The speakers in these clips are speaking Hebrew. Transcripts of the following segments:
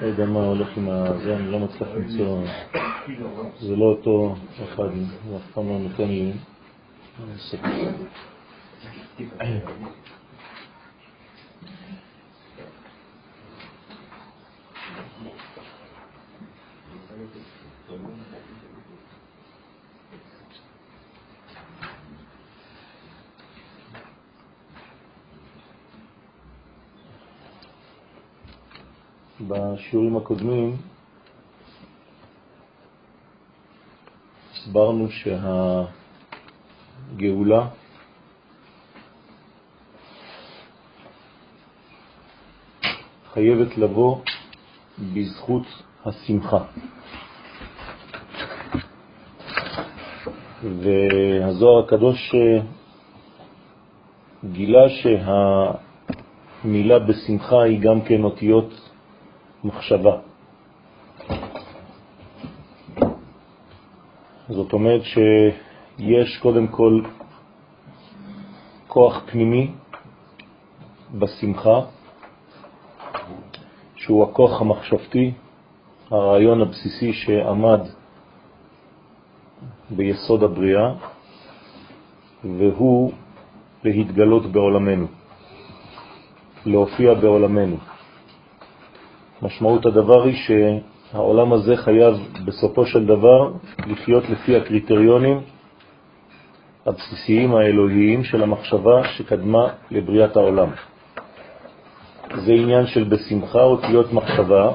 לא יודע מה הולך עם זה, אני לא מצליח למצוא, זה לא אותו אחד, הוא אף פעם לא נותן לי. בשיעורים הקודמים הסברנו שהגאולה חייבת לבוא בזכות השמחה. והזוהר הקדוש גילה שהמילה בשמחה היא גם כן אותיות מחשבה. זאת אומרת שיש קודם כל כוח פנימי בשמחה, שהוא הכוח המחשבתי, הרעיון הבסיסי שעמד ביסוד הבריאה, והוא להתגלות בעולמנו, להופיע בעולמנו. משמעות הדבר היא שהעולם הזה חייב בסופו של דבר לחיות לפי הקריטריונים הבסיסיים האלוהיים של המחשבה שקדמה לבריאת העולם. זה עניין של בשמחה אותיות מחשבה,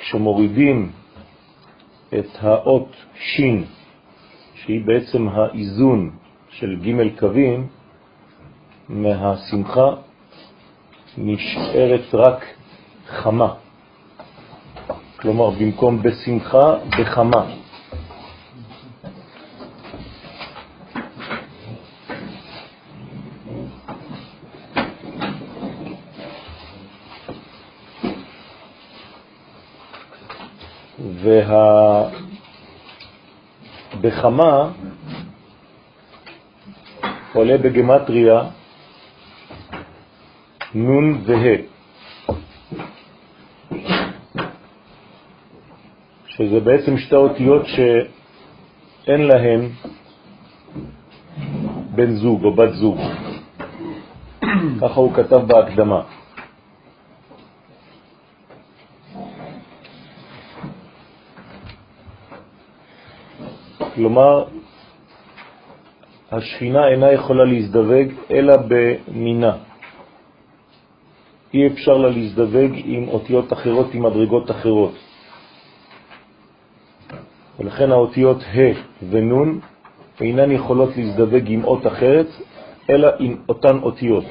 וכשמורידים את האות שין, שהיא בעצם האיזון של ג' קווים, מהשמחה נשארת רק חמה. כלומר, במקום בשמחה, בחמה. והבחמה עולה בגמטריה נון וה', שזה בעצם שתי אותיות שאין להן בן זוג או בת זוג. ככה הוא כתב בהקדמה. כלומר, השכינה אינה יכולה להזדווג אלא במינה. אי אפשר לה להזדווג עם אותיות אחרות, עם מדרגות אחרות. ולכן האותיות ה' ונון אינן יכולות להזדווג עם אות אחרת, אלא עם אותן אותיות.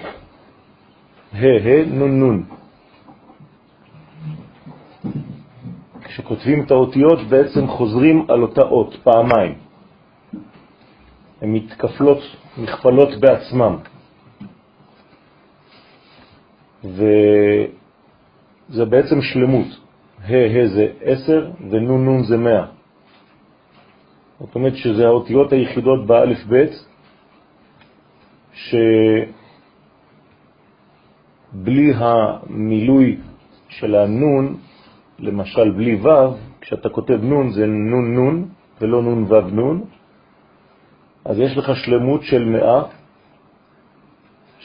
ה' ה' נון נון. כשכותבים את האותיות בעצם חוזרים על אותה אות פעמיים. הן מתקפלות, מכפלות בעצמם. וזה בעצם שלמות. ה' ה' זה עשר ונון נון זה מאה. זאת אומרת שזה האותיות היחידות באלף בית שבלי המילוי של הנון, למשל בלי ו', כשאתה כותב נון זה נון נון ולא נון ו' נון, אז יש לך שלמות של מאה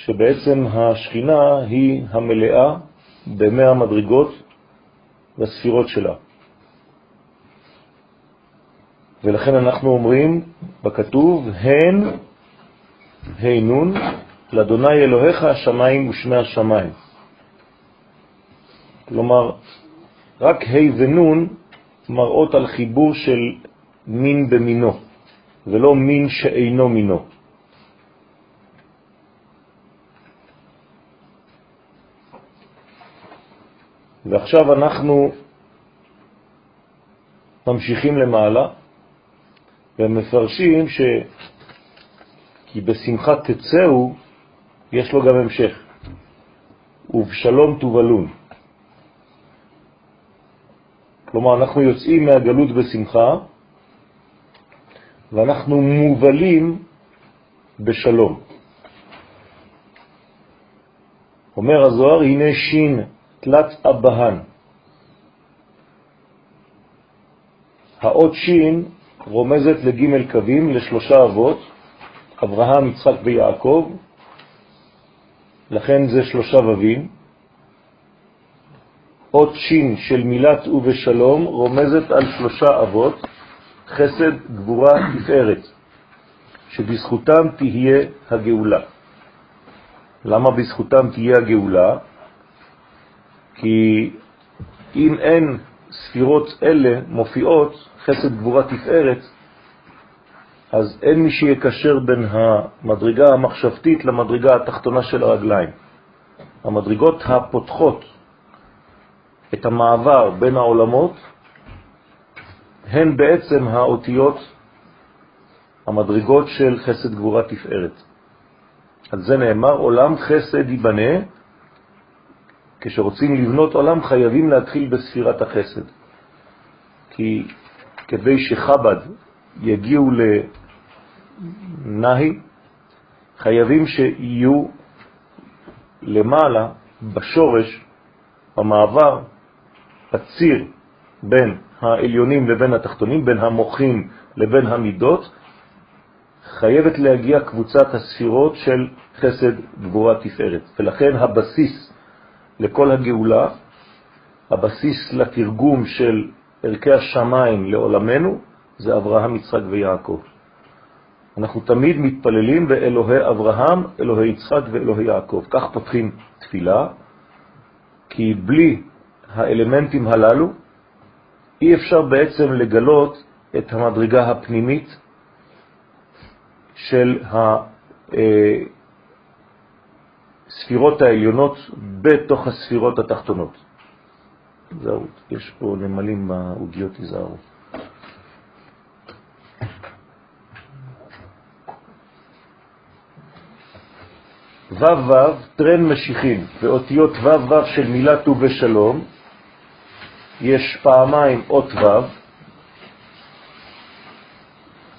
שבעצם השכינה היא המלאה במאה מדרגות בספירות שלה. ולכן אנחנו אומרים בכתוב, הן, ה' נון, לאדוני אלוהיך השמיים ושמי השמיים. כלומר, רק ה' ונון מראות על חיבור של מין במינו, ולא מין שאינו מינו. ועכשיו אנחנו ממשיכים למעלה ומפרשים ש... כי בשמחה תצאו, יש לו גם המשך. ובשלום תובלון. כלומר, אנחנו יוצאים מהגלות בשמחה, ואנחנו מובלים בשלום. אומר הזוהר, הנה שין תלת אבהן. האות שין רומזת לג' קווים, לשלושה אבות, אברהם, יצחק ויעקב, לכן זה שלושה ובים. אות שין של מילת ובשלום רומזת על שלושה אבות, חסד, גבורה, תפארת, שבזכותם תהיה הגאולה. למה בזכותם תהיה הגאולה? כי אם אין ספירות אלה מופיעות, חסד, גבורה, תפארת, אז אין מי שיקשר בין המדרגה המחשבתית למדרגה התחתונה של הרגליים. המדרגות הפותחות את המעבר בין העולמות הן בעצם האותיות, המדרגות של חסד גבורה תפארת. על זה נאמר, עולם חסד ייבנה, כשרוצים לבנות עולם חייבים להתחיל בספירת החסד. כי כדי שחב"ד יגיעו לנהי, חייבים שיהיו למעלה, בשורש, במעבר, בציר בין העליונים לבין התחתונים, בין המוחים לבין המידות, חייבת להגיע קבוצת הספירות של חסד, גבורה, תפארת. ולכן הבסיס לכל הגאולה, הבסיס לתרגום של ערכי השמיים לעולמנו, זה אברהם, יצחק ויעקב. אנחנו תמיד מתפללים באלוהי אברהם, אלוהי יצחק ואלוהי יעקב. כך פותחים תפילה, כי בלי האלמנטים הללו אי אפשר בעצם לגלות את המדרגה הפנימית של הספירות העליונות בתוך הספירות התחתונות. זהו, יש פה נמלים בעוגיות, תיזהרו. ו' ו' טרן משיחים, ואותיות ו' ו' של מילת ובשלום, יש פעמיים אות ו',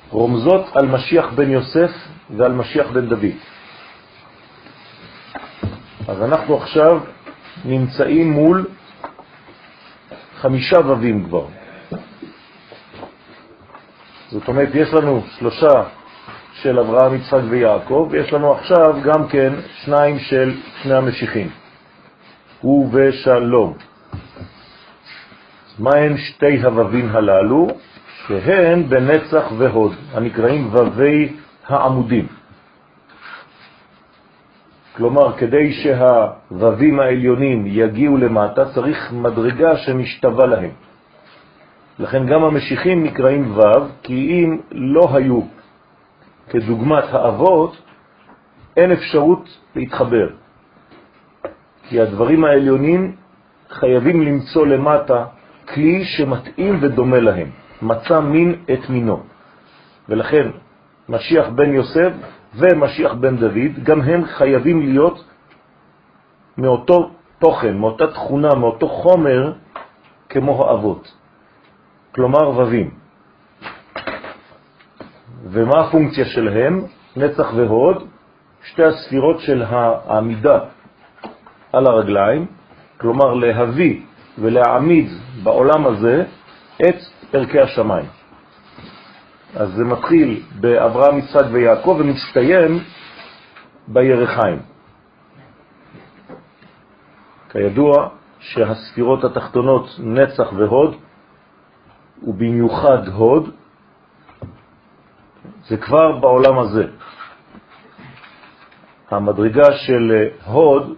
רומזות על משיח בן יוסף ועל משיח בן דוד. אז אנחנו עכשיו נמצאים מול חמישה ובים כבר. זאת אומרת, יש לנו שלושה של אברהם, יצחק ויעקב, ויש לנו עכשיו גם כן שניים של שני המשיחים, הוא ושלום. מהן שתי הווים הללו? שהן בנצח והוד, הנקראים ווי העמודים. כלומר, כדי שהווים העליונים יגיעו למטה, צריך מדרגה שמשתווה להם. לכן גם המשיחים נקראים וו, כי אם לא היו כדוגמת האבות, אין אפשרות להתחבר. כי הדברים העליונים חייבים למצוא למטה כלי שמתאים ודומה להם, מצא מין את מינו. ולכן משיח בן יוסף ומשיח בן דוד, גם הם חייבים להיות מאותו תוכן, מאותה תכונה, מאותו חומר כמו האבות, כלומר ובים. ומה הפונקציה שלהם? נצח והוד, שתי הספירות של העמידה על הרגליים, כלומר להביא ולהעמיד בעולם הזה את ערכי השמיים. אז זה מתחיל באברהם, יצחק ויעקב ומסתיים בירחיים. כידוע שהספירות התחתונות נצח והוד, ובמיוחד הוד, זה כבר בעולם הזה. המדרגה של הוד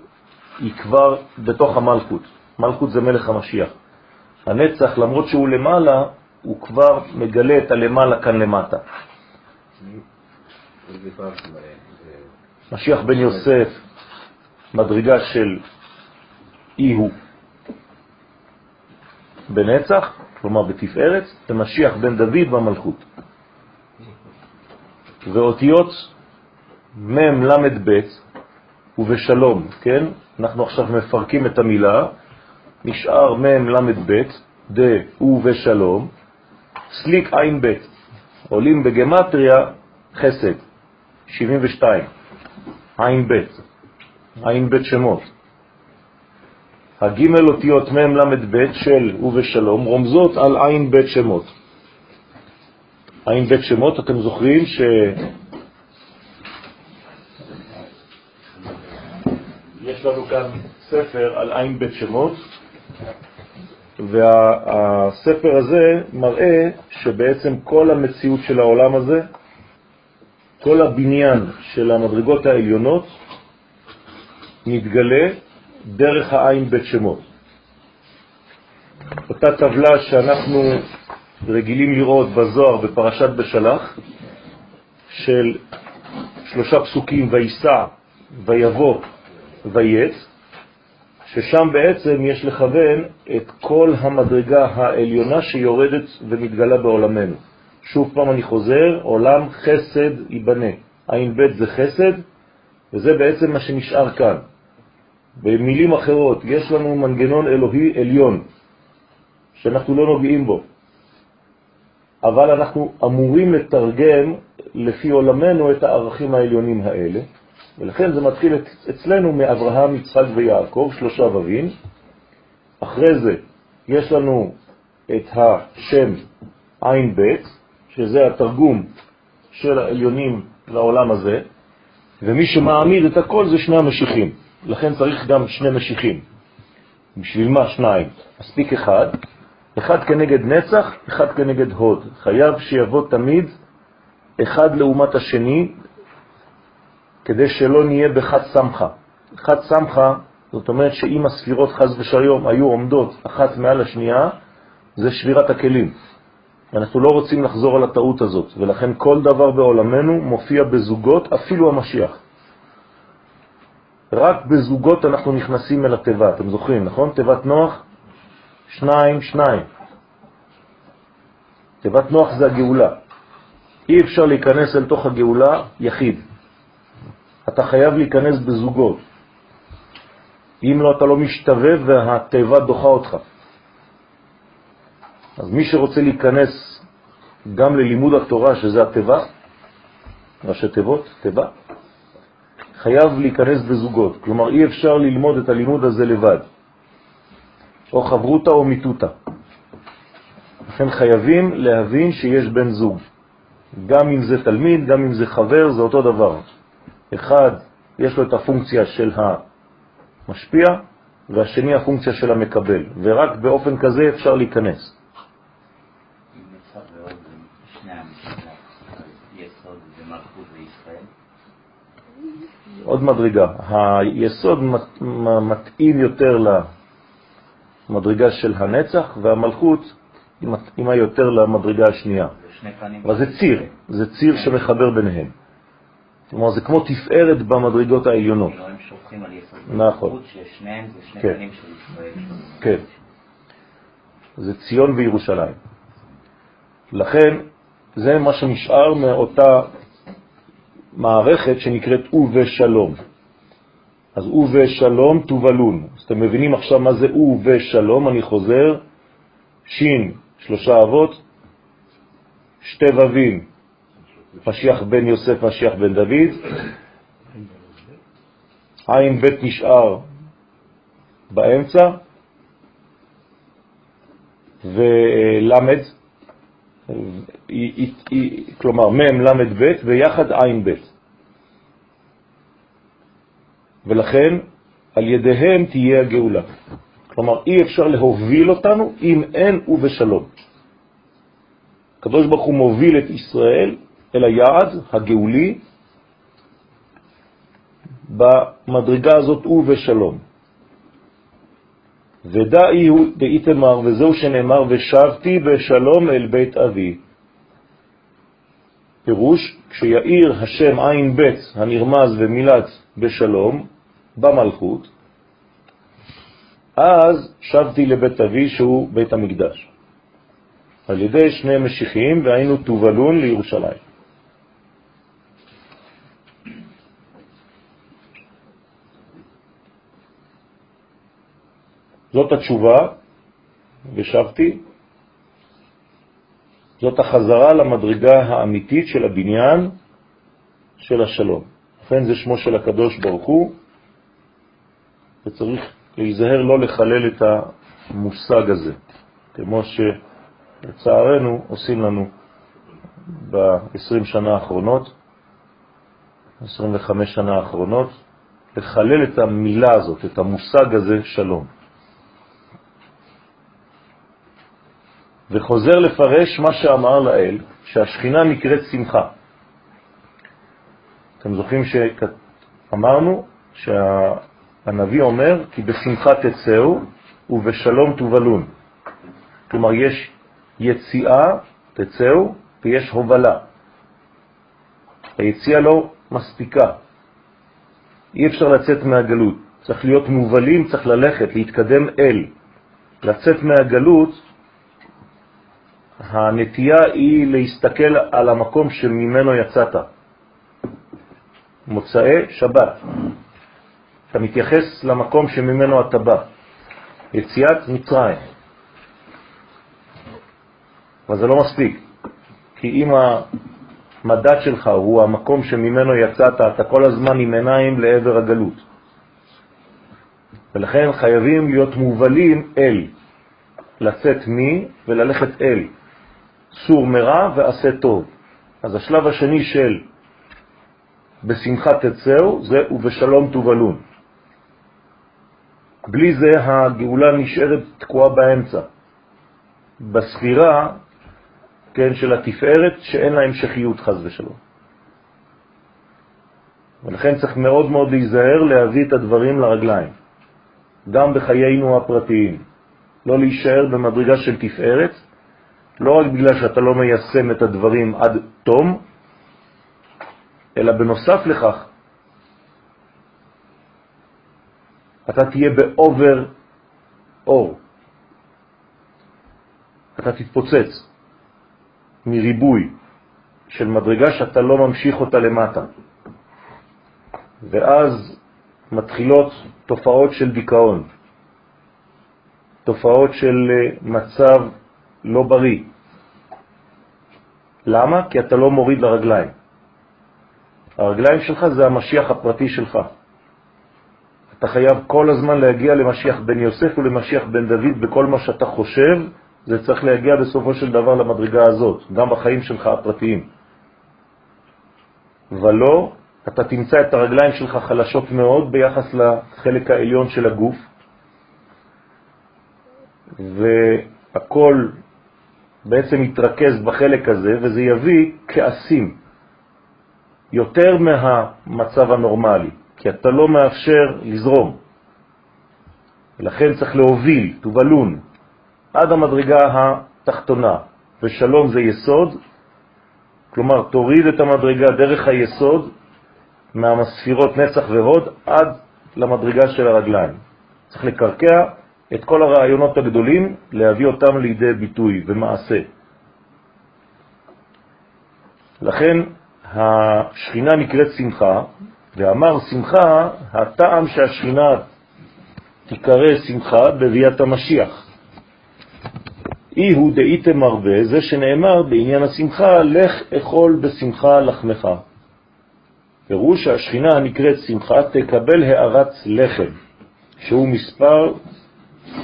היא כבר בתוך המלכות. מלכות זה מלך המשיח. הנצח, למרות שהוא למעלה, הוא כבר מגלה את הלמעלה כאן למטה. משיח בן יוסף, מדרגה של אי הוא בנצח, כלומר בתפארת, ומשיח בן דוד במלכות. ואותיות מ' ל' ב' ובשלום, כן? אנחנו עכשיו מפרקים את המילה, נשאר מ' ל' ב', דה ובשלום, סליק עין ב', עולים בגמטריה חסד, 72, עין ב', עין ב' שמות, הגימל אותיות מ' ל' ב' של ובשלום רומזות על עין ב' שמות. עין ב' שמות, אתם זוכרים ש... יש לנו כאן ספר על עין ב' שמות, והספר הזה מראה שבעצם כל המציאות של העולם הזה, כל הבניין של המדרגות העליונות, מתגלה דרך העין בית שמות. אותה טבלה שאנחנו רגילים לראות בזוהר בפרשת בשלח, של שלושה פסוקים, ויסע, ויבוא, ויץ, ששם בעצם יש לכוון את כל המדרגה העליונה שיורדת ומתגלה בעולמנו. שוב פעם אני חוזר, עולם חסד ייבנה. עין ב' זה חסד, וזה בעצם מה שנשאר כאן. במילים אחרות, יש לנו מנגנון אלוהי עליון, שאנחנו לא נוגעים בו, אבל אנחנו אמורים לתרגם לפי עולמנו את הערכים העליונים האלה, ולכן זה מתחיל אצלנו מאברהם, יצחק ויעקב, שלושה אבים. אחרי זה יש לנו את השם עין ב', שזה התרגום של העליונים לעולם הזה, ומי שמעמיד את הכל זה שני המשיחים. לכן צריך גם שני משיחים. בשביל מה שניים? מספיק אחד, אחד כנגד נצח, אחד כנגד הוד. חייב שיבוא תמיד אחד לעומת השני, כדי שלא נהיה בחד סמכה. חד סמכה, זאת אומרת שאם הספירות חז ושריום היו עומדות אחת מעל השנייה, זה שבירת הכלים. אנחנו לא רוצים לחזור על הטעות הזאת, ולכן כל דבר בעולמנו מופיע בזוגות, אפילו המשיח. רק בזוגות אנחנו נכנסים אל התיבה, אתם זוכרים, נכון? תיבת נוח, שניים, שניים. תיבת נוח זה הגאולה. אי אפשר להיכנס אל תוך הגאולה יחיד. אתה חייב להיכנס בזוגות. אם לא, אתה לא משתווה והתיבה דוחה אותך. אז מי שרוצה להיכנס גם ללימוד התורה, שזה התיבה, ראשי תיבות, תיבה, חייב להיכנס בזוגות. כלומר, אי אפשר ללמוד את הלימוד הזה לבד, או חברותה או מיטותה. לכן חייבים להבין שיש בן זוג. גם אם זה תלמיד, גם אם זה חבר, זה אותו דבר. אחד, יש לו את הפונקציה של המשפיע, והשני הפונקציה של המקבל, ורק באופן כזה אפשר להיכנס. עוד מדרגה. היסוד מתאים יותר למדרגה של הנצח, והמלכות מתאימה יותר למדרגה השנייה. אבל זה ציר, זה ציר שמחבר ביניהם. כלומר, זה כמו תפארת במדרגות העליונות. הם שופכים על יסוד נכון. ששניהם זה שני כן. פנים של ישראל. כן. זה ציון וירושלים. לכן, זה מה שנשאר מאותה מערכת שנקראת ובשלום. אז ובשלום תובלון. אז אתם מבינים עכשיו מה זה ובשלום, אני חוזר, שין, שלושה אבות, שתי ווים, משיח בן יוסף, משיח בן דוד, עין בית נשאר באמצע, ולמד, כלומר מם למד בית ויחד עין בית. ולכן על ידיהם תהיה הגאולה. כלומר, אי אפשר להוביל אותנו אם אין ובשלום. הקדוש ברוך הוא מוביל את ישראל אל היעד הגאולי במדרגה הזאת ובשלום. ודאי הוא דאיתמר, וזהו שנאמר, ושבתי בשלום אל בית אבי. פירוש, כשיעיר השם עין בית הנרמז ומילת בשלום במלכות, אז שבתי לבית אבי שהוא בית המקדש. על ידי שני משיחים והיינו תובלון לירושלים. זאת התשובה, ושבתי, זאת החזרה למדרגה האמיתית של הבניין של השלום. לכן זה שמו של הקדוש ברוך הוא, וצריך להיזהר לא לחלל את המושג הזה, כמו שלצערנו עושים לנו ב-20 שנה האחרונות, 25 שנה האחרונות, לחלל את המילה הזאת, את המושג הזה, שלום. וחוזר לפרש מה שאמר לאל, שהשכינה נקראת שמחה. אתם זוכרים שאמרנו שהנביא אומר כי בשמחה תצאו ובשלום תובלון. כלומר, יש יציאה, תצאו, ויש הובלה. היציאה לא מספיקה. אי אפשר לצאת מהגלות. צריך להיות מובלים, צריך ללכת, להתקדם אל. לצאת מהגלות, הנטייה היא להסתכל על המקום שממנו יצאת. מוצאי שבת. אתה מתייחס למקום שממנו אתה בא. יציאת מצרים. אבל זה לא מספיק, כי אם המדד שלך הוא המקום שממנו יצאת, אתה כל הזמן עם עיניים לעבר הגלות. ולכן חייבים להיות מובלים אל, לצאת מי וללכת אל. סור מרע ועשה טוב. אז השלב השני של בשמחה תצאו זה ובשלום תובלון. בלי זה הגאולה נשארת תקועה באמצע. בספירה כן, של התפארת שאין לה המשכיות חז ושלום. ולכן צריך מאוד מאוד להיזהר להביא את הדברים לרגליים, גם בחיינו הפרטיים. לא להישאר במדרגה של תפארת, לא רק בגלל שאתה לא מיישם את הדברים עד תום, אלא בנוסף לכך, אתה תהיה באובר אור. אתה תתפוצץ. מריבוי של מדרגה שאתה לא ממשיך אותה למטה. ואז מתחילות תופעות של דיכאון, תופעות של אה, מצב לא בריא. למה? כי אתה לא מוריד לרגליים. הרגליים שלך זה המשיח הפרטי שלך. אתה חייב כל הזמן להגיע למשיח בן יוסף ולמשיח בן דוד בכל מה שאתה חושב זה צריך להגיע בסופו של דבר למדרגה הזאת, גם בחיים שלך הפרטיים. ולא, אתה תמצא את הרגליים שלך חלשות מאוד ביחס לחלק העליון של הגוף, והכל בעצם יתרכז בחלק הזה, וזה יביא כעסים, יותר מהמצב הנורמלי, כי אתה לא מאפשר לזרום. ולכן צריך להוביל, תובלון, עד המדרגה התחתונה, ושלום זה יסוד, כלומר תוריד את המדרגה דרך היסוד מהספירות נצח והוד עד למדרגה של הרגליים. צריך לקרקע את כל הרעיונות הגדולים, להביא אותם לידי ביטוי ומעשה. לכן השכינה נקראת שמחה, ואמר שמחה, הטעם שהשכינה תיקרא שמחה בביאת המשיח. אי הוא דאיתם הרבה, זה שנאמר בעניין השמחה, לך אכול בשמחה לחמך. פירוש שהשכינה הנקראת שמחה תקבל הערת לחם, שהוא מספר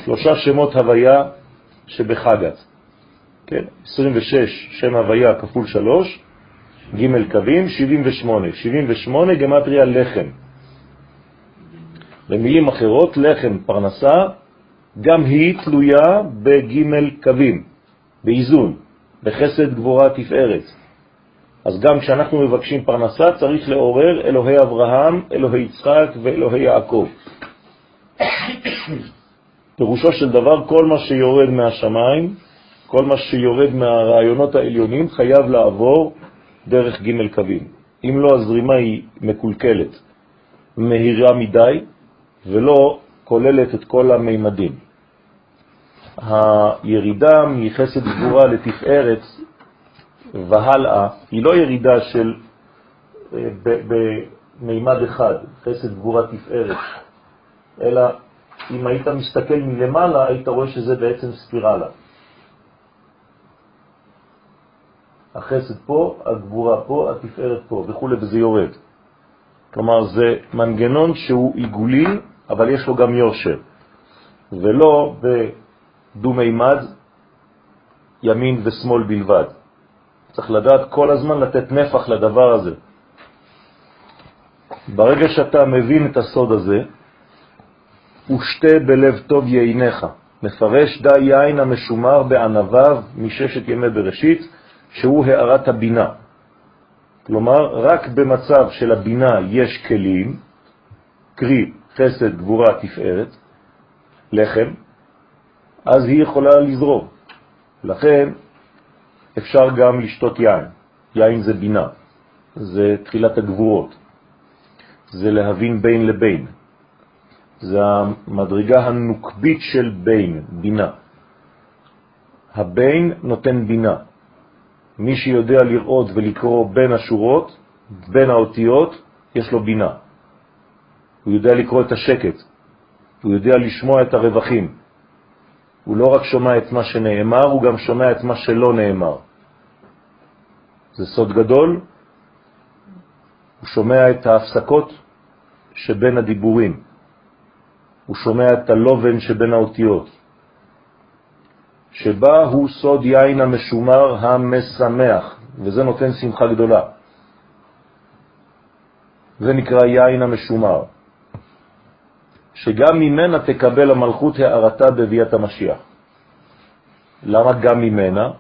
שלושה שמות הוויה שבחגת. כן, 26 שם הוויה כפול 3, ג' קווים, 78. 78 גמטריה לחם. במילים אחרות, לחם פרנסה גם היא תלויה בג' קווים, באיזון, בחסד גבורה תפארת. אז גם כשאנחנו מבקשים פרנסה צריך לעורר אלוהי אברהם, אלוהי יצחק ואלוהי יעקב. פירושו של דבר, כל מה שיורד מהשמיים, כל מה שיורד מהרעיונות העליונים חייב לעבור דרך ג' קווים. אם לא, הזרימה היא מקולקלת, מהירה מדי, ולא כוללת את כל המימדים. הירידה מחסד גבורה לתפארת והלאה היא לא ירידה של אה, במימד אחד, חסד גבורה תפארת, אלא אם היית מסתכל מלמעלה, היית רואה שזה בעצם ספירלה. החסד פה, הגבורה פה, התפארת פה, וכו', וזה יורד. כלומר, זה מנגנון שהוא עיגולי, אבל יש לו גם יושר. ולא בדו-מימד, ימין ושמאל בלבד. צריך לדעת כל הזמן לתת נפח לדבר הזה. ברגע שאתה מבין את הסוד הזה, ושתה בלב טוב ייניך. מפרש די יין המשומר בענביו מששת ימי בראשית, שהוא הערת הבינה. כלומר, רק במצב של הבינה יש כלים, קרי חסד, גבורה, תפארת, לחם, אז היא יכולה לזרום. לכן אפשר גם לשתות יין. יין זה בינה, זה תחילת הגבורות, זה להבין בין לבין. זה המדרגה הנוקבית של בין, בינה. הבין נותן בינה. מי שיודע לראות ולקרוא בין השורות, בין האותיות, יש לו בינה. הוא יודע לקרוא את השקט, הוא יודע לשמוע את הרווחים. הוא לא רק שומע את מה שנאמר, הוא גם שומע את מה שלא נאמר. זה סוד גדול, הוא שומע את ההפסקות שבין הדיבורים. הוא שומע את הלובן שבין האותיות, שבה הוא סוד יין המשומר המשמח, וזה נותן שמחה גדולה. זה נקרא יין המשומר, שגם ממנה תקבל המלכות הערתה בביאת המשיח. למה גם ממנה?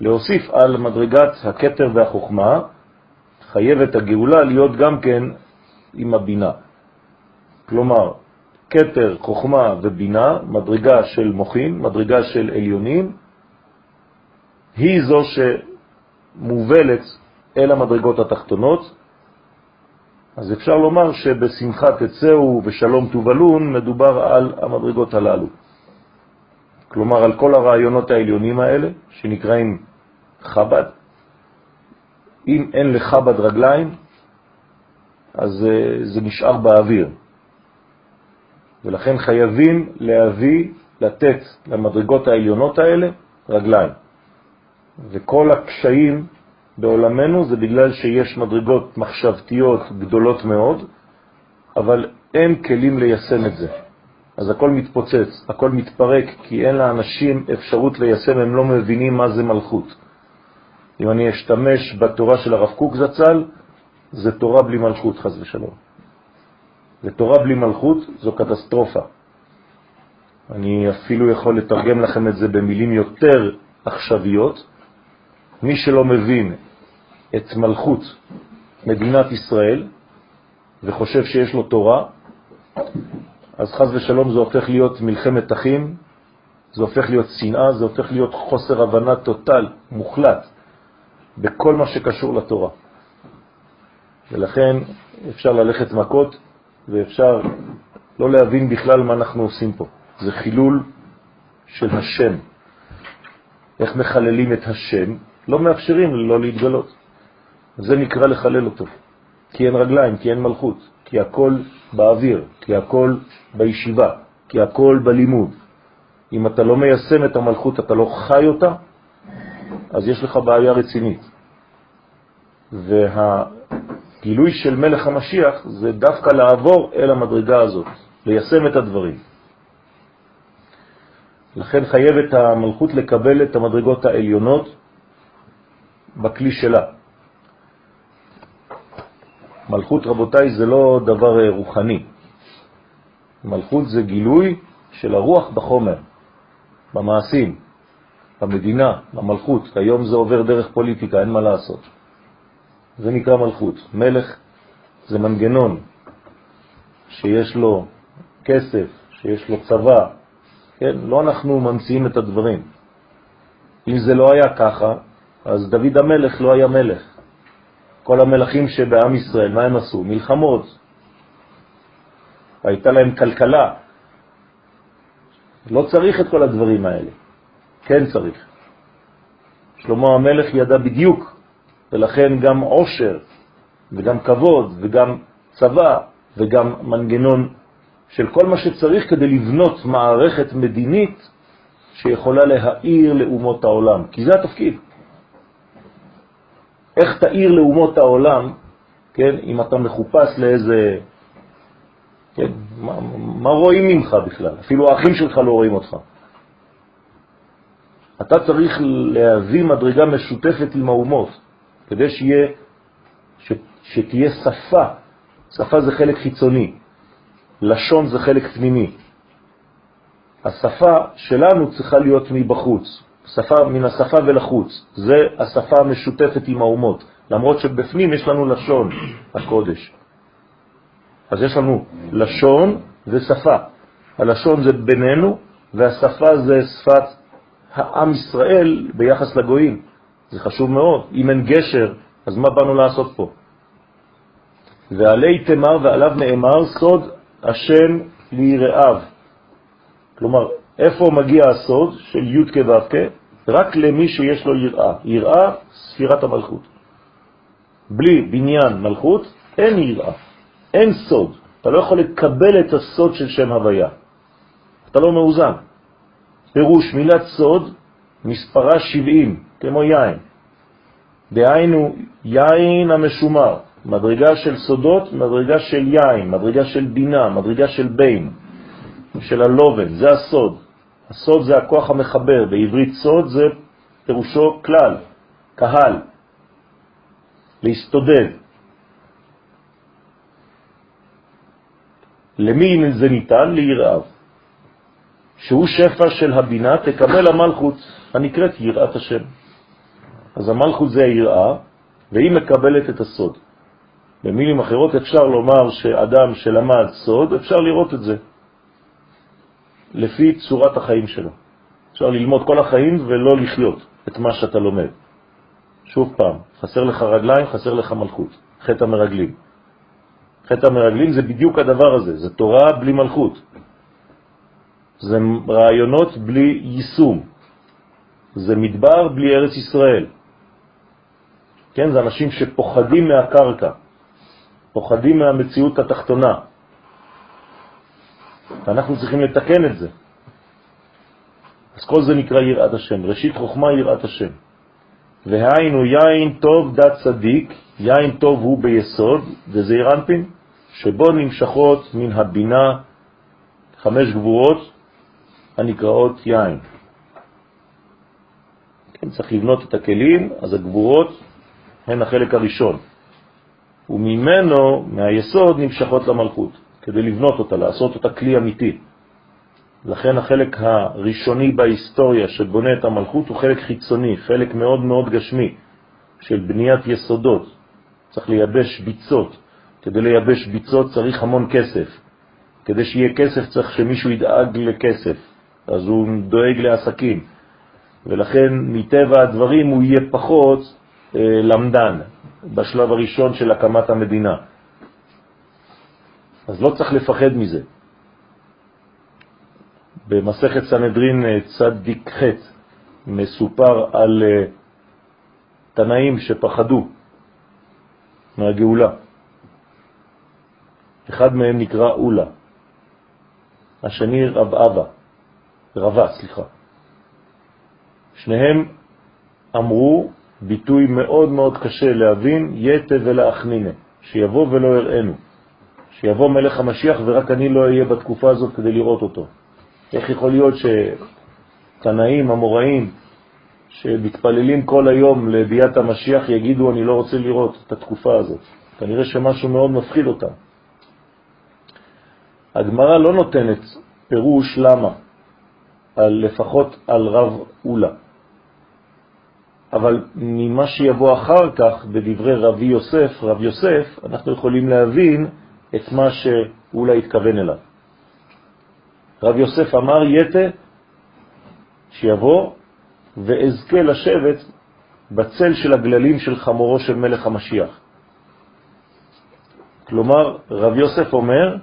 להוסיף על מדרגת הקטר והחוכמה, חייבת הגאולה להיות גם כן עם הבינה. כלומר, כתר, חוכמה ובינה, מדרגה של מוחין, מדרגה של עליונים, היא זו שמובלת אל המדרגות התחתונות. אז אפשר לומר שבשמחה תצאו ושלום תובלון מדובר על המדרגות הללו. כלומר על כל הרעיונות העליונים האלה, שנקראים חב"ד. אם אין לחב"ד רגליים, אז אה, זה נשאר באוויר. ולכן חייבים להביא, לתת למדרגות העליונות האלה רגליים. וכל הקשיים בעולמנו זה בגלל שיש מדרגות מחשבתיות גדולות מאוד, אבל אין כלים ליישם את זה. אז הכל מתפוצץ, הכל מתפרק, כי אין לאנשים אפשרות ליישם, הם לא מבינים מה זה מלכות. אם אני אשתמש בתורה של הרב קוק זצ"ל, זה תורה בלי מלכות, חז ושלום. ותורה בלי מלכות זו קטסטרופה. אני אפילו יכול לתרגם לכם את זה במילים יותר עכשוויות. מי שלא מבין את מלכות מדינת ישראל וחושב שיש לו תורה, אז חז ושלום זה הופך להיות מלחמת אחים, זה הופך להיות שנאה, זה הופך להיות חוסר הבנה טוטל, מוחלט, בכל מה שקשור לתורה. ולכן אפשר ללכת מכות ואפשר לא להבין בכלל מה אנחנו עושים פה. זה חילול של השם. איך מחללים את השם? לא מאפשרים לו להתגלות. זה נקרא לחלל אותו. כי אין רגליים, כי אין מלכות, כי הכל באוויר, כי הכל בישיבה, כי הכל בלימוד. אם אתה לא מיישם את המלכות, אתה לא חי אותה, אז יש לך בעיה רצינית. וה... גילוי של מלך המשיח זה דווקא לעבור אל המדרגה הזאת, ליישם את הדברים. לכן חייבת המלכות לקבל את המדרגות העליונות בכלי שלה. מלכות, רבותיי, זה לא דבר רוחני. מלכות זה גילוי של הרוח בחומר, במעשים, במדינה, במלכות. היום זה עובר דרך פוליטיקה, אין מה לעשות. זה נקרא מלכות. מלך זה מנגנון שיש לו כסף, שיש לו צבא, כן? לא אנחנו ממציאים את הדברים. אם זה לא היה ככה, אז דוד המלך לא היה מלך. כל המלכים שבעם ישראל, מה הם עשו? מלחמות. הייתה להם כלכלה. לא צריך את כל הדברים האלה. כן צריך. שלמה המלך ידע בדיוק ולכן גם עושר וגם כבוד וגם צבא וגם מנגנון של כל מה שצריך כדי לבנות מערכת מדינית שיכולה להאיר לאומות העולם, כי זה התפקיד. איך תאיר לאומות העולם, כן, אם אתה מחופש לאיזה כן? מה, מה רואים ממך בכלל? אפילו האחים שלך לא רואים אותך. אתה צריך להביא מדרגה משותפת עם האומות, כדי שיהיה, ש, שתהיה שפה. שפה זה חלק חיצוני, לשון זה חלק פנימי. השפה שלנו צריכה להיות מבחוץ, שפה מן השפה ולחוץ. זה השפה המשותפת עם האומות, למרות שבפנים יש לנו לשון הקודש. אז יש לנו לשון ושפה. הלשון זה בינינו, והשפה זה שפת העם ישראל ביחס לגויים. זה חשוב מאוד. אם אין גשר, אז מה באנו לעשות פה? ועלי תמר ועליו נאמר סוד השם ליראיו. כלומר, איפה מגיע הסוד של י' כו' רק למי שיש לו יראה. יראה, ספירת המלכות. בלי בניין מלכות, אין יראה, אין סוד. אתה לא יכול לקבל את הסוד של שם הוויה. אתה לא מאוזן. פירוש מילת סוד, מספרה 70, כמו יין. דהיינו, יין המשומר, מדרגה של סודות, מדרגה של יין, מדרגה של בינה, מדרגה של בין, של הלובן, זה הסוד. הסוד זה הכוח המחבר, בעברית סוד זה פירושו כלל, קהל, להסתודד. למי זה ניתן? ליראיו. שהוא שפע של הבינה, תקבל המלכות הנקראת יראת השם. אז המלכות זה היראה, והיא מקבלת את הסוד. במילים אחרות אפשר לומר שאדם שלמד סוד, אפשר לראות את זה לפי צורת החיים שלו. אפשר ללמוד כל החיים ולא לחיות את מה שאתה לומד. שוב פעם, חסר לך רגליים, חסר לך מלכות, חטא המרגלים. חטא המרגלים זה בדיוק הדבר הזה, זה תורה בלי מלכות. זה רעיונות בלי יישום. זה מדבר בלי ארץ ישראל. כן, זה אנשים שפוחדים מהקרקע, פוחדים מהמציאות התחתונה. ואנחנו צריכים לתקן את זה. אז כל זה נקרא יראת השם. ראשית חוכמה יראת השם. והיינו יין טוב דת צדיק, יין טוב הוא ביסוד, וזה ירנפין, שבו נמשכות מן הבינה חמש גבורות הנקראות יין. כן, צריך לבנות את הכלים, אז הגבורות הן החלק הראשון. וממנו, מהיסוד, נמשכות למלכות, כדי לבנות אותה, לעשות אותה כלי אמיתי. לכן החלק הראשוני בהיסטוריה שבונה את המלכות הוא חלק חיצוני, חלק מאוד מאוד גשמי, של בניית יסודות. צריך לייבש ביצות. כדי לייבש ביצות צריך המון כסף. כדי שיהיה כסף צריך שמישהו ידאג לכסף, אז הוא דואג לעסקים. ולכן מטבע הדברים הוא יהיה פחות אה, למדן בשלב הראשון של הקמת המדינה. אז לא צריך לפחד מזה. במסכת סנהדרין אה, צדיק ח' מסופר על אה, תנאים שפחדו מהגאולה. אחד מהם נקרא אולה, השני רב אבא, רבה, סליחה. שניהם אמרו ביטוי מאוד מאוד קשה להבין, יתה ולאחנינה, שיבוא ולא יראינו, שיבוא מלך המשיח ורק אני לא אהיה בתקופה הזאת כדי לראות אותו. איך יכול להיות שתנאים, המוראים, שמתפללים כל היום לביאת המשיח, יגידו אני לא רוצה לראות את התקופה הזאת. כנראה שמשהו מאוד מפחיד אותם. הגמרא לא נותנת פירוש למה, על, לפחות על רב אולה. אבל ממה שיבוא אחר כך בדברי רבי יוסף, רב יוסף, אנחנו יכולים להבין את מה שאולה התכוון אליו. רב יוסף אמר יתה שיבוא ואזכה לשבת בצל של הגללים של חמורו של מלך המשיח. כלומר, רב יוסף אומר,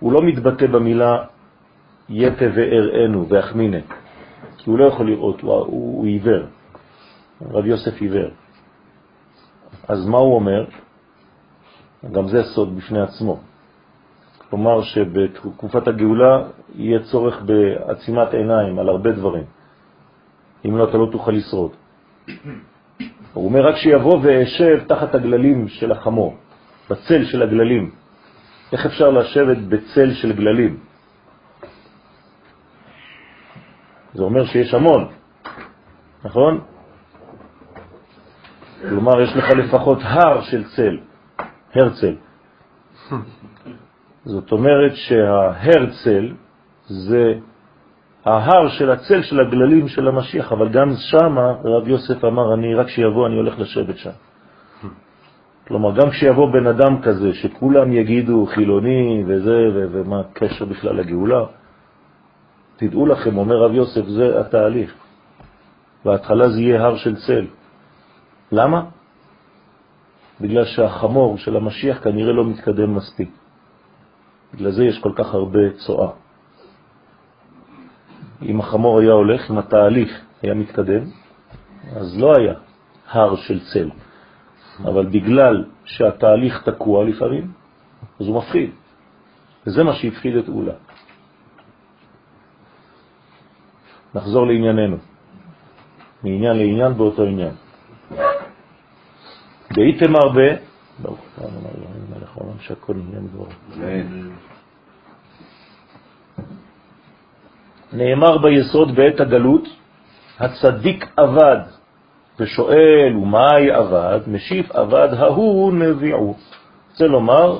הוא לא מתבטא במילה יתה ואראנו ואחמינה, כי הוא לא יכול לראות, הוא, הוא, הוא עיוור. רב יוסף עיוור. אז מה הוא אומר? גם זה סוד בפני עצמו. כלומר שבתקופת הגאולה יהיה צורך בעצימת עיניים על הרבה דברים. אם לא, אתה לא תוכל לשרוד. הוא אומר רק שיבוא ואשב תחת הגללים של החמור, בצל של הגללים. איך אפשר לשבת בצל של גללים? זה אומר שיש המון, נכון? כלומר, יש לך לפחות הר של צל, הרצל. זאת אומרת שההרצל זה ההר של הצל של הגללים של המשיח, אבל גם שם רב יוסף אמר, אני רק כשיבוא אני הולך לשבת שם. כלומר, גם כשיבוא בן אדם כזה, שכולם יגידו חילוני וזה, ומה הקשר בכלל לגאולה, תדעו לכם, אומר רב יוסף, זה התהליך. בהתחלה זה יהיה הר של צל. למה? בגלל שהחמור של המשיח כנראה לא מתקדם מספיק. בגלל זה יש כל כך הרבה צועה. אם החמור היה הולך, אם התהליך היה מתקדם, אז לא היה הר של צל. אבל בגלל שהתהליך תקוע לפעמים, אז הוא מפחיד. וזה מה שהפחיד את אולה. נחזור לענייננו. מעניין לעניין באותו עניין. דהייתם הרבה, ברוך אתה אמר אלוהים מלך העולם שהכל נהיה מדברו. נאמר ביסוד בעת הגלות, הצדיק עבד, ושואל, ומהי עבד? משיב עבד ההוא נביאו. רוצה לומר,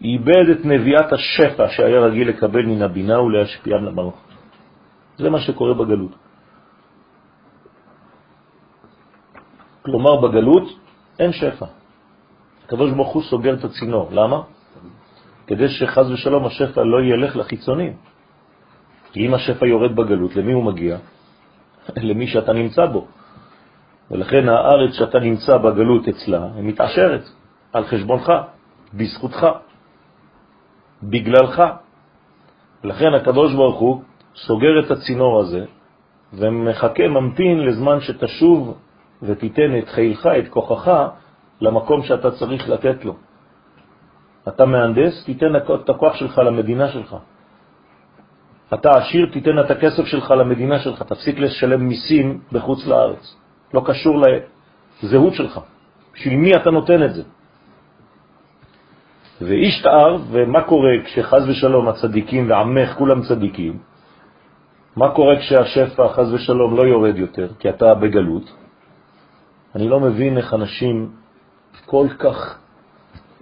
איבד את נביאת השפע שהיה רגיל לקבל מן הבינה ולהשפיעם למלכות. זה מה שקורה בגלות. כלומר, בגלות אין שפע. הקדוש ברוך סוגר את הצינור. למה? כדי שחז ושלום השפע לא ילך לחיצונים. כי אם השפע יורד בגלות, למי הוא מגיע? למי שאתה נמצא בו. ולכן הארץ שאתה נמצא בגלות אצלה, היא מתעשרת על חשבונך, בזכותך, בגללך. ולכן הקדוש ברוך הוא סוגר את הצינור הזה ומחכה, ממתין לזמן שתשוב ותיתן את חילך, את כוחך, למקום שאתה צריך לתת לו. אתה מהנדס, תיתן את הכוח שלך למדינה שלך. אתה עשיר, תיתן את הכסף שלך למדינה שלך, תפסיק לשלם מיסים בחוץ לארץ. לא קשור לזהות שלך. בשביל מי אתה נותן את זה? ואיש תאר, ומה קורה כשחז ושלום הצדיקים ועמך כולם צדיקים? מה קורה כשהשפע חז ושלום לא יורד יותר, כי אתה בגלות? אני לא מבין איך אנשים כל כך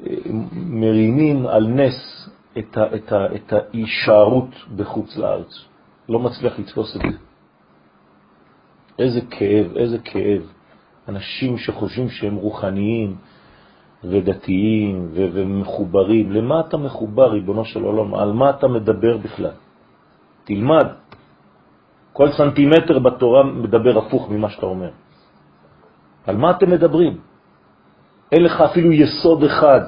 אה, מרימים על נס את, ה, את, ה, את ההישארות בחוץ לארץ. לא מצליח לתפוס את זה. איזה כאב, איזה כאב. אנשים שחושבים שהם רוחניים ודתיים ומחוברים. למה אתה מחובר, ריבונו של עולם? על מה אתה מדבר בכלל? תלמד. כל סנטימטר בתורה מדבר הפוך ממה שאתה אומר. על מה אתם מדברים? אין לך אפילו יסוד אחד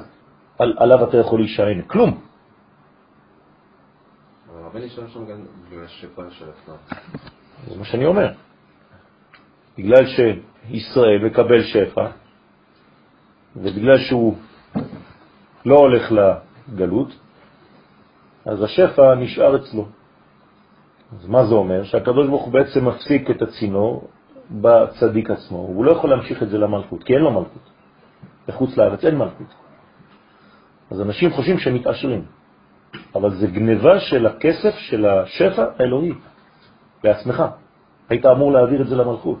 על, עליו אתה יכול להישען, כלום. זה מה שאני אומר. בגלל שישראל מקבל שפע, ובגלל שהוא לא הולך לגלות, אז השפע נשאר אצלו. אז מה זה אומר? שהקדוש ברוך הוא בעצם מפסיק את הצינור בצדיק עצמו. הוא לא יכול להמשיך את זה למלכות, כי אין לו מלכות. בחוץ לארץ אין מלכות. אז אנשים חושבים שהם מתעשרים, אבל זה גניבה של הכסף, של השפע האלוהי, לעצמך. היית אמור להעביר את זה למלכות.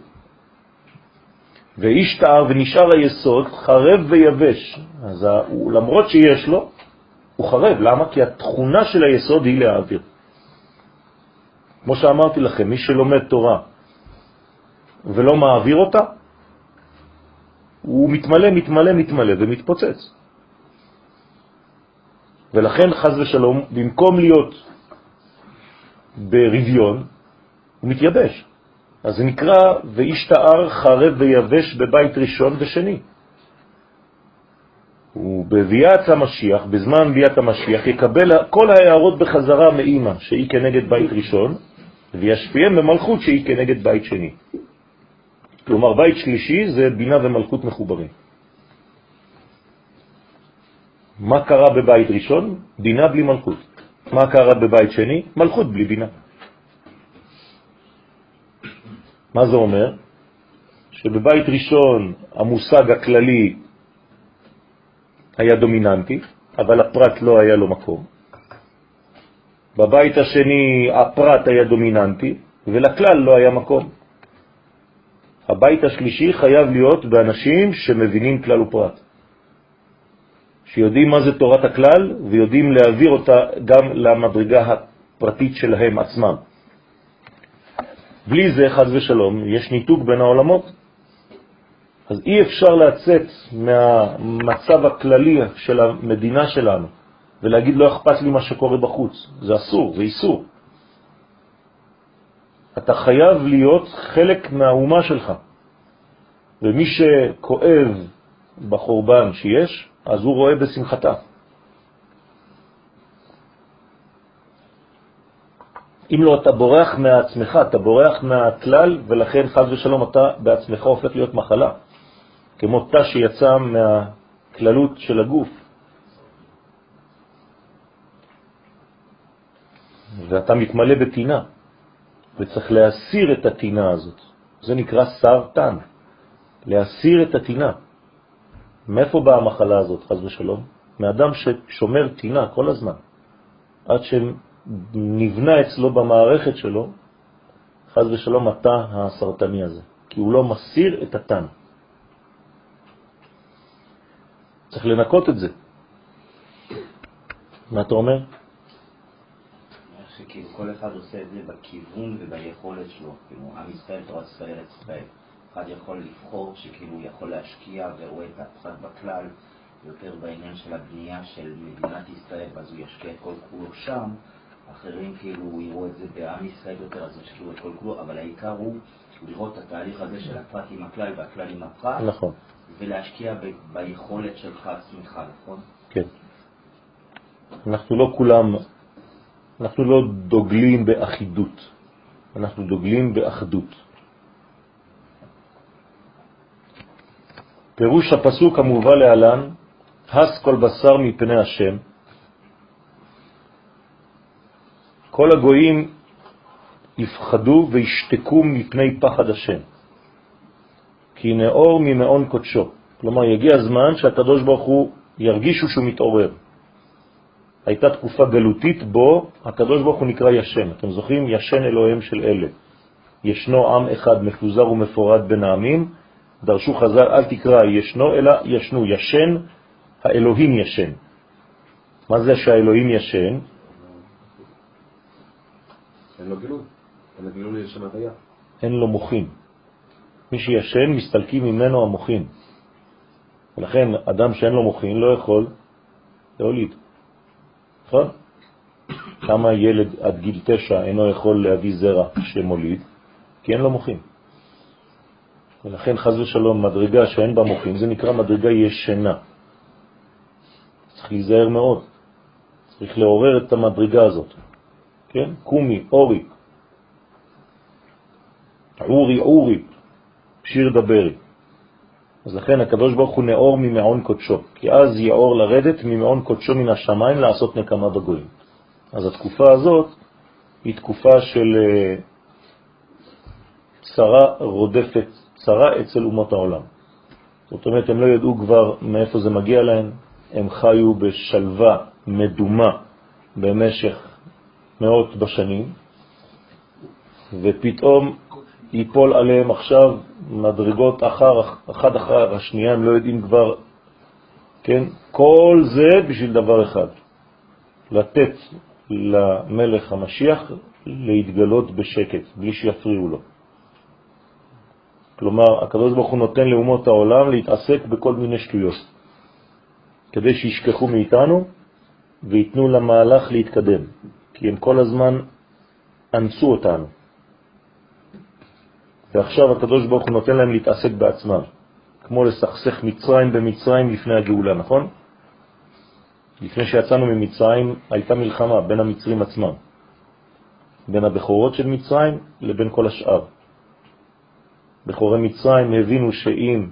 ואיש תאר ונשאר היסוד חרב ויבש. אז הוא, למרות שיש לו, הוא חרב. למה? כי התכונה של היסוד היא להעביר. כמו שאמרתי לכם, מי שלומד תורה ולא מעביר אותה, הוא מתמלא, מתמלא, מתמלא ומתפוצץ. ולכן, חז ושלום, במקום להיות ברביון, הוא מתייבש. אז זה נקרא ואיש תאר חרב ויבש בבית ראשון ושני. ובביאת המשיח, בזמן ביאת המשיח, יקבל כל ההערות בחזרה מאימא, שהיא כנגד בית ראשון, וישפיעם במלכות שהיא כנגד בית שני. כלומר, בית שלישי זה בינה ומלכות מחוברים. מה קרה בבית ראשון? בינה בלי מלכות. מה קרה בבית שני? מלכות בלי בינה. מה זה אומר? שבבית ראשון המושג הכללי היה דומיננטי, אבל הפרט לא היה לו מקום. בבית השני הפרט היה דומיננטי, ולכלל לא היה מקום. הבית השלישי חייב להיות באנשים שמבינים כלל ופרט, שיודעים מה זה תורת הכלל ויודעים להעביר אותה גם למדרגה הפרטית שלהם עצמם. בלי זה, חז ושלום, יש ניתוק בין העולמות. אז אי אפשר לצאת מהמצב הכללי של המדינה שלנו ולהגיד לא אכפת לי מה שקורה בחוץ. זה אסור, זה איסור. אתה חייב להיות חלק מהאומה שלך. ומי שכואב בחורבן שיש, אז הוא רואה בשמחתה. אם לא, אתה בורח מעצמך, אתה בורח מהכלל, ולכן חז ושלום אתה בעצמך הופך להיות מחלה, כמו תא שיצא מהכללות של הגוף. ואתה מתמלא בטינה, וצריך להסיר את הטינה הזאת. זה נקרא סרטן, להסיר את הטינה. מאיפה באה המחלה הזאת, חז ושלום? מאדם ששומר טינה כל הזמן, עד שנבנה אצלו במערכת שלו, חז ושלום, התא הסרטני הזה, כי הוא לא מסיר את התן. צריך לנקות את זה. מה אתה אומר? שכאילו כל אחד עושה את זה בכיוון וביכולת שלו, כאילו עם ישראל, תורת ישראל, ארץ ישראל. אחד יכול לבחור שכאילו הוא יכול להשקיע ורואה את הפחד בכלל יותר בעניין של הבנייה של מדינת ישראל, ואז הוא ישקיע את כל כולו שם. אחרים כאילו יראו את זה בעם ישראל יותר, אז ישקיעו את כל כולו, אבל העיקר הוא לראות את התהליך הזה של הפרט עם הכלל והכלל עם הפרט, נכון. ולהשקיע ב- ביכולת שלך עצמך, נכון? כן. אנחנו לא כולם, אנחנו לא דוגלים באחידות, אנחנו דוגלים באחדות. פירוש הפסוק המובא להלן, הס כל בשר מפני השם. כל הגויים יפחדו וישתקו מפני פחד השם, כי נאור ממעון קודשו. כלומר, יגיע הזמן שהקדוש ברוך הוא ירגישו שהוא מתעורר. הייתה תקופה גלותית בו הקדוש ברוך הוא נקרא ישן. אתם זוכרים? ישן אלוהים של אלה. ישנו עם אחד מפוזר ומפורד בין העמים, דרשו חז"ל, אל תקרא ישנו, אלא ישנו, ישן, האלוהים ישן. מה זה שהאלוהים ישן? אין לו גילוי, אין לו גילוי לשם הוויה. אין לו מוחין. מי שישן, מסתלקים ממנו המוחין. ולכן אדם שאין לו מוחין לא יכול להוליד. נכון? כמה ילד עד גיל תשע אינו יכול להביא זרע שמוליד? כי אין לו מוחין. ולכן חז ושלום מדרגה שאין בה מוחין, זה נקרא מדרגה ישנה. צריך להיזהר מאוד, צריך לעורר את המדרגה הזאת. כן? קומי, אורי, עורי, עורי, שיר דברי. אז לכן הקדוש ברוך הוא נאור ממעון קודשו, כי אז יאור לרדת ממעון קודשו מן השמיים לעשות נקמה בגויים. אז התקופה הזאת היא תקופה של אה, צרה רודפת צרה אצל אומות העולם. זאת אומרת, הם לא ידעו כבר מאיפה זה מגיע להם, הם חיו בשלווה מדומה במשך מאות בשנים, ופתאום ייפול עליהם עכשיו מדרגות אחר, אחד אחר השנייה, הם לא יודעים כבר, כן? כל זה בשביל דבר אחד, לתת למלך המשיח להתגלות בשקט, בלי שיפריעו לו. כלומר, הקדוש ברוך הוא נותן לאומות העולם להתעסק בכל מיני שטויות, כדי שישכחו מאיתנו ויתנו למהלך להתקדם, כי הם כל הזמן אנסו אותנו. ועכשיו הקדוש ברוך הוא נותן להם להתעסק בעצמם, כמו לסכסך מצרים במצרים לפני הגאולה, נכון? לפני שיצאנו ממצרים הייתה מלחמה בין המצרים עצמם, בין הבכורות של מצרים לבין כל השאר. בכורי מצרים הבינו שאם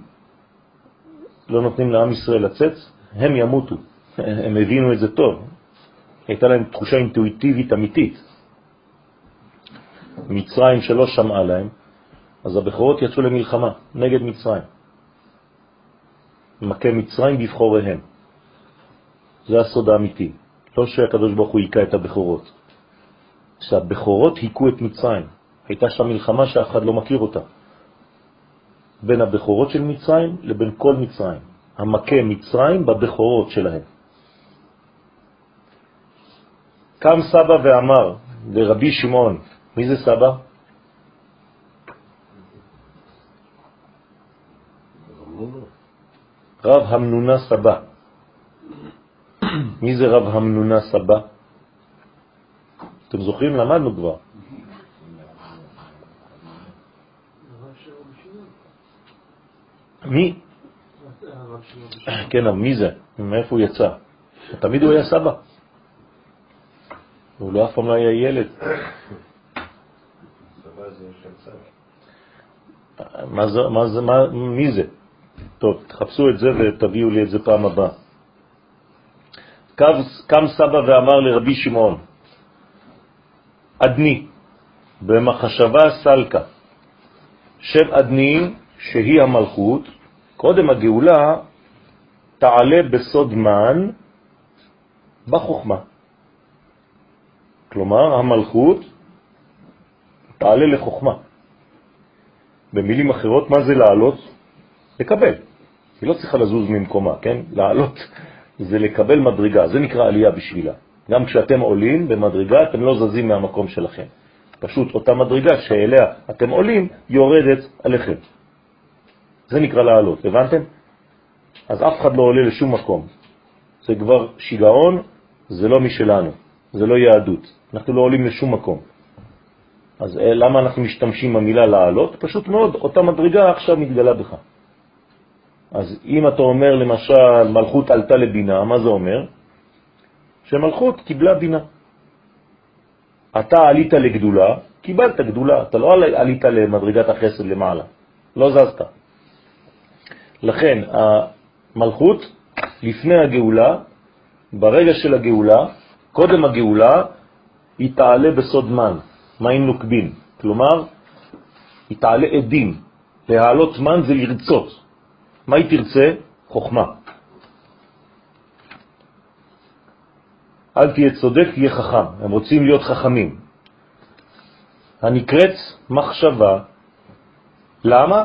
לא נותנים לעם ישראל לצאת, הם ימותו. הם הבינו את זה טוב. הייתה להם תחושה אינטואיטיבית אמיתית. מצרים שלא שמעה להם, אז הבכורות יצאו למלחמה נגד מצרים. מכה מצרים בבחוריהם. זה הסוד האמיתי. לא שהקדוש ברוך הוא היכה את הבכורות. שהבכורות היכו את מצרים. הייתה שם מלחמה שאף אחד לא מכיר אותה. בין הבכורות של מצרים לבין כל מצרים. המכה מצרים בבכורות שלהם. קם סבא ואמר לרבי שמעון, מי זה סבא? רב המנונה סבא. מי זה רב המנונה סבא? אתם זוכרים? למדנו כבר. מי? כן, אבל מי זה? מאיפה הוא יצא? תמיד הוא היה סבא. הוא לא אף פעם לא היה ילד. מה זה, מה זה, מה, מי זה? טוב, תחפשו את זה ותביאו לי את זה פעם הבאה. קם סבא ואמר לרבי שמעון, אדני, במחשבה סלקה, שם אדני שהיא המלכות, קודם הגאולה תעלה בסוד מן בחוכמה. כלומר, המלכות תעלה לחוכמה. במילים אחרות, מה זה לעלות? לקבל. היא לא צריכה לזוז ממקומה, כן? לעלות זה לקבל מדרגה, זה נקרא עלייה בשבילה. גם כשאתם עולים במדרגה, אתם לא זזים מהמקום שלכם. פשוט אותה מדרגה שאליה אתם עולים, יורדת עליכם. זה נקרא לעלות, הבנתם? אז אף אחד לא עולה לשום מקום. זה כבר שיגעון, זה לא משלנו, זה לא יהדות. אנחנו לא עולים לשום מקום. אז אה, למה אנחנו משתמשים במילה לעלות? פשוט מאוד, אותה מדרגה עכשיו מתגלה בך. אז אם אתה אומר למשל מלכות עלתה לבינה, מה זה אומר? שמלכות קיבלה בינה. אתה עלית לגדולה, קיבלת גדולה, אתה לא עלית למדרגת החסד למעלה, לא זזת. לכן המלכות לפני הגאולה, ברגע של הגאולה, קודם הגאולה, היא תעלה בסוד מן, מים נוקבים, כלומר, היא תעלה עדים. להעלות מן זה לרצות. מה היא תרצה? חוכמה. אל תהיה צודק, תהיה חכם. הם רוצים להיות חכמים. הנקראת מחשבה. למה?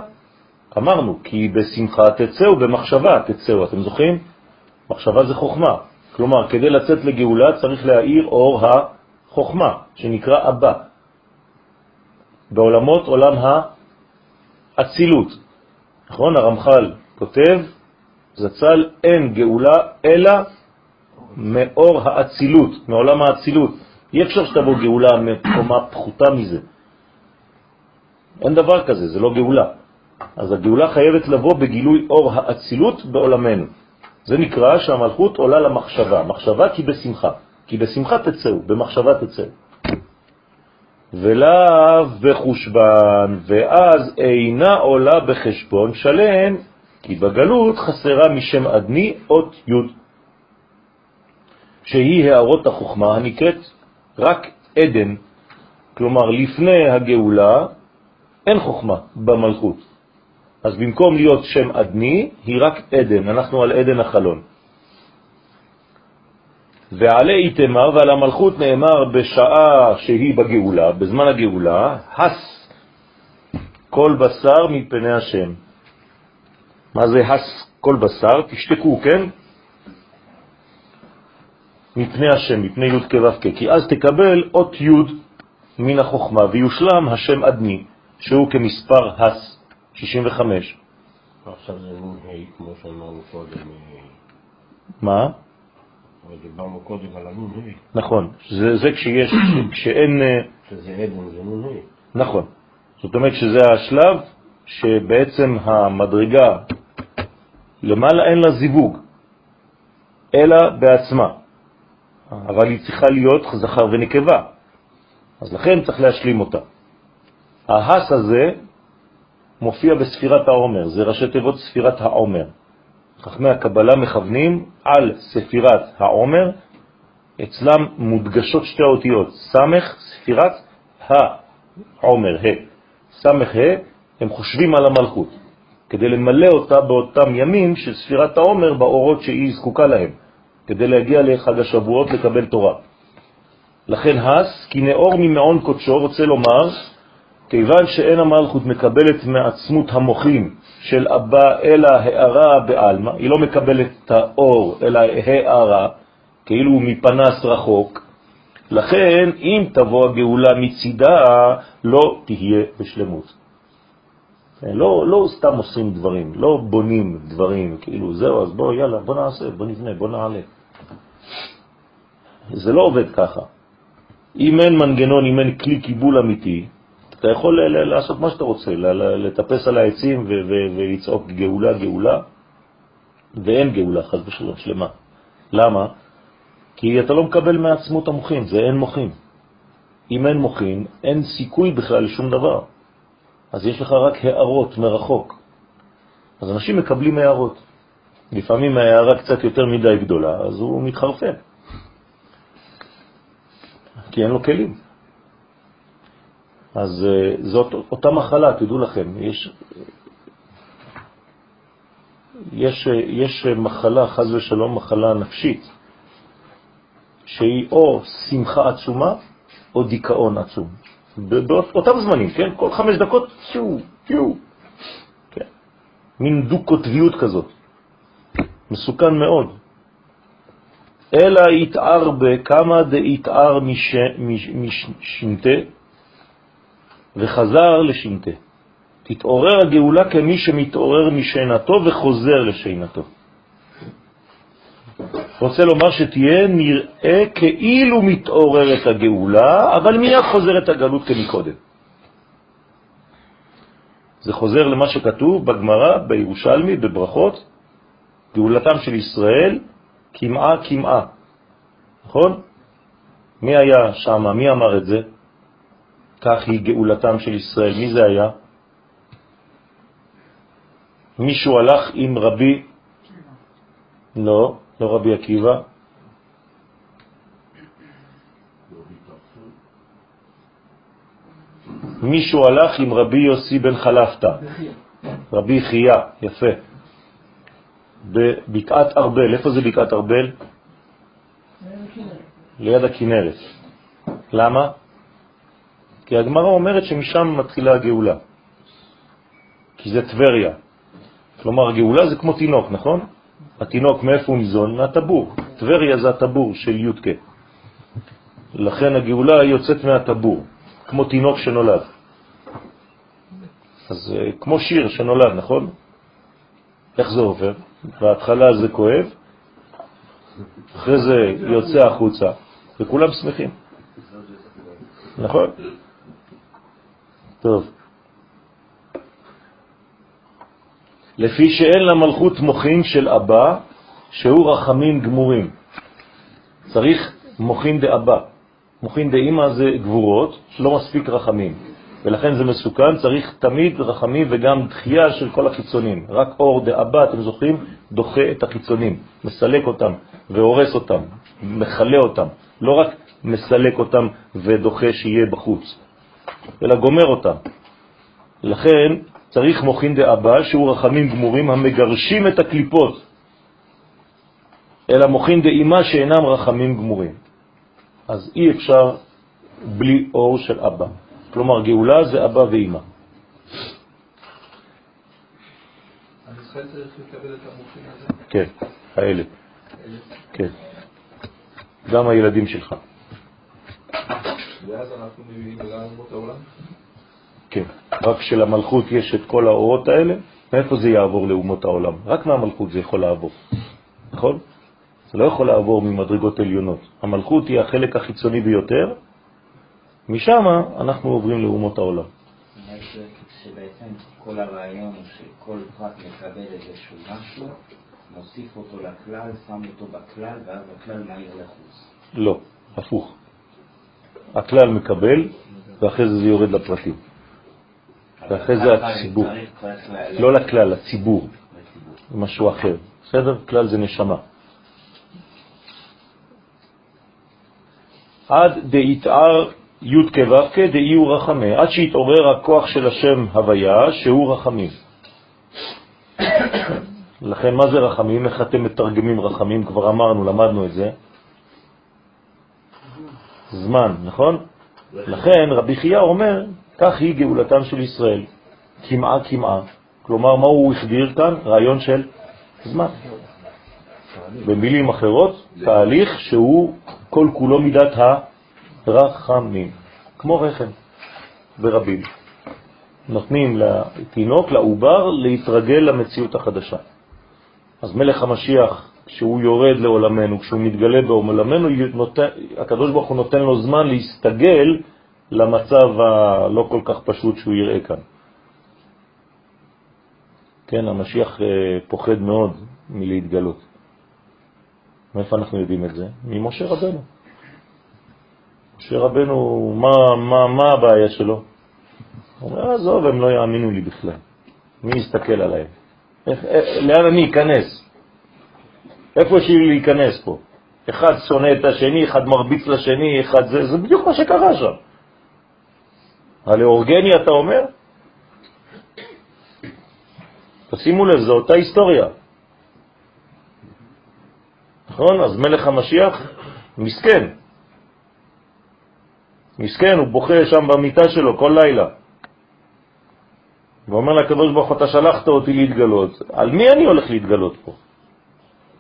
אמרנו, כי בשמחה תצאו, במחשבה תצאו. אתם זוכרים? מחשבה זה חוכמה. כלומר, כדי לצאת לגאולה צריך להאיר אור החוכמה, שנקרא אבא. בעולמות עולם האצילות. נכון? הרמח"ל כותב, זצ"ל, אין גאולה אלא מאור האצילות, מעולם האצילות. אי אפשר שתבוא גאולה מקומה פחותה מזה. אין דבר כזה, זה לא גאולה. אז הגאולה חייבת לבוא בגילוי אור האצילות בעולמנו. זה נקרא שהמלכות עולה למחשבה. מחשבה כי בשמחה. כי בשמחה תצאו, במחשבה תצאו. ולאו בחושבן, ואז אינה עולה בחשבון שלם, כי בגלות חסרה משם אדני אות י', שהיא הערות החוכמה הנקראת רק עדן, כלומר לפני הגאולה אין חוכמה במלכות. אז במקום להיות שם אדני, היא רק עדן, אנחנו על עדן החלון. ועלי איתמר ועל המלכות נאמר בשעה שהיא בגאולה, בזמן הגאולה, הס כל בשר מפני השם. מה זה הס כל בשר? תשתקו, כן? מפני השם, מפני י' כו' כי אז תקבל אות י' מן החוכמה ויושלם השם אדני, שהוא כמספר הס, 65. עכשיו זה נון ה' כמו שאמרנו קודם. מה? אבל דיברנו קודם על הנון ה'. נכון, זה, זה כשיש, כשאין... אה, שזה עדן זה נון ה'. נכון. זאת אומרת שזה השלב שבעצם המדרגה למעלה אין לה זיווג, אלא בעצמה. אבל היא צריכה להיות זכר ונקבה, אז לכן צריך להשלים אותה. ההס הזה מופיע בספירת העומר, זה ראשי תיבות ספירת העומר. חכמי הקבלה מכוונים על ספירת העומר, אצלם מודגשות שתי האותיות, סמך, ספירת העומר, ה. סמך ה, הם חושבים על המלכות, כדי למלא אותה באותם ימים של ספירת העומר באורות שהיא זקוקה להם. כדי להגיע לחג השבועות לקבל תורה. לכן הס, כי נאור ממעון קודשו, רוצה לומר, כיוון שאין המלכות מקבלת מעצמות המוחים של אבא אלא הערה בעלמא, היא לא מקבלת את האור אלא הערה, כאילו מפנס רחוק, לכן אם תבוא הגאולה מצידה לא תהיה בשלמות. לא, לא סתם עושים דברים, לא בונים דברים, כאילו זהו, אז בוא, יאללה, בוא נעשה, בוא נבנה, בוא נעלה. זה לא עובד ככה. אם אין מנגנון, אם אין כלי קיבול אמיתי, אתה יכול לעשות מה שאתה רוצה, לטפס על העצים ולצעוק גאולה, גאולה, ואין גאולה, חז ושלום, שלמה. למה? כי אתה לא מקבל מעצמות המוחים, זה אין מוחים. אם אין מוחים, אין סיכוי בכלל לשום דבר. אז יש לך רק הערות מרחוק. אז אנשים מקבלים הערות. לפעמים ההערה קצת יותר מדי גדולה, אז הוא מתחרפן. כי אין לו כלים. אז אה, זאת אותה מחלה, תדעו לכם, יש, יש, יש מחלה, חז ושלום, מחלה נפשית, שהיא או שמחה עצומה או דיכאון עצום. באותם זמנים, כן? כל חמש דקות, פיו, פיו. כן? מין דו-קוטביות כזאת. מסוכן מאוד. אלא יתאר בכמה דהתאר משנתה וחזר לשנתה. תתעורר הגאולה כמי שמתעורר משנתו וחוזר לשנתו. רוצה לומר שתהיה נראה כאילו מתעוררת הגאולה, אבל מיד חוזרת הגלות כמקודם. זה חוזר למה שכתוב בגמרא, בירושלמי, בברכות, גאולתם של ישראל כמעה כמעה. נכון? מי היה שם? מי אמר את זה? כך היא גאולתם של ישראל. מי זה היה? מישהו הלך עם רבי, לא, לא רבי עקיבא, מישהו הלך עם רבי יוסי בן חלפתא, רבי חייה, יפה, בבקעת ארבל. איפה זה בקעת ארבל? ליד הכנרת. למה? כי הגמרא אומרת שמשם מתחילה הגאולה. כי זה טבריה. כלומר, הגאולה זה כמו תינוק, נכון? התינוק מאיפה הוא ניזון? מהטבור. טבריה זה הטבור של יודקה. לכן הגאולה יוצאת מהטבור, כמו תינוק שנולד. אז אה, כמו שיר שנולד, נכון? איך זה עובר? בהתחלה זה כואב, אחרי זה יוצא החוצה, וכולם שמחים. נכון? טוב. לפי שאין למלכות מוחין של אבא, שהוא רחמים גמורים. צריך מוחין דאבא. מוחין דאמא זה גבורות, לא מספיק רחמים. ולכן זה מסוכן, צריך תמיד רחמים וגם דחייה של כל החיצונים. רק אור דאבא, אתם זוכרים, דוחה את החיצונים, מסלק אותם והורס אותם, מחלה אותם. לא רק מסלק אותם ודוחה שיהיה בחוץ, אלא גומר אותם. לכן צריך מוכין דאבא, שהוא רחמים גמורים המגרשים את הקליפות, אלא מוכין דאימה שאינם רחמים גמורים. אז אי אפשר בלי אור של אבא. כלומר, גאולה זה אבא ואימא. כן, האלה. כן. גם הילדים שלך. ואז אנחנו מביאים לאומות העולם? כן, רק שלמלכות יש את כל האורות האלה, מאיפה זה יעבור לאומות העולם? רק מהמלכות זה יכול לעבור, נכון? זה לא יכול לעבור ממדרגות עליונות. המלכות היא החלק החיצוני ביותר, משם אנחנו עוברים לאומות העולם. שבעצם כל הרעיון הוא שכל פרט מקבל איזשהו משהו, מוסיף אותו לכלל, שם אותו בכלל, ואז הכלל מהיר לחוץ. לא, הפוך. הכלל מקבל, ואחרי זה זה יורד לפרטים. ואחרי זה הציבור. לא לכלל, לציבור. זה משהו אחר. בסדר? כלל זה נשמה. עד דהתאר י' כו' כדאיהו רחמי, עד שהתעורר הכוח של השם הוויה, שהוא רחמים. לכן מה זה רחמים? איך אתם מתרגמים רחמים? כבר אמרנו, למדנו את זה. זמן, נכון? לכן רבי חייא אומר, כך היא גאולתם של ישראל, כמעה כמעה. כלומר, מה הוא החדיר כאן? רעיון של זמן. במילים אחרות, תהליך שהוא כל כולו מידת הרחמים, כמו רחם ברבים. נותנים לתינוק, לעובר, להתרגל למציאות החדשה. אז מלך המשיח, כשהוא יורד לעולמנו, כשהוא מתגלה בעולמנו, הקדוש ברוך הוא נותן לו זמן להסתגל למצב הלא כל כך פשוט שהוא יראה כאן. כן, המשיח אה, פוחד מאוד מלהתגלות. מאיפה אנחנו יודעים את זה? ממשה רבנו. משה רבנו, מה, מה, מה הבעיה שלו? הוא אומר, עזוב, הם לא יאמינו לי בכלל. מי יסתכל עליהם? איך, איך, לאן אני אכנס? איפה לי להיכנס פה? אחד שונא את השני, אחד מרביץ לשני, אחד זה, זה בדיוק מה שקרה שם. הלאורגני אתה אומר? תשימו לב, זו אותה היסטוריה. נכון? אז מלך המשיח מסכן. מסכן, הוא בוכה שם במיטה שלו כל לילה. ואומר לקדוש ברוך אתה שלחת אותי להתגלות. על מי אני הולך להתגלות פה?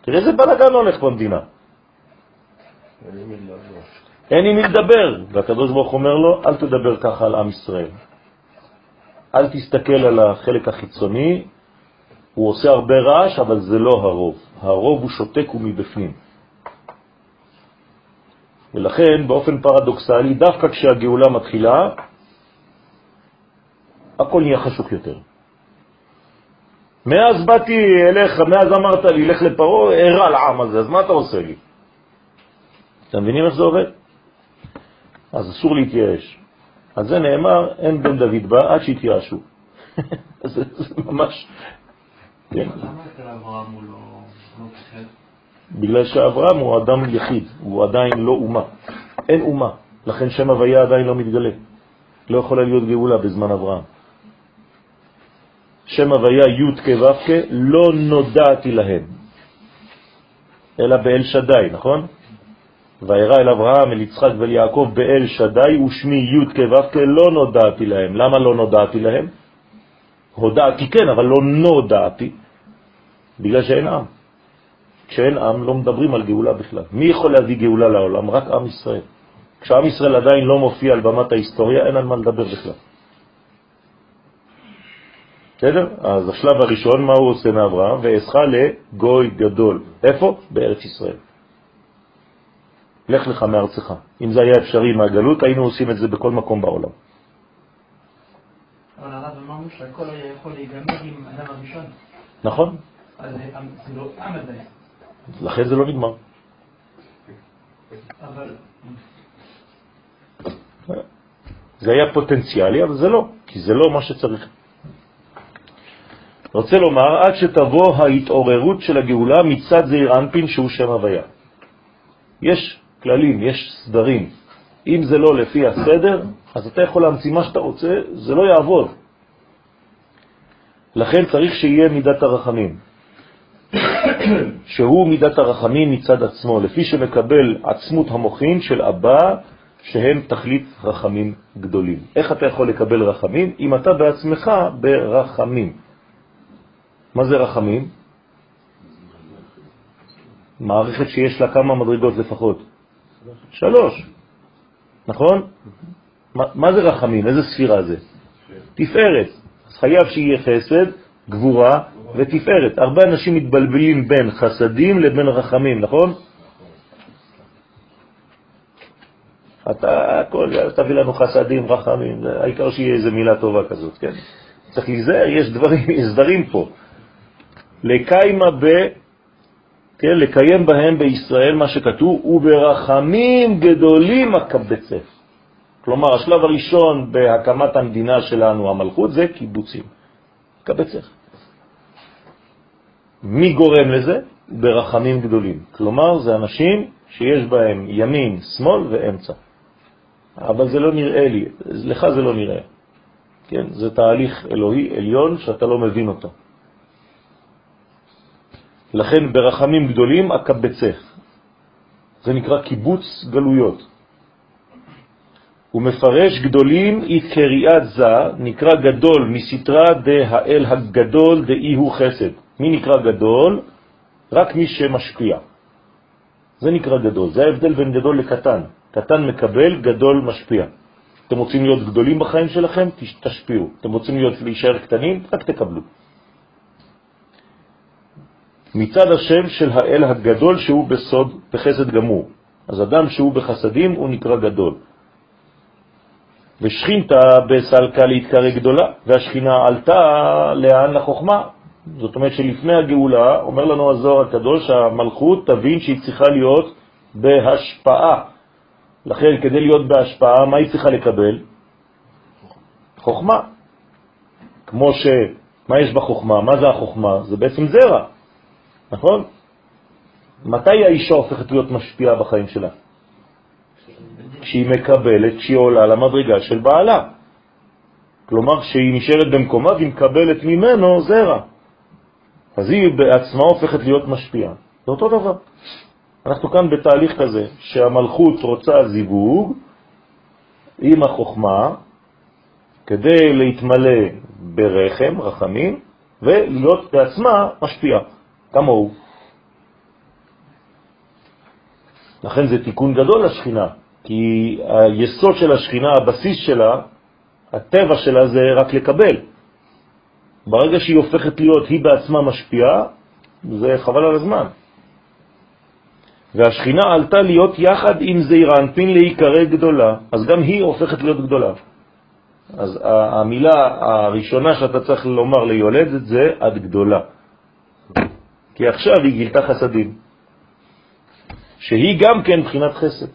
תראה איזה בלגן הולך במדינה. אין עם מי לדבר. והקדוש ברוך אומר לו, אל תדבר ככה על עם ישראל. אל תסתכל על החלק החיצוני, הוא עושה הרבה רעש, אבל זה לא הרוב. הרוב הוא שותק ומבפנים. ולכן, באופן פרדוקסלי, דווקא כשהגאולה מתחילה, הכל נהיה חשוך יותר. מאז באתי אליך, מאז אמרת לי, לך לפרו, ערה לעם הזה, אז מה אתה עושה לי? אתם מבינים איך זה עובד? אז אסור להתייאש. על זה נאמר, אין בן דוד בא עד שיתייאשו. זה ממש... כן. בגלל שאברהם הוא אדם יחיד, הוא עדיין לא אומה. אין אומה, לכן שם הוויה עדיין לא מתגלה. לא יכולה להיות גאולה בזמן אברהם. שם הוויה י' כו' לא נודעתי להם, אלא באל שדי, נכון? וירא אל אברהם, אל יצחק ואל יעקב באל שדי, ושמי י' כו' לא נודעתי להם. למה לא נודעתי להם? הודעתי כן, אבל לא נודעתי, בגלל שאין עם. כשאין עם לא מדברים על גאולה בכלל. מי יכול להביא גאולה לעולם? רק עם ישראל. כשעם ישראל עדיין לא מופיע על במת ההיסטוריה, אין על מה לדבר בכלל. בסדר? אז השלב הראשון, מה הוא עושה מאברהם? ואעשך לגוי גדול. איפה? בארץ ישראל. לך לך מארצך. אם זה היה אפשרי מהגלות, היינו עושים את זה בכל מקום בעולם. אבל הרב אמרנו שהכל היה יכול להיגמר עם אדם הראשון. נכון? אז זה לא עם עדיין. לכן זה לא נגמר. אבל זה היה פוטנציאלי, אבל זה לא, כי זה לא מה שצריך. רוצה לומר, עד שתבוא ההתעוררות של הגאולה מצד זעיר אנפין שהוא שם הוויה. יש כללים, יש סדרים. אם זה לא לפי הסדר, אז אתה יכול להמציא מה שאתה רוצה, זה לא יעבוד. לכן צריך שיהיה מידת הרחמים, שהוא מידת הרחמים מצד עצמו, לפי שמקבל עצמות המוחין של אבא, שהם תכלית רחמים גדולים. איך אתה יכול לקבל רחמים? אם אתה בעצמך ברחמים. מה זה רחמים? מערכת שיש לה כמה מדרגות לפחות? שלוש, נכון? מה, זה רחמים? איזה ספירה זה? תפארת. אז חייב שיהיה חסד, גבורה ותפארת. הרבה אנשים מתבלבלים בין חסדים לבין רחמים, נכון? אתה הכל, תביא לנו חסדים, רחמים, העיקר שיהיה איזה מילה טובה כזאת, כן? צריך להיזהר, יש דברים, יש דברים פה. לקיימה ב... כן, לקיים בהם בישראל מה שכתוב, וברחמים גדולים הקבצף. כלומר, השלב הראשון בהקמת המדינה שלנו, המלכות, זה קיבוצים. קבצף. מי גורם לזה? ברחמים גדולים. כלומר, זה אנשים שיש בהם ימין, שמאל ואמצע. אבל זה לא נראה לי, לך זה לא נראה. כן, זה תהליך אלוהי עליון שאתה לא מבין אותו. לכן ברחמים גדולים אקבצך. זה נקרא קיבוץ גלויות. הוא מפרש גדולים היא קריאת זה, נקרא גדול מסתרה דהאל הגדול דאי הוא חסד. מי נקרא גדול? רק מי שמשפיע. זה נקרא גדול, זה ההבדל בין גדול לקטן. קטן מקבל, גדול משפיע. אתם רוצים להיות גדולים בחיים שלכם? תשפיעו. אתם רוצים להיות, להישאר קטנים? רק תקבלו. מצד השם של האל הגדול שהוא בסוד, בחסד גמור. אז אדם שהוא בחסדים הוא נקרא גדול. ושכינתה בסלקה להתקרא גדולה, והשכינה עלתה לאן לחוכמה. זאת אומרת שלפני הגאולה, אומר לנו הזוהר הקדוש, המלכות תבין שהיא צריכה להיות בהשפעה. לכן, כדי להיות בהשפעה, מה היא צריכה לקבל? חוכמה. כמו ש... מה יש בחוכמה? מה זה החוכמה? זה בעצם זרע, נכון? מתי האישה הופכת להיות משפיעה בחיים שלה? כשהיא מקבלת, כשהיא עולה למדרגה של בעלה. כלומר, כשהיא נשארת במקומה והיא מקבלת ממנו זרע. אז היא בעצמה הופכת להיות משפיעה. זה אותו דבר. אנחנו כאן בתהליך כזה, שהמלכות רוצה זיווג עם החוכמה, כדי להתמלא ברחם, רחמים, ולהיות בעצמה משפיעה, כמוהו. לכן זה תיקון גדול לשכינה, כי היסוד של השכינה, הבסיס שלה, הטבע שלה זה רק לקבל. ברגע שהיא הופכת להיות, היא בעצמה משפיעה, זה חבל על הזמן. והשכינה עלתה להיות יחד עם זעיר אנפין להיקרא גדולה, אז גם היא הופכת להיות גדולה. אז המילה הראשונה שאתה צריך לומר ליולדת זה את גדולה. כי עכשיו היא גילתה חסדים, שהיא גם כן בחינת חסד.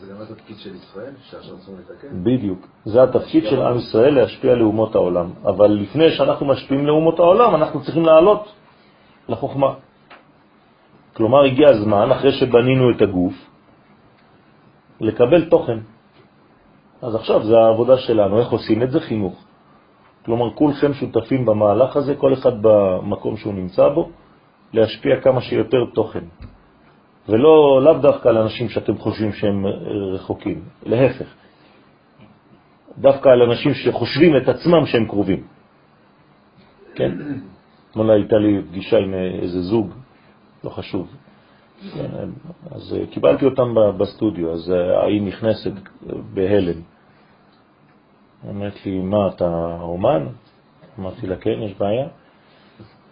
זה גם התפקיד של ישראל, שעכשיו צריכים לתקן? בדיוק. זה התפקיד של עם ישראל להשפיע לאומות העולם. אבל לפני שאנחנו משפיעים לאומות העולם, אנחנו צריכים לעלות לחוכמה. כלומר, הגיע הזמן, אחרי שבנינו את הגוף, לקבל תוכן. אז עכשיו זה העבודה שלנו. איך עושים את זה? חינוך. כלומר, כולכם שותפים במהלך הזה, כל אחד במקום שהוא נמצא בו, להשפיע כמה שיותר תוכן. ולא לאו דווקא על אנשים שאתם חושבים שהם רחוקים, להפך. דווקא על אנשים שחושבים את עצמם שהם קרובים. כן? אתמול הייתה לי פגישה עם איזה זוג, לא חשוב. אז קיבלתי אותם בסטודיו, אז היא נכנסת בהלם. אמרת לי, מה, אתה אומן? אמרתי לה, כן, יש בעיה.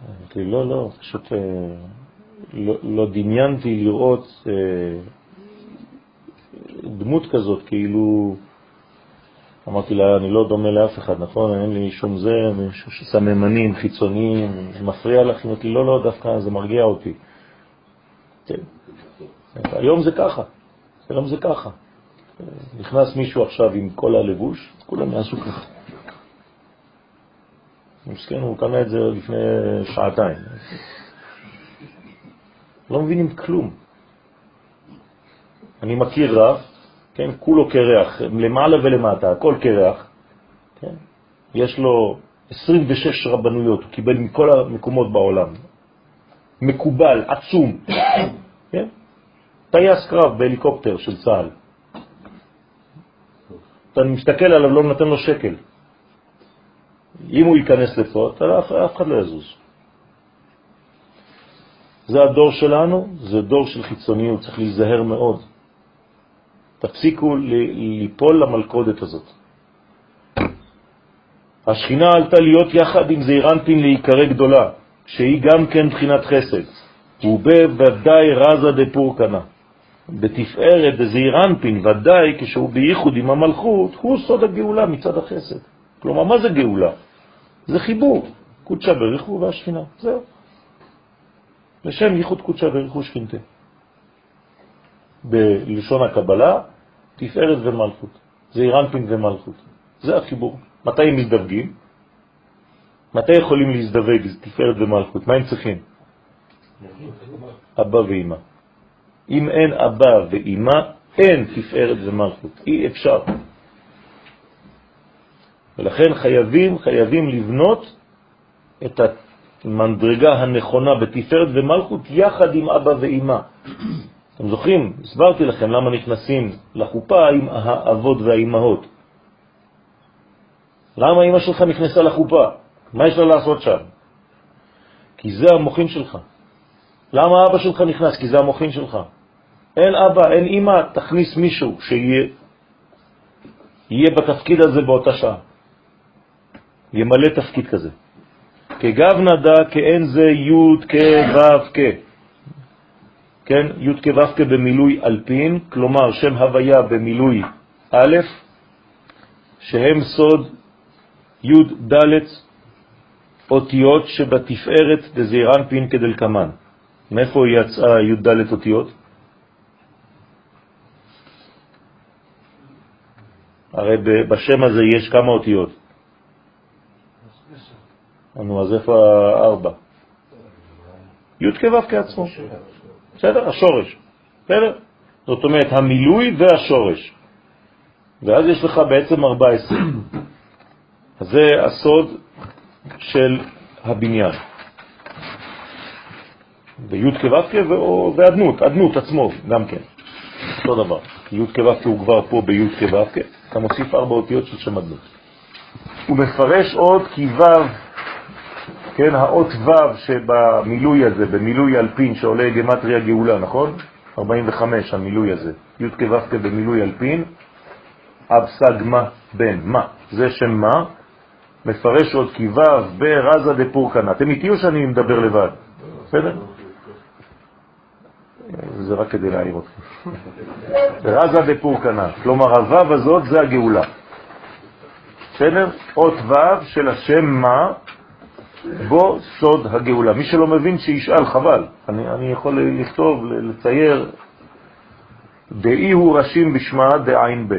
אמרתי לא, לא, פשוט אה, לא, לא דמיינתי לראות אה, דמות כזאת, כאילו, אמרתי לה, אני לא דומה לאף אחד, נכון? אין לי שום זה, סממנים חיצוניים, מפריע לך? אמרתי, לא, לא, דווקא זה מרגיע אותי. כן. היום זה ככה, היום זה ככה. נכנס מישהו עכשיו עם כל הלבוש, כולם יעשו ככה. מסכן, הוא קנה את זה לפני שעתיים. לא מבינים כלום. אני מכיר רב, כן, כולו קרח, למעלה ולמטה, הכל קרח, כן? יש לו 26 רבנויות, הוא קיבל מכל המקומות בעולם. מקובל, עצום, כן? טייס קרב בהליקופטר של צה"ל. אתה מסתכל עליו, לא נותן לו שקל. אם הוא ייכנס לפה, אף אחד לא יזוז. זה הדור שלנו, זה דור של חיצוניות, צריך להיזהר מאוד. תפסיקו ליפול למלכודת הזאת. השכינה עלתה להיות יחד עם זעירנטין להיקרא גדולה, שהיא גם כן בחינת חסד, ובוודאי רזה דפורקנה. בתפארת דזעירנטין, ודאי כשהוא בייחוד עם המלכות, הוא סוד הגאולה מצד החסד. כלומר, מה זה גאולה? זה חיבור, קודשה בריחו והשכינה, זהו. לשם ייחוד קודשה וריחו שכינתה. בלשון הקבלה, תפארת ומלכות. זה אירנפין ומלכות. זה החיבור. מתי הם מזדווגים? מתי יכולים להזדווג תפארת ומלכות? מה הם צריכים? אבא ואמא. אם אין אבא ואמא, אין תפארת ומלכות. אי אפשר. ולכן חייבים, חייבים לבנות את מדרגה הנכונה בתפארת ומלכות יחד עם אבא ואימא. אתם זוכרים? הסברתי לכם למה נכנסים לחופה עם האבות והאימהות. למה אמא שלך נכנסה לחופה? מה יש לה לעשות שם? כי זה המוחין שלך. למה אבא שלך נכנס? כי זה המוחין שלך. אין אבא, אין אמא, תכניס מישהו שיהיה יהיה בתפקיד הזה באותה שעה. ימלא תפקיד כזה. כגב נדע כאין זה י' כו' כ'. כן, י' כו' כ' במילוי אלפין, כלומר שם הוויה במילוי א', שהם סוד י' ד' אותיות שבתפארת דזעירנפין כדלקמן. מאיפה יצאה י' ד' אותיות? הרי בשם הזה יש כמה אותיות. נו, אז איפה הארבע? י' כו' כעצמו. בסדר? השורש. בסדר? זאת אומרת, המילוי והשורש. ואז יש לך בעצם 14. זה הסוד של הבניין. וי' כו' ואדנות, אדנות עצמו גם כן, אותו דבר. י' כו' הוא כבר פה בי' כו', אתה מוסיף ארבע אותיות של שם אדנות. הוא מפרש עוד כי ו', כן, האות ו' שבמילוי הזה, במילוי אלפין שעולה גמטריה גאולה, נכון? 45 המילוי הזה, י' כו' במילוי אלפין, אבסגמה בן, מה? זה שם מה? מפרש עוד כי ו' ברזה דפורקנה. אתם איתי או שאני מדבר לבד? בסדר? זה רק כדי להעיר אתכם. רזה דפורקנה, כלומר הו' הזאת זה הגאולה. בסדר? אות ו' של השם מה, בו סוד הגאולה. מי שלא מבין שישאל, חבל. אני, אני יכול לכתוב, לצייר, דאי הוא רשים בשמה דעין ב',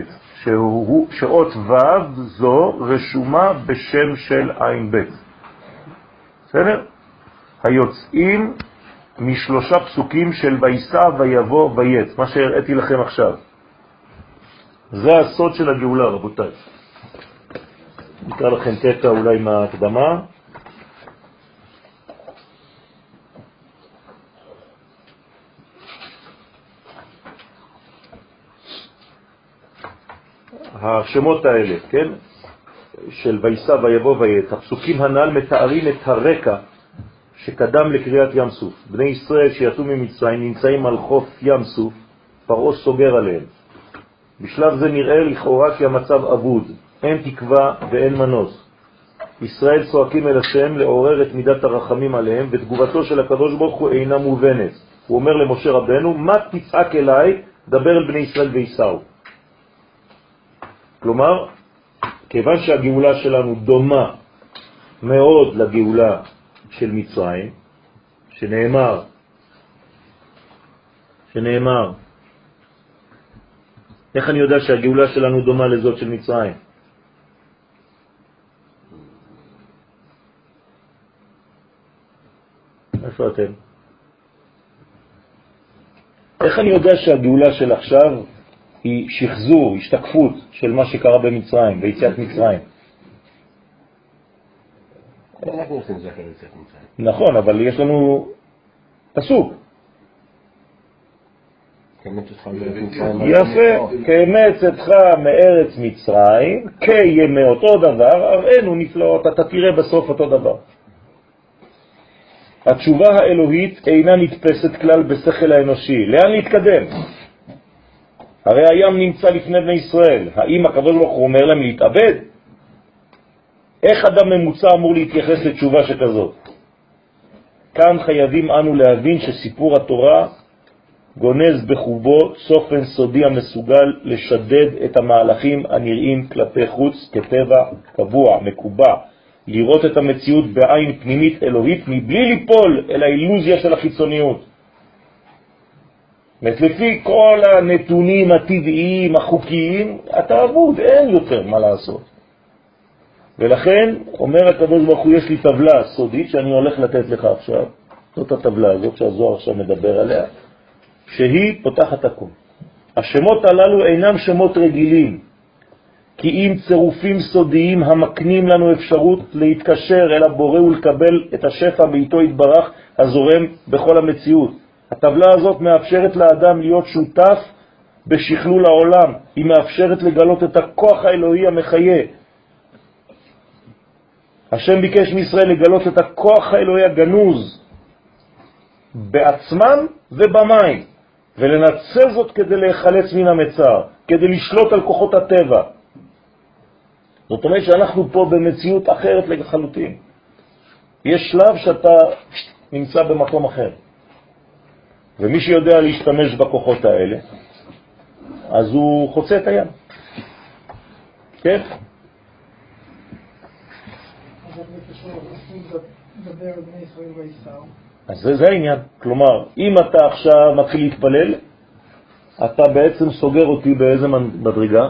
שאות ו' זו רשומה בשם של עין ב'. בסדר? היוצאים משלושה פסוקים של ויסע ויבוא ויץ, מה שהראיתי לכם עכשיו. זה הסוד של הגאולה, רבותיי. נקרא לכם קטע אולי מההקדמה. השמות האלה, כן, של ויסע ויבוא ויץ, הפסוקים הנ"ל מתארים את הרקע שקדם לקריאת ים סוף. בני ישראל שיצאו ממצרים נמצאים על חוף ים סוף, פרעה סוגר עליהם. בשלב זה נראה לכאורה כי המצב אבוד, אין תקווה ואין מנוס. ישראל צועקים אל השם לעורר את מידת הרחמים עליהם, ותגובתו של הקדוש ברוך הוא אינה מובנת. הוא אומר למשה רבנו, מה תצעק אליי, דבר אל בני ישראל ויסעו. כלומר, כיוון שהגאולה שלנו דומה מאוד לגאולה של מצרים, שנאמר, שנאמר, איך אני יודע שהגאולה שלנו דומה לזאת של מצרים? איפה אתם? איך אני יודע שהגאולה של עכשיו היא שחזור, השתקפות של מה שקרה במצרים, ביציאת מצרים? נכון, אבל יש לנו פסוק. יפה, כאמץ אתך מארץ מצרים, כימי אותו דבר, הראינו נפלאות, אתה תראה בסוף אותו דבר. התשובה האלוהית אינה נתפסת כלל בשכל האנושי. לאן להתקדם? הרי הים נמצא לפני בני ישראל. האם הוא אומר להם להתאבד? איך אדם ממוצע אמור להתייחס לתשובה שכזאת? כאן חייבים אנו להבין שסיפור התורה גונז בחובו צופן סודי המסוגל לשדד את המהלכים הנראים כלפי חוץ כטבע קבוע, מקובע, לראות את המציאות בעין פנימית אלוהית מבלי ליפול אל האילוזיה של החיצוניות. לפי כל הנתונים הטבעיים, החוקיים, אתה אבוד, אין יותר מה לעשות. ולכן אומר הקדוש ברוך הוא, יש לי טבלה סודית שאני הולך לתת לך עכשיו, זאת הטבלה הזאת שהזוהר עכשיו מדבר עליה, שהיא פותחת הכל. השמות הללו אינם שמות רגילים, כי אם צירופים סודיים המקנים לנו אפשרות להתקשר אל הבורא ולקבל את השפע בעיתו התברך הזורם בכל המציאות. הטבלה הזאת מאפשרת לאדם להיות שותף בשכלול העולם, היא מאפשרת לגלות את הכוח האלוהי המחיה. השם ביקש מישראל לגלות את הכוח האלוהי הגנוז בעצמם ובמים, ולנצל זאת כדי להיחלץ מן המצר, כדי לשלוט על כוחות הטבע. זאת אומרת שאנחנו פה במציאות אחרת לחלוטין. יש שלב שאתה נמצא במקום אחר. ומי שיודע להשתמש בכוחות האלה, אז הוא חוצה את הים. כן? אז זה, זה העניין. כלומר, אם אתה עכשיו מתחיל להתפלל, אתה בעצם סוגר אותי באיזה מדרגה?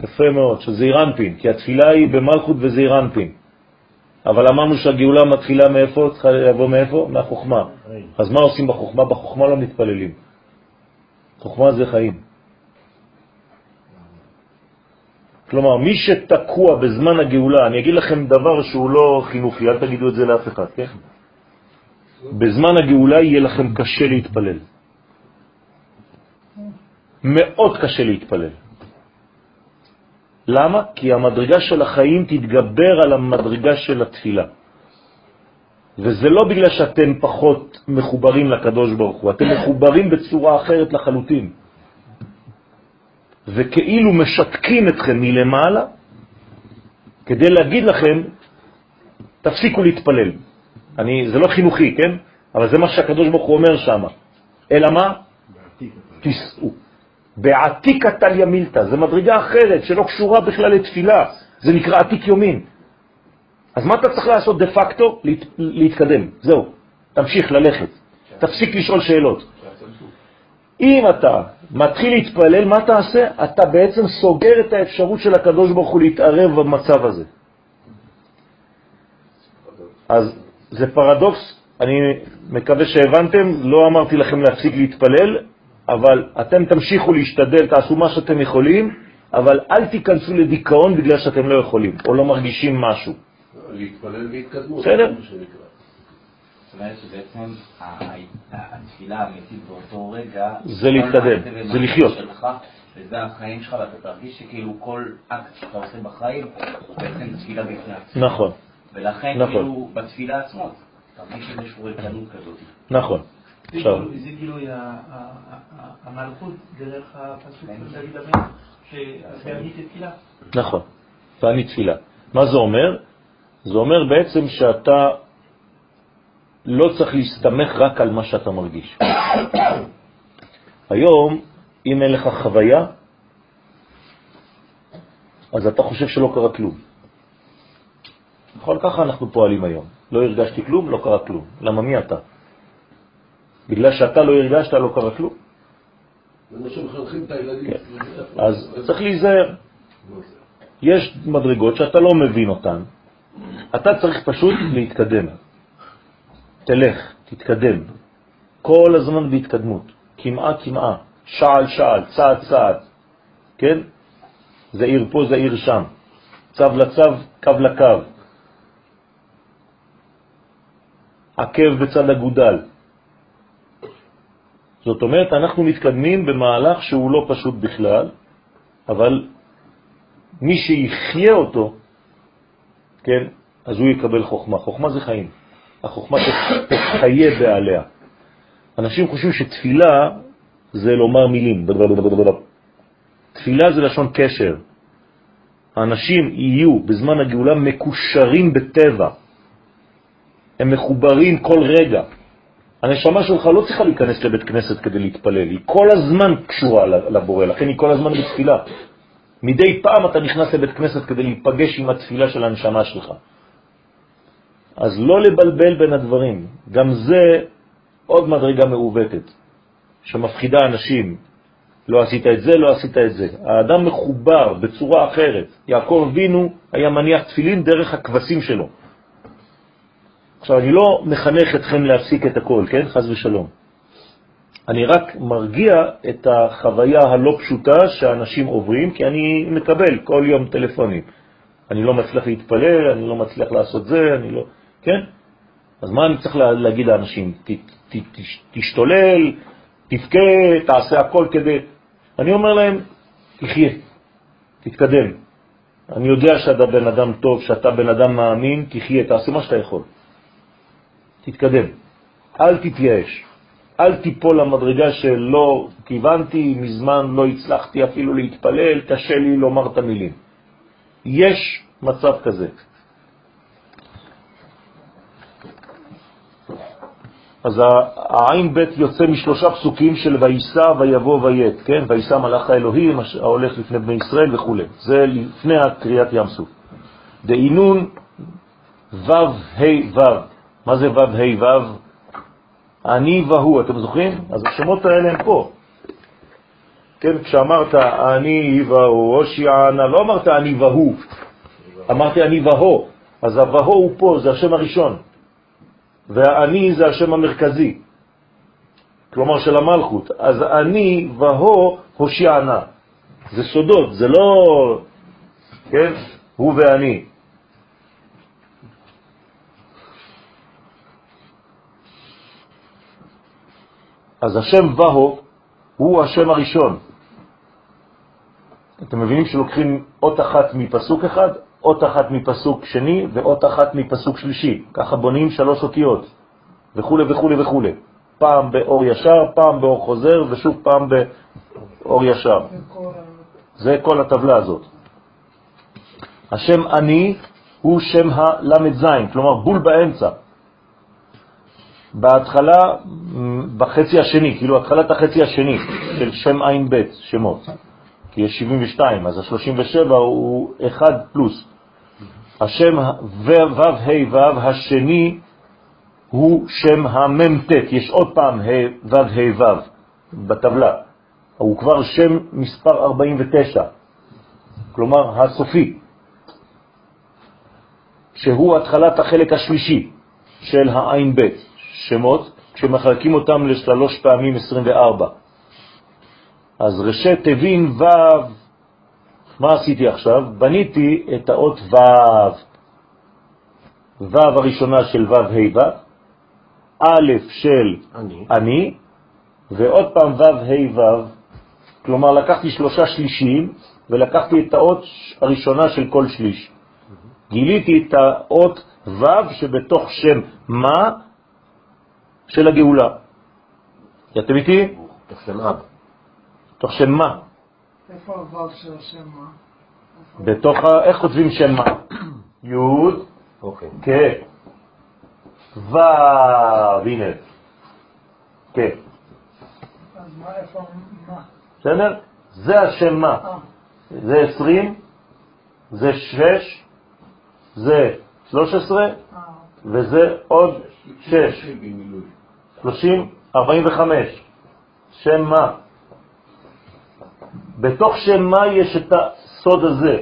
יפה מאוד, שזה אירנפין, כי התפילה היא במלכות וזה אירנפין. אבל אמרנו שהגאולה מתחילה מאיפה? צריכה לבוא מאיפה? מהחוכמה. אז מה עושים בחוכמה? בחוכמה לא מתפללים. חוכמה זה חיים. כלומר, מי שתקוע בזמן הגאולה, אני אגיד לכם דבר שהוא לא חינוכי, אל תגידו את זה לאף אחד, כן? בזמן הגאולה יהיה לכם קשה להתפלל. מאוד קשה להתפלל. למה? כי המדרגה של החיים תתגבר על המדרגה של התפילה. וזה לא בגלל שאתם פחות מחוברים לקדוש ברוך הוא, אתם מחוברים בצורה אחרת לחלוטין. וכאילו משתקים אתכם מלמעלה כדי להגיד לכם, תפסיקו להתפלל. אני, זה לא חינוכי, כן? אבל זה מה שהקדוש ברוך הוא אומר שם. אלא מה? תיסעו. בעתיק התליה מילתא, זה מדרגה אחרת שלא קשורה בכלל לתפילה, זה נקרא עתיק יומין. אז מה אתה צריך לעשות דה פקטו? להת, להתקדם, זהו, תמשיך ללכת, תפסיק לשאול שאלות. אם אתה מתחיל להתפלל, מה תעשה? אתה בעצם סוגר את האפשרות של הקדוש ברוך הוא להתערב במצב הזה. אז זה פרדוקס, אני מקווה שהבנתם, לא אמרתי לכם להפסיק להתפלל, אבל אתם תמשיכו להשתדל, תעשו מה שאתם יכולים, אבל אל תיכנסו לדיכאון בגלל שאתם לא יכולים, או לא מרגישים משהו. להתפלל בהתקדמות. בסדר. זאת אומרת שבעצם התפילה האמיתית באותו רגע... זה להתקדם, זה לחיות. וזה החיים שלך, ואתה תרגיש שכאילו כל אקט שאתה עושה בחיים הוא בעצם תפילה בפני עצמו. נכון, ולכן נכון. כאילו בתפילה עצמו, תרגיש איזושהי ריקנות כזאת. נכון. זה גילוי- ה- המלכות דרך הפסוק של דוד המלך, שבענית תפילה. נכון, ואני תפילה. מה זה אומר? זה אומר בעצם שאתה לא צריך להסתמך רק על מה שאתה מרגיש. היום, אם אין לך חוויה, אז אתה חושב שלא קרה כלום. נכון? ככה אנחנו פועלים היום. לא הרגשתי כלום, לא קרה כלום. למה מי אתה? בגלל שאתה לא הרגשת, לא קרה כלום. כן. אז צריך להיזהר. יש מדרגות שאתה לא מבין אותן, אתה צריך פשוט להתקדם. תלך, תתקדם. כל הזמן בהתקדמות, כמעה כמעה, שעל שעל, צעד צעד, כן? זה עיר פה, זה עיר שם, צו לצו, קו לקו. עקב בצד אגודל. זאת אומרת, אנחנו מתקדמים במהלך שהוא לא פשוט בכלל, אבל מי שיחיה אותו, כן, אז הוא יקבל חוכמה. חוכמה זה חיים. החוכמה תחיה בעליה. אנשים חושבים שתפילה זה לומר מילים. תפילה זה לשון קשר. האנשים יהיו בזמן הגאולה מקושרים בטבע. הם מחוברים כל רגע. הנשמה שלך לא צריכה להיכנס לבית כנסת כדי להתפלל, היא כל הזמן קשורה לבורא, לכן היא כל הזמן בתפילה. מדי פעם אתה נכנס לבית כנסת כדי להיפגש עם התפילה של הנשמה שלך. אז לא לבלבל בין הדברים. גם זה עוד מדרגה מעוותת, שמפחידה אנשים. לא עשית את זה, לא עשית את זה. האדם מחובר בצורה אחרת. יעקב אבינו היה מניח תפילין דרך הכבשים שלו. עכשיו, אני לא מחנך אתכם להפסיק את הכל, כן? חז ושלום. אני רק מרגיע את החוויה הלא פשוטה שאנשים עוברים, כי אני מקבל כל יום טלפונים. אני לא מצליח להתפלל, אני לא מצליח לעשות זה, אני לא... כן? אז מה אני צריך להגיד לאנשים? ת, ת, ת, תשתולל, תבכה, תעשה הכל כדי... אני אומר להם, תחיה, תתקדם. אני יודע שאתה בן אדם טוב, שאתה בן אדם מאמין, תחיה, תעשה מה שאתה יכול. תתקדם. אל תתייאש. אל תיפול למדרגה שלא כיוונתי, מזמן לא הצלחתי אפילו להתפלל, קשה לי לומר את המילים. יש מצב כזה. אז העין ב' יוצא משלושה פסוקים של ויסע ויבוא ויית, כן? ויסע מלאך האלוהים ההולך לפני בני ישראל וכו'. זה לפני הקריאת ים סוף. דהינון ו' ה' ו'. מה זה ו' ה' ו'? אני והוא, אתם זוכרים? אז השמות האלה הם פה. כן, כשאמרת אני והוא, הושיענה, לא אמרת אני והוא, אמרתי אני והוא. אז הווהו הוא פה, זה השם הראשון. והאני זה השם המרכזי, כלומר של המלכות. אז אני והו הושיענה. זה סודות, זה לא, כן, הוא ואני. אז השם והו הוא השם הראשון. אתם מבינים שלוקחים אות אחת מפסוק אחד, אות אחת מפסוק שני ואות אחת מפסוק שלישי. ככה בונים שלוש אותיות, וכו' וכו' וכו'. פעם באור ישר, פעם באור חוזר, ושוב פעם באור ישר. זה כל הטבלה הזאת. השם אני הוא שם זין, כלומר בול באמצע. בהתחלה, בחצי השני, כאילו התחלת החצי השני של שם עין ב' שמות, כי יש 72, אז ה-37 הוא 1 פלוס. השם ו' ה' ו' השני הוא שם המ"ט, יש עוד פעם ו' ה' ו' בטבלה, הוא כבר שם מספר 49, כלומר הסופי, שהוא התחלת החלק השלישי של העין ב', שמות, כשמחלקים אותם לשלוש פעמים 24. אז ראשי תבין ו' מה עשיתי עכשיו? בניתי את האות ו', ו' הראשונה של ו' ה' ו', א' של אני, אני ועוד פעם ו' ה' ו', כלומר לקחתי שלושה שלישים ולקחתי את האות הראשונה של כל שליש. גיליתי את האות ו' שבתוך שם מה של הגאולה. אתם איתי? תוך שם אב. תוך שם מה? איפה הוו של השם מה? בתוך ה... איך כותבים שם מה? י' אוקיי. כן. ו', הנה. כן. אז מה, איפה מה? בסדר? זה השם מה. אה, זה 20, זה 6, זה 13, אה, וזה עוד 6. 30, 45. שם מה? בתוך שם מה יש את הסוד הזה.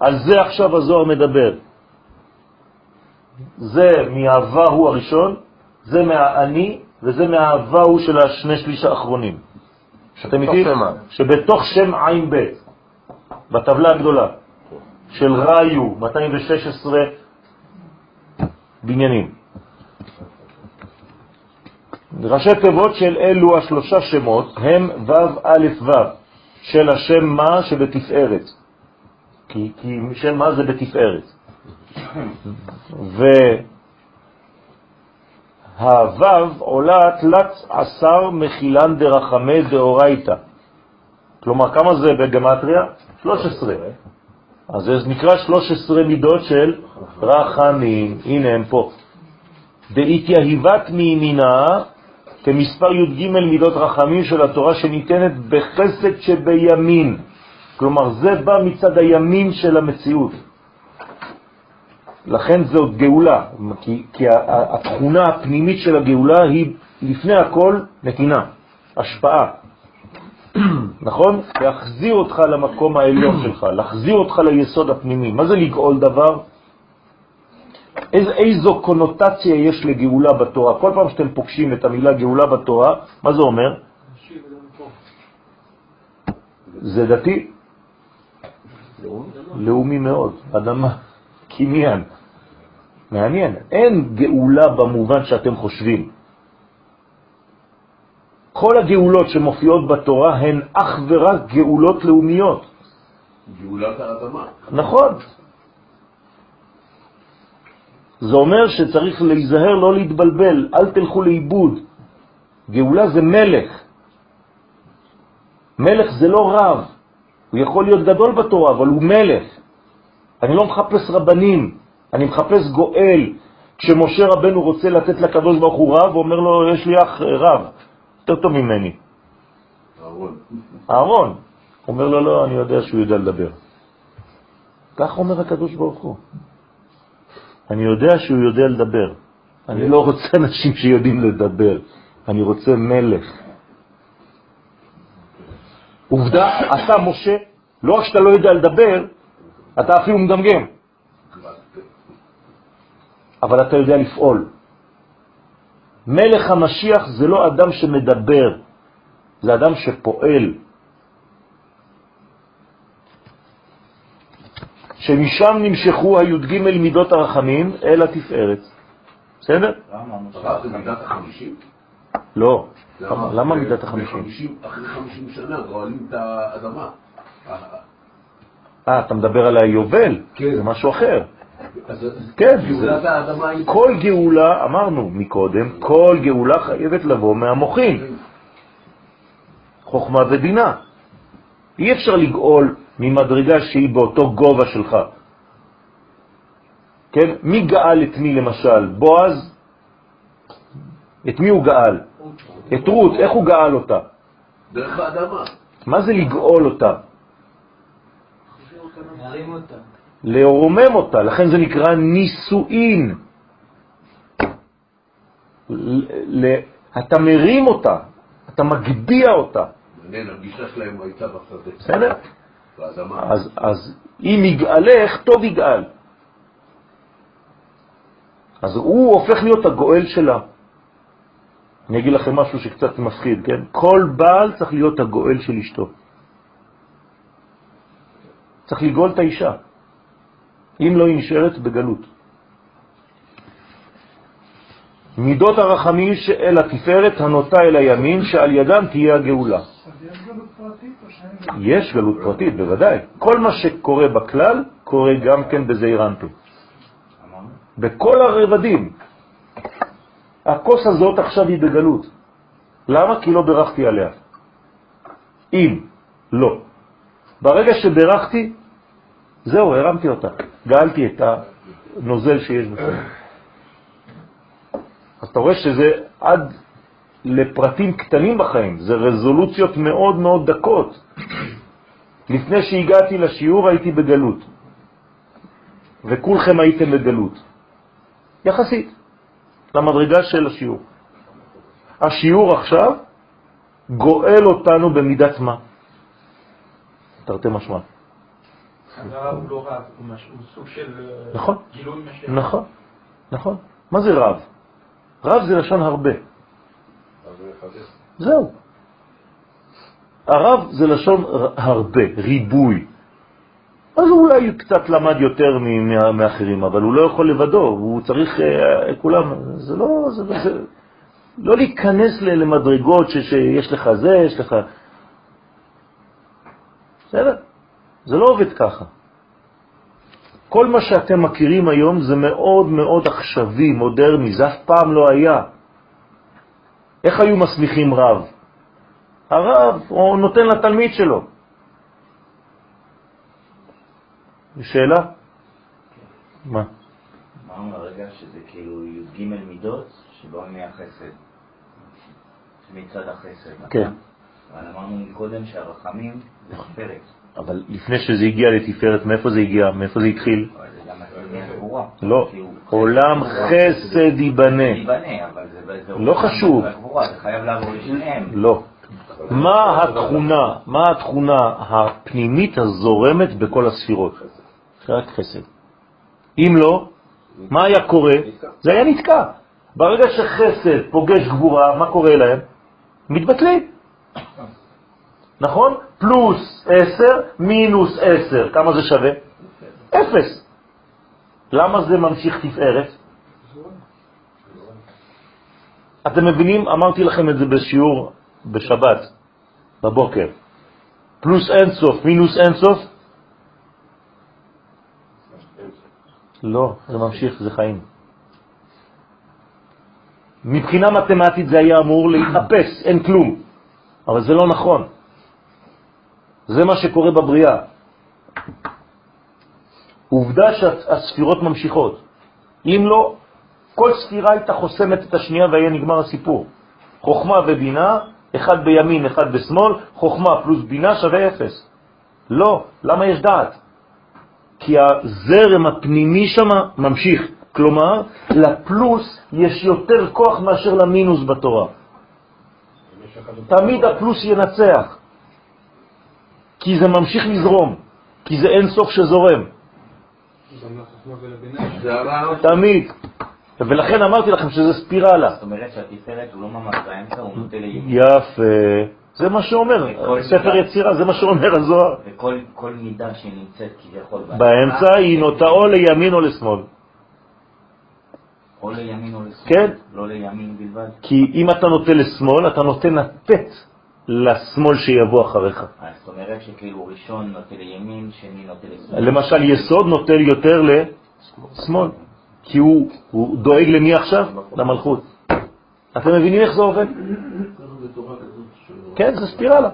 על זה עכשיו הזוהר מדבר. זה מההווה הוא הראשון, זה מהאני, וזה מההווה הוא של השני שליש האחרונים. אתם איתי? שבתוך שם עין ב', בטבלה הגדולה, של ראיו, 216 בניינים. ראשי תיבות של אלו השלושה שמות הם ו' א' ו' של השם מה שבתפארת. כי, כי שם מה זה בתפארת. והו' עולה תלת עשר מחילן דרחמי דאורייתא. כלומר, כמה זה בגמטריה? 13. אז זה נקרא 13 מידות של רחמים. הנה הם פה. דאיתיהיבת מימינה כמספר י"ג מידות רחמים של התורה שניתנת בחסד שבימין. כלומר, זה בא מצד הימין של המציאות. לכן זאת גאולה, כי, כי התכונה הפנימית של הגאולה היא לפני הכל נתינה, השפעה. נכון? להחזיר אותך למקום העליון שלך, להחזיר אותך ליסוד הפנימי. מה זה לגאול דבר? איז, איזו קונוטציה יש לגאולה בתורה. כל פעם שאתם פוגשים את המילה גאולה בתורה, מה זה אומר? זה דתי? לאומי מאוד, אדמה, קניין. מעניין, אין גאולה במובן שאתם חושבים. כל הגאולות שמופיעות בתורה הן אך ורק גאולות לאומיות. גאולת האדמה. נכון. זה אומר שצריך להיזהר לא להתבלבל, אל תלכו לאיבוד. גאולה זה מלך. מלך זה לא רב. הוא יכול להיות גדול בתורה, אבל הוא מלך. אני לא מחפש רבנים, אני מחפש גואל. כשמשה רבנו רוצה לתת לקדוש ברוך הוא רב, הוא אומר לו, יש לי אח רב, יותר טוב ממני. אהרון. אהרון. אומר לו, לא, אני יודע שהוא יודע לדבר. כך אומר הקדוש ברוך הוא. אני יודע שהוא יודע לדבר. אני לא רוצה אנשים שיודעים לדבר, אני רוצה מלך. עובדה, אתה משה, לא רק שאתה לא יודע לדבר, אתה אפילו מגמגם, אבל אתה יודע לפעול. מלך המשיח זה לא אדם שמדבר, זה אדם שפועל. שמשם נמשכו הי"ג מידות הרחמים אל התפארת. בסדר? זה מידת החמישים? לא. למה מידת החמישים? אחרי חמישים שנה גואלים את האדמה. אה, אתה מדבר על היובל? כן. זה משהו אחר. אז כן. כל גאולה, אמרנו מקודם, כל גאולה חייבת לבוא מהמוחים, חוכמה ובינה. אי אפשר לגאול ממדרגה שהיא באותו גובה שלך. כן? מי גאל את מי למשל? בועז? את מי הוא גאל? את רות, איך הוא גאל אותה? דרך האדמה. מה זה לגאול אותה? להרים אותה. לרומם אותה, לכן זה נקרא נישואין. אתה מרים אותה, אתה מגביה אותה, מעניין, הגישה שלהם הייתה בשדה. בסדר? אז, אז אם יגאלך, טוב יגאל. אז הוא הופך להיות הגואל שלה. אני אגיד לכם משהו שקצת מפחיד, כן? כל בעל צריך להיות הגואל של אשתו. צריך לגאול את האישה. אם לא, היא נשארת בגלות. מידות הרחמים אל התפארת הנוטה אל הימין, שעל ידם תהיה הגאולה. יש גלות פרטית בוודאי. כל מה שקורה בכלל, קורה גם כן בזעיר אנפין. אמרנו? בכל הרבדים. הכוס הזאת עכשיו היא בגלות. למה? כי לא ברכתי עליה. אם לא. ברגע שברכתי, זהו, הרמתי אותה. גאלתי את הנוזל שיש בפנים. אז אתה רואה שזה עד לפרטים קטנים בחיים, זה רזולוציות מאוד מאוד דקות. לפני שהגעתי לשיעור הייתי בגלות, וכולכם הייתם בגלות. יחסית למדרגה של השיעור. השיעור עכשיו גואל אותנו במידת מה. תרתי משמע. הרב לא רב, הוא סוג של אה, נכון. גילוי משיח. נכון, נכון. מה זה רב? רב זה לשון הרבה. זהו. הרב זה לשון הרבה, ריבוי. אז הוא אולי קצת למד יותר מאחרים, אבל הוא לא יכול לבדו, הוא צריך, אה, כולם, זה לא, זה, זה, לא להיכנס למדרגות ש, שיש לך זה, יש לך... בסדר? זה לא עובד ככה. כל מה שאתם מכירים היום זה מאוד מאוד עכשווי, מודרני, זה אף פעם לא היה. איך היו מסמיכים רב? הרב, הוא נותן לתלמיד שלו. שאלה? מה? אמרנו הרגע שזה כאילו י"ג מידות שבאו מהחסד. מצד החסד. כן. אבל אמרנו מקודם שהרחמים זה תפארת. אבל לפני שזה הגיע לתפארת, מאיפה זה הגיע? מאיפה זה התחיל? לא. עולם חסד ייבנה. לא חשוב. לא. מה התכונה, מה התכונה הפנימית הזורמת בכל הספירות? רק חסד. אם לא, מה היה קורה? זה היה נתקע. ברגע שחסד פוגש גבורה, מה קורה להם? מתבטלים. נכון? פלוס 10 מינוס 10, כמה זה שווה? אפס. למה זה ממשיך תפארת? אתם מבינים? אמרתי לכם את זה בשיעור בשבת, בבוקר. פלוס אינסוף, מינוס אינסוף? לא, זה ממשיך, זה חיים. מבחינה מתמטית זה היה אמור להתאפס, אין כלום. אבל זה לא נכון. זה מה שקורה בבריאה. עובדה שהספירות ממשיכות. אם לא, כל ספירה הייתה חוסמת את השנייה והיה נגמר הסיפור. חוכמה ובינה, אחד בימין, אחד בשמאל, חוכמה פלוס בינה שווה אפס. לא, למה יש דעת? כי הזרם הפנימי שם ממשיך. כלומר, לפלוס יש יותר כוח מאשר למינוס בתורה. תמיד הפלוס ינצח, כי זה ממשיך לזרום, כי זה אין סוף שזורם. תמיד. ולכן אמרתי לכם שזה ספירלה. זאת אומרת שהתפארת הוא לא ממש באמצע, הוא נוטה לימין. יפה. זה מה שאומר, ספר יצירה, זה מה שאומר הזוהר. וכל מידה שהיא נמצאת כביכול באמצע היא נוטה או לימין או לשמאל. או לימין או לשמאל, כן. לא לימין בלבד. כי אם אתה נוטה לשמאל, אתה נותן לתת לשמאל שיבוא אחריך. זאת אומרת שכאילו ראשון נוטה לימין, שני נוטה לשמאל. למשל יסוד נוטה יותר לשמאל, כי הוא, הוא דואג למי עכשיו? למלכות. אתם מבינים איך זה עובד? כן, זה ספירלה.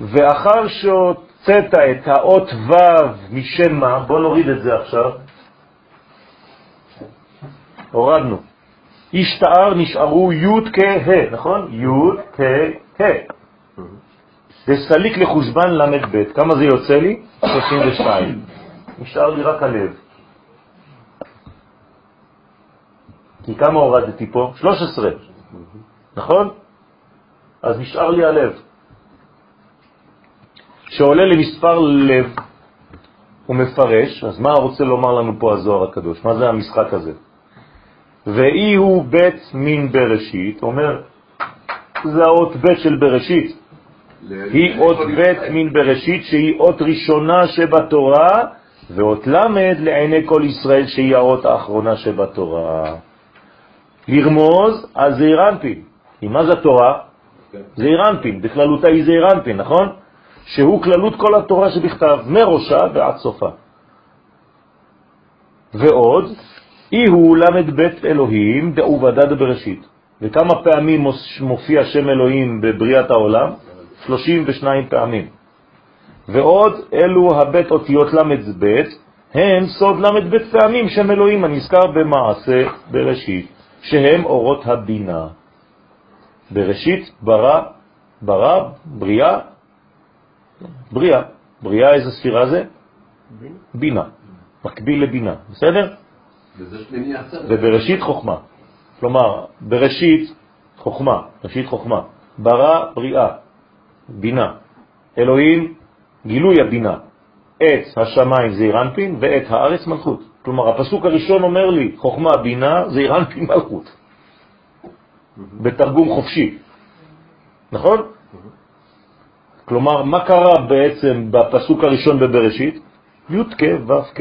ואחר שהוצאת את האות ו' משם מה, בוא נוריד את זה עכשיו, הורדנו. השתער נשארו י' כה', נכון? י' כה'. וסליק לחושבן ל"ב, כמה זה יוצא לי? 32. נשאר לי רק הלב. כי כמה הורדתי פה? 13, נכון? אז נשאר לי הלב. שעולה למספר לב ומפרש, אז מה רוצה לומר לנו פה הזוהר הקדוש? מה זה המשחק הזה? ואי הוא בית מין בראשית, אומר, זה האות בית של בראשית. היא אות בית מין בראשית שהיא אות ראשונה שבתורה, ואות למד לעיני כל ישראל שהיא האות האחרונה שבתורה. לרמוז על זעיר אנפין. כי מה זה התורה? זעיר אנפין, בכללותה היא זעיר אנפין, נכון? שהוא כללות כל התורה שבכתב, מראשה ועד סופה. ועוד, אי הוא למד בית אלוהים דעובדד בראשית. וכמה פעמים מופיע שם אלוהים בבריאת העולם? 32 פעמים. ועוד אלו הבית אותיות למד בית, הם סוד למד בית פעמים שם אלוהים הנזכר במעשה בראשית, שהם אורות הבינה. בראשית ברא, ברא, בריאה, בריאה. בריאה איזה ספירה זה? בינה. מקביל לבינה, בסדר? ובראשית חוכמה. כלומר, בראשית חוכמה, ראשית חוכמה. ברא בריאה, בינה. אלוהים, גילוי הבינה. את השמיים זה אירנפין ואת הארץ מלכות. כלומר, הפסוק הראשון אומר לי, חוכמה, בינה, זה אירנפין מלכות. בתרגום חופשי. נכון? כלומר, מה קרה בעצם בפסוק הראשון בבראשית? י' כ' ו' כ'.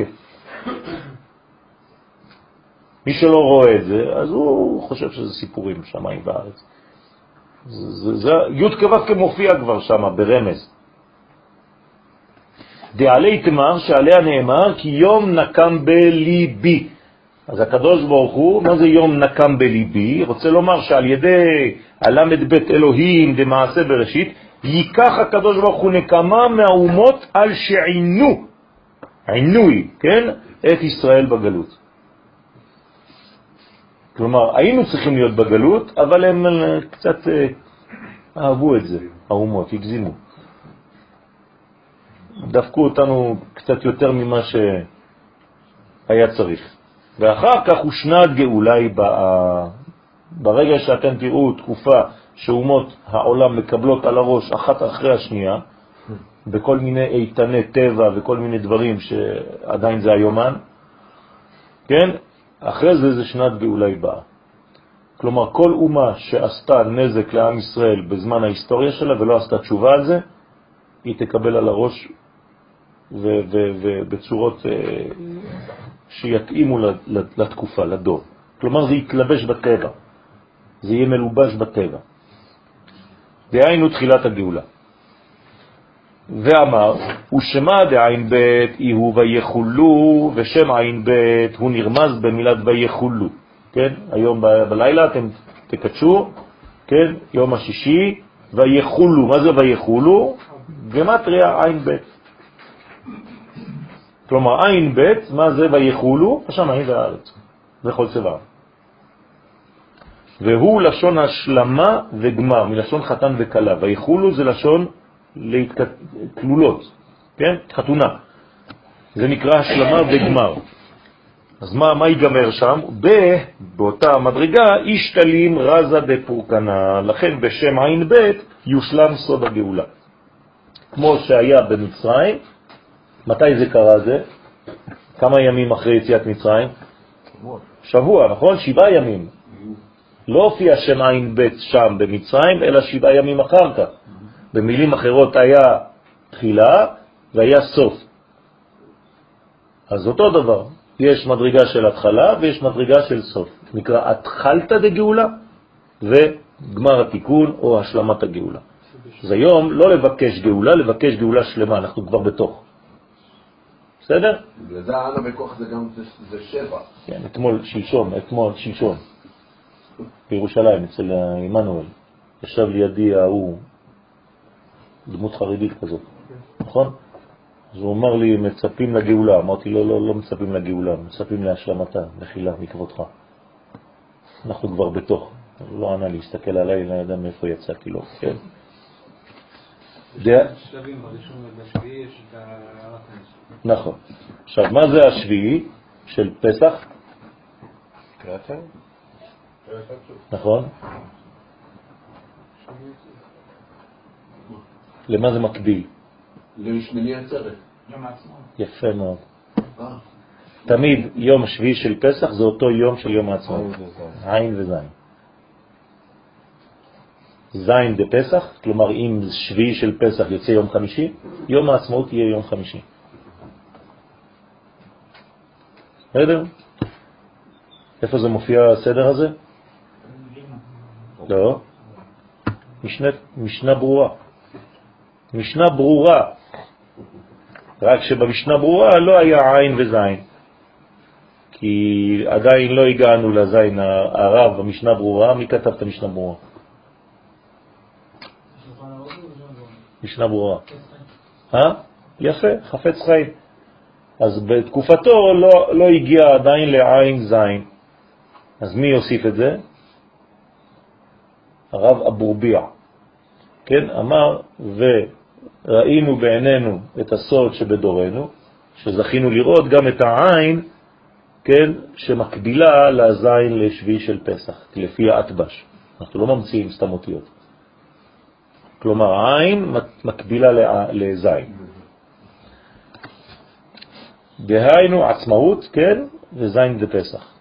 מי שלא רואה את זה, אז הוא חושב שזה סיפורים שמיים זה, י' כו' כמופיע כבר שם ברמז. דעלי תמר שעליה נאמר כי יום נקם בליבי. אז הקדוש ברוך הוא, מה זה יום נקם בליבי? רוצה לומר שעל ידי בית אלוהים דמעשה בראשית, ייקח הקדוש ברוך הוא נקמה מהאומות על שעינו, עינוי, כן, את ישראל בגלות. כלומר, היינו צריכים להיות בגלות, אבל הם אה, קצת אה, אהבו את זה, האומות, הגזימו. דפקו אותנו קצת יותר ממה שהיה צריך. ואחר כך הושנה גאולה היא ברגע שאתם תראו תקופה שאומות העולם מקבלות על הראש אחת אחרי השנייה, בכל מיני איתני טבע וכל מיני דברים שעדיין זה היומן, כן? אחרי זה זה שנת גאולה באה. כלומר, כל אומה שעשתה נזק לעם ישראל בזמן ההיסטוריה שלה ולא עשתה תשובה על זה, היא תקבל על הראש ובצורות אה, שיתאימו לתקופה, לדור. כלומר, זה יתלבש בטבע, זה יהיה מלובש בטבע. דהיינו תחילת הגאולה. ואמר, ושמה דעין בית איהו ויחולו, ושם עין בית הוא נרמז במילת ויחולו. כן, היום בלילה אתם תקדשו, כן, יום השישי, ויחולו, מה זה ויחולו? גמטריה עין בית. כלומר, עין בית, מה זה ויחולו? השמיים והארץ, וכל צבע. והוא לשון השלמה וגמר, מלשון חתן וקלה. ויחולו זה לשון כלולות, כן? חתונה. זה נקרא השלמה וגמר. אז מה, מה ייגמר שם? ב, באותה מדרגה, אישתלים רזה דפורקנה, לכן בשם עין ב' יושלם סוד הגאולה. כמו שהיה במצרים, מתי זה קרה זה? כמה ימים אחרי יציאת מצרים? שבוע, נכון? שבעה ימים. לא הופיע שם עין ב' שם במצרים, אלא שבעה ימים אחר כך. במילים אחרות היה תחילה והיה סוף. אז אותו דבר, יש מדרגה של התחלה ויש מדרגה של סוף. נקרא התחלת דגאולה וגמר התיקון או השלמת הגאולה. אז היום לא לבקש גאולה, לבקש גאולה שלמה, אנחנו כבר בתוך. בסדר? בגלל זה בכוח זה גם, זה שבע. כן, אתמול, שלשום, אתמול, שלשום, בירושלים, אצל עמנואל, ישב לידי ההוא, דמות חרדית כזאת, נכון? אז הוא אמר לי, מצפים לגאולה. אמרתי לו, לא, לא מצפים לגאולה, מצפים להשלמתה, מחילה מכבודך. אנחנו כבר בתוך. הוא לא ענה לי, הסתכל עליי, לא ידע מאיפה יצאתי לו, כן? נכון. עכשיו, מה זה השביעי של פסח? נכון. למה זה מקביל? לשמיני עצרת. יפה מאוד. אה. תמיד יום שביעי של פסח זה אותו יום של יום העצמאות. עין וזין. זין בפסח, כלומר אם שביעי של פסח יוצא יום חמישי, יום העצמאות יהיה יום חמישי. בסדר? איפה זה מופיע הסדר הזה? לא. משנה, משנה ברורה. משנה ברורה. רק שבמשנה ברורה לא היה עין וזין. כי עדיין לא הגענו לזין הרב במשנה ברורה. מי כתב את המשנה ברורה? משנה ברורה. אה? יפה, חפץ חיים. אז בתקופתו לא, לא הגיע עדיין לעין זין. אז מי יוסיף את זה? הרב אבורביע. כן, אמר, וראינו בעינינו את הסוד שבדורנו, שזכינו לראות גם את העין, כן, שמקבילה לזין לשבי של פסח, לפי האטבש. אנחנו לא ממציאים סתם אותיות. כלומר, העין מקבילה לזין. דהיינו עצמאות, כן, וזין דפסח.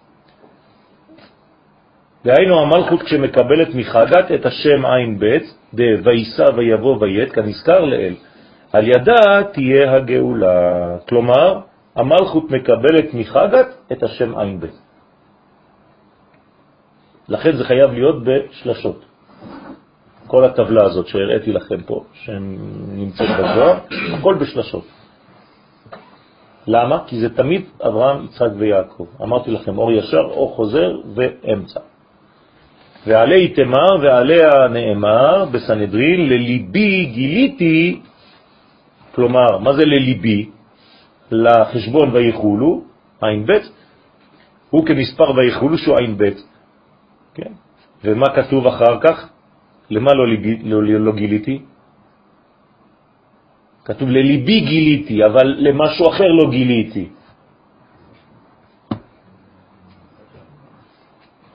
דהיינו המלכות כשמקבלת מחגת את השם עין בית, דוויסה ויבוא ויית, כנזכר לאל, על ידה תהיה הגאולה. כלומר, המלכות מקבלת מחגת את השם עין בית. לכן זה חייב להיות בשלשות. כל הטבלה הזאת שהראיתי לכם פה, שנמצאת בזוהר, הכל בשלשות. למה? כי זה תמיד אברהם, יצחק ויעקב. אמרתי לכם, אור ישר, אור חוזר ואמצע. ועלי תמר ועליה נאמר בסנהדרין, לליבי גיליתי, כלומר, מה זה לליבי? לחשבון ויחולו, עין ב', הוא כמספר ויחולו שהוא עין ב'. כן? ומה כתוב אחר כך? למה לא, לא, לא, לא גיליתי? כתוב לליבי גיליתי, אבל למשהו אחר לא גיליתי.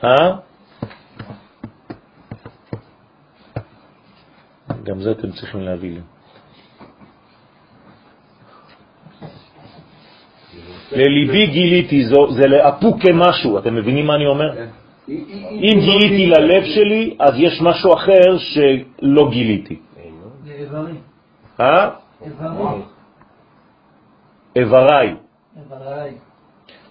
אה? גם זה אתם צריכים להביא לי. לליבי גיליתי, זו- זה לאפוק כמשהו, אתם מבינים מה אני אומר? אם גיליתי ללב שלי, אז יש משהו אחר שלא גיליתי. לאיברים. אה? איברים. איבריי. איבריי.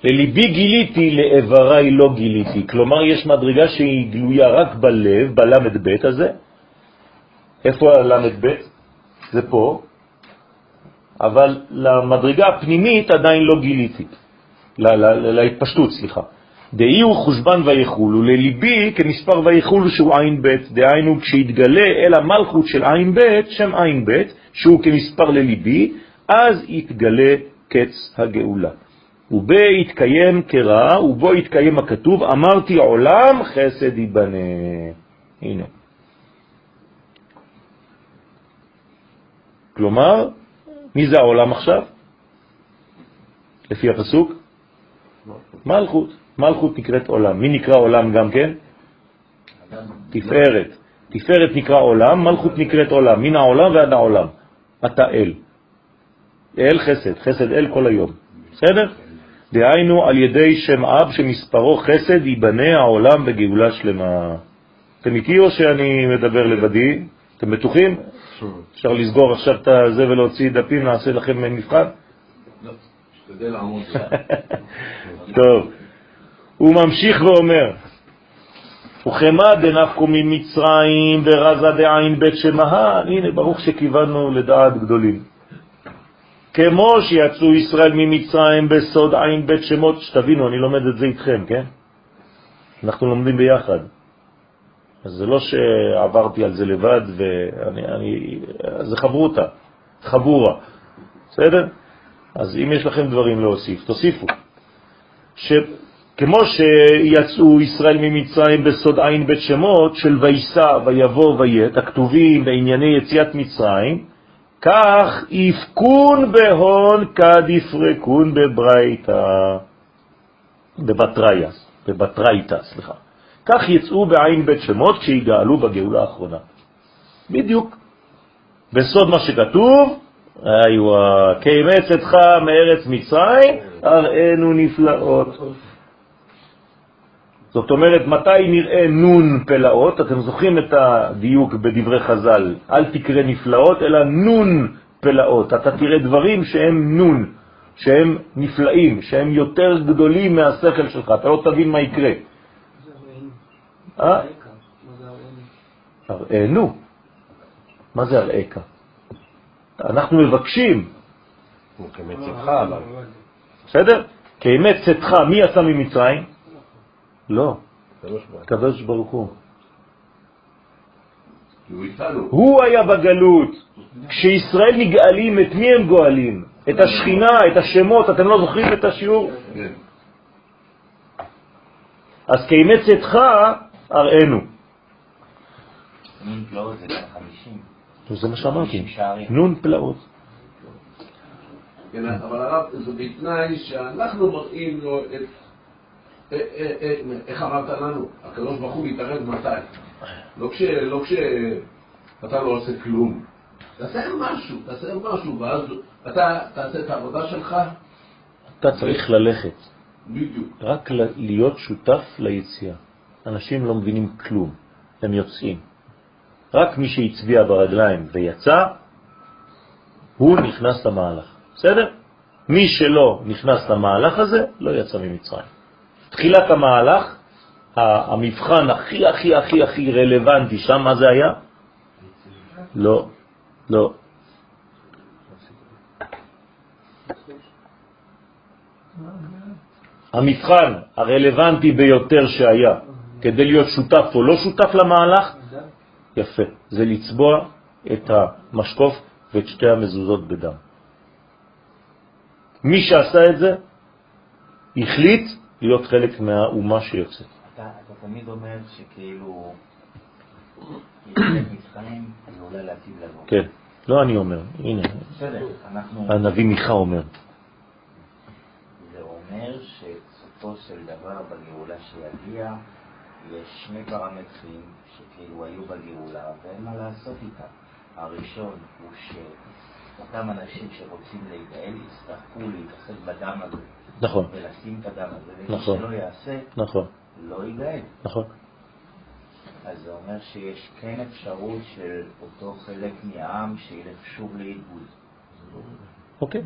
לליבי גיליתי, לאיבריי לא גיליתי. כלומר, יש מדרגה שהיא גלויה רק בלב, בלמד ב' הזה. איפה הלמד ב'? זה פה. אבל למדרגה הפנימית עדיין לא גיליתי. ל- ל- להתפשטות, סליחה. דאי הוא חושבן ויחולו, לליבי כמספר ויחולו שהוא עין ב', דהיינו כשהתגלה אל המלכות של עין ב', שם עין ב', שהוא כמספר לליבי, אז יתגלה קץ הגאולה. ובו יתקיים קרא, ובו יתקיים הכתוב, אמרתי עולם חסד ייבנה. הנה. כלומר, מי זה העולם עכשיו? לפי הפסוק? מלכות. מלכות נקראת עולם. מי נקרא עולם גם כן? תפארת. תפארת נקרא עולם, מלכות נקראת עולם. מן העולם ועד העולם. אתה אל. אל חסד, חסד אל כל היום. בסדר? דהיינו על ידי שם אב שמספרו חסד ייבנה העולם בגאולה שלמה. אתם איתי או שאני מדבר לבדי? אתם בטוחים? אפשר לסגור עכשיו את זה ולהוציא דפים, נעשה לכם מבחן? לעמוד. טוב. הוא ממשיך ואומר, וכמה דנפקו ממצרים ברזה דעין בית שמהה, הנה ברוך שכיוונו לדעת גדולים. כמו שיצאו ישראל ממצרים בסוד עין בית שמות, שתבינו, אני לומד את זה איתכם, כן? אנחנו לומדים ביחד. זה לא שעברתי על זה לבד, ואני, אני, זה חברותה, חבורה, בסדר? אז אם יש לכם דברים להוסיף, תוסיפו. שכמו שיצאו ישראל ממצרים בסוד עין בית שמות של ויסע ויבוא ויית, הכתובים בענייני יציאת מצרים, כך יפקון בהון כד יפרקון בברייתא, בבטריה, בבטרייתא, סליחה. כך יצאו בעין בית שמות כשיגאלו בגאולה האחרונה. בדיוק. בסוד מה שכתוב, איווה, כאמץ אתך מארץ מצרים, הראינו נפלאות. זאת אומרת, מתי נראה נון פלאות? אתם זוכרים את הדיוק בדברי חז"ל, אל תקרא נפלאות, אלא נון פלאות. אתה תראה דברים שהם נון, שהם נפלאים, שהם יותר גדולים מהשכל שלך, אתה לא תבין מה יקרה. אה? הראינו. מה זה הראיך? אנחנו מבקשים, הוא כמצדך, אבל. בסדר? כאמת צאתך, מי יצא ממצרים? לא, הקדוש ברוך הוא. הוא היה בגלות. כשישראל נגאלים, את מי הם גואלים? את השכינה, את השמות, אתם לא זוכרים את השיעור? כן. אז כאמת צאתך, הראינו. נון פלאות זה גם חמישים. זה מה שאמרתי. נון פלאות. כן, אבל הרב, זה בתנאי שאנחנו מראים לו את... אה, אה, אה, איך אמרת לנו? הקדוש ברוך הוא מתערב מתי? לא כש... לא כשאתה לא עושה כלום. תעשה משהו, תעשה משהו, ואז אתה תעשה את העבודה שלך אתה צריך ללכת, בדיוק. רק ל- להיות שותף ליציאה. אנשים לא מבינים כלום, הם יוצאים. רק מי שהצביע ברגליים ויצא, הוא נכנס למהלך. בסדר? מי שלא נכנס למהלך הזה, לא יצא ממצרים. תחילת המהלך, המבחן הכי הכי הכי הכי רלוונטי שם, מה זה היה? לא, לא. המבחן הרלוונטי ביותר שהיה כדי להיות שותף או לא שותף למהלך, יפה, זה לצבוע את המשקוף ואת שתי המזוזות בדם. מי שעשה את זה, החליט להיות חלק מהאומה שיוצאת. אתה אתה תמיד אומר שכאילו. כן, לא אני אומר, הנה. הנביא מיכה אומר. זה אומר שסופו של דבר בגאולה שיגיע, יש שני פרמטרים שכאילו היו בגאולה ואין מה לעשות איתם. הראשון הוא אותם אנשים שרוצים להיגאל יצטרכו להתעסק בדם הזה. נכון. ולשים את הדם הזה. ומי נכון. שלא יעשה, נכון, לא ייגאל. נכון. אז זה אומר שיש כן אפשרות של אותו חלק מהעם שילך שוב לאיבוד. אוקיי.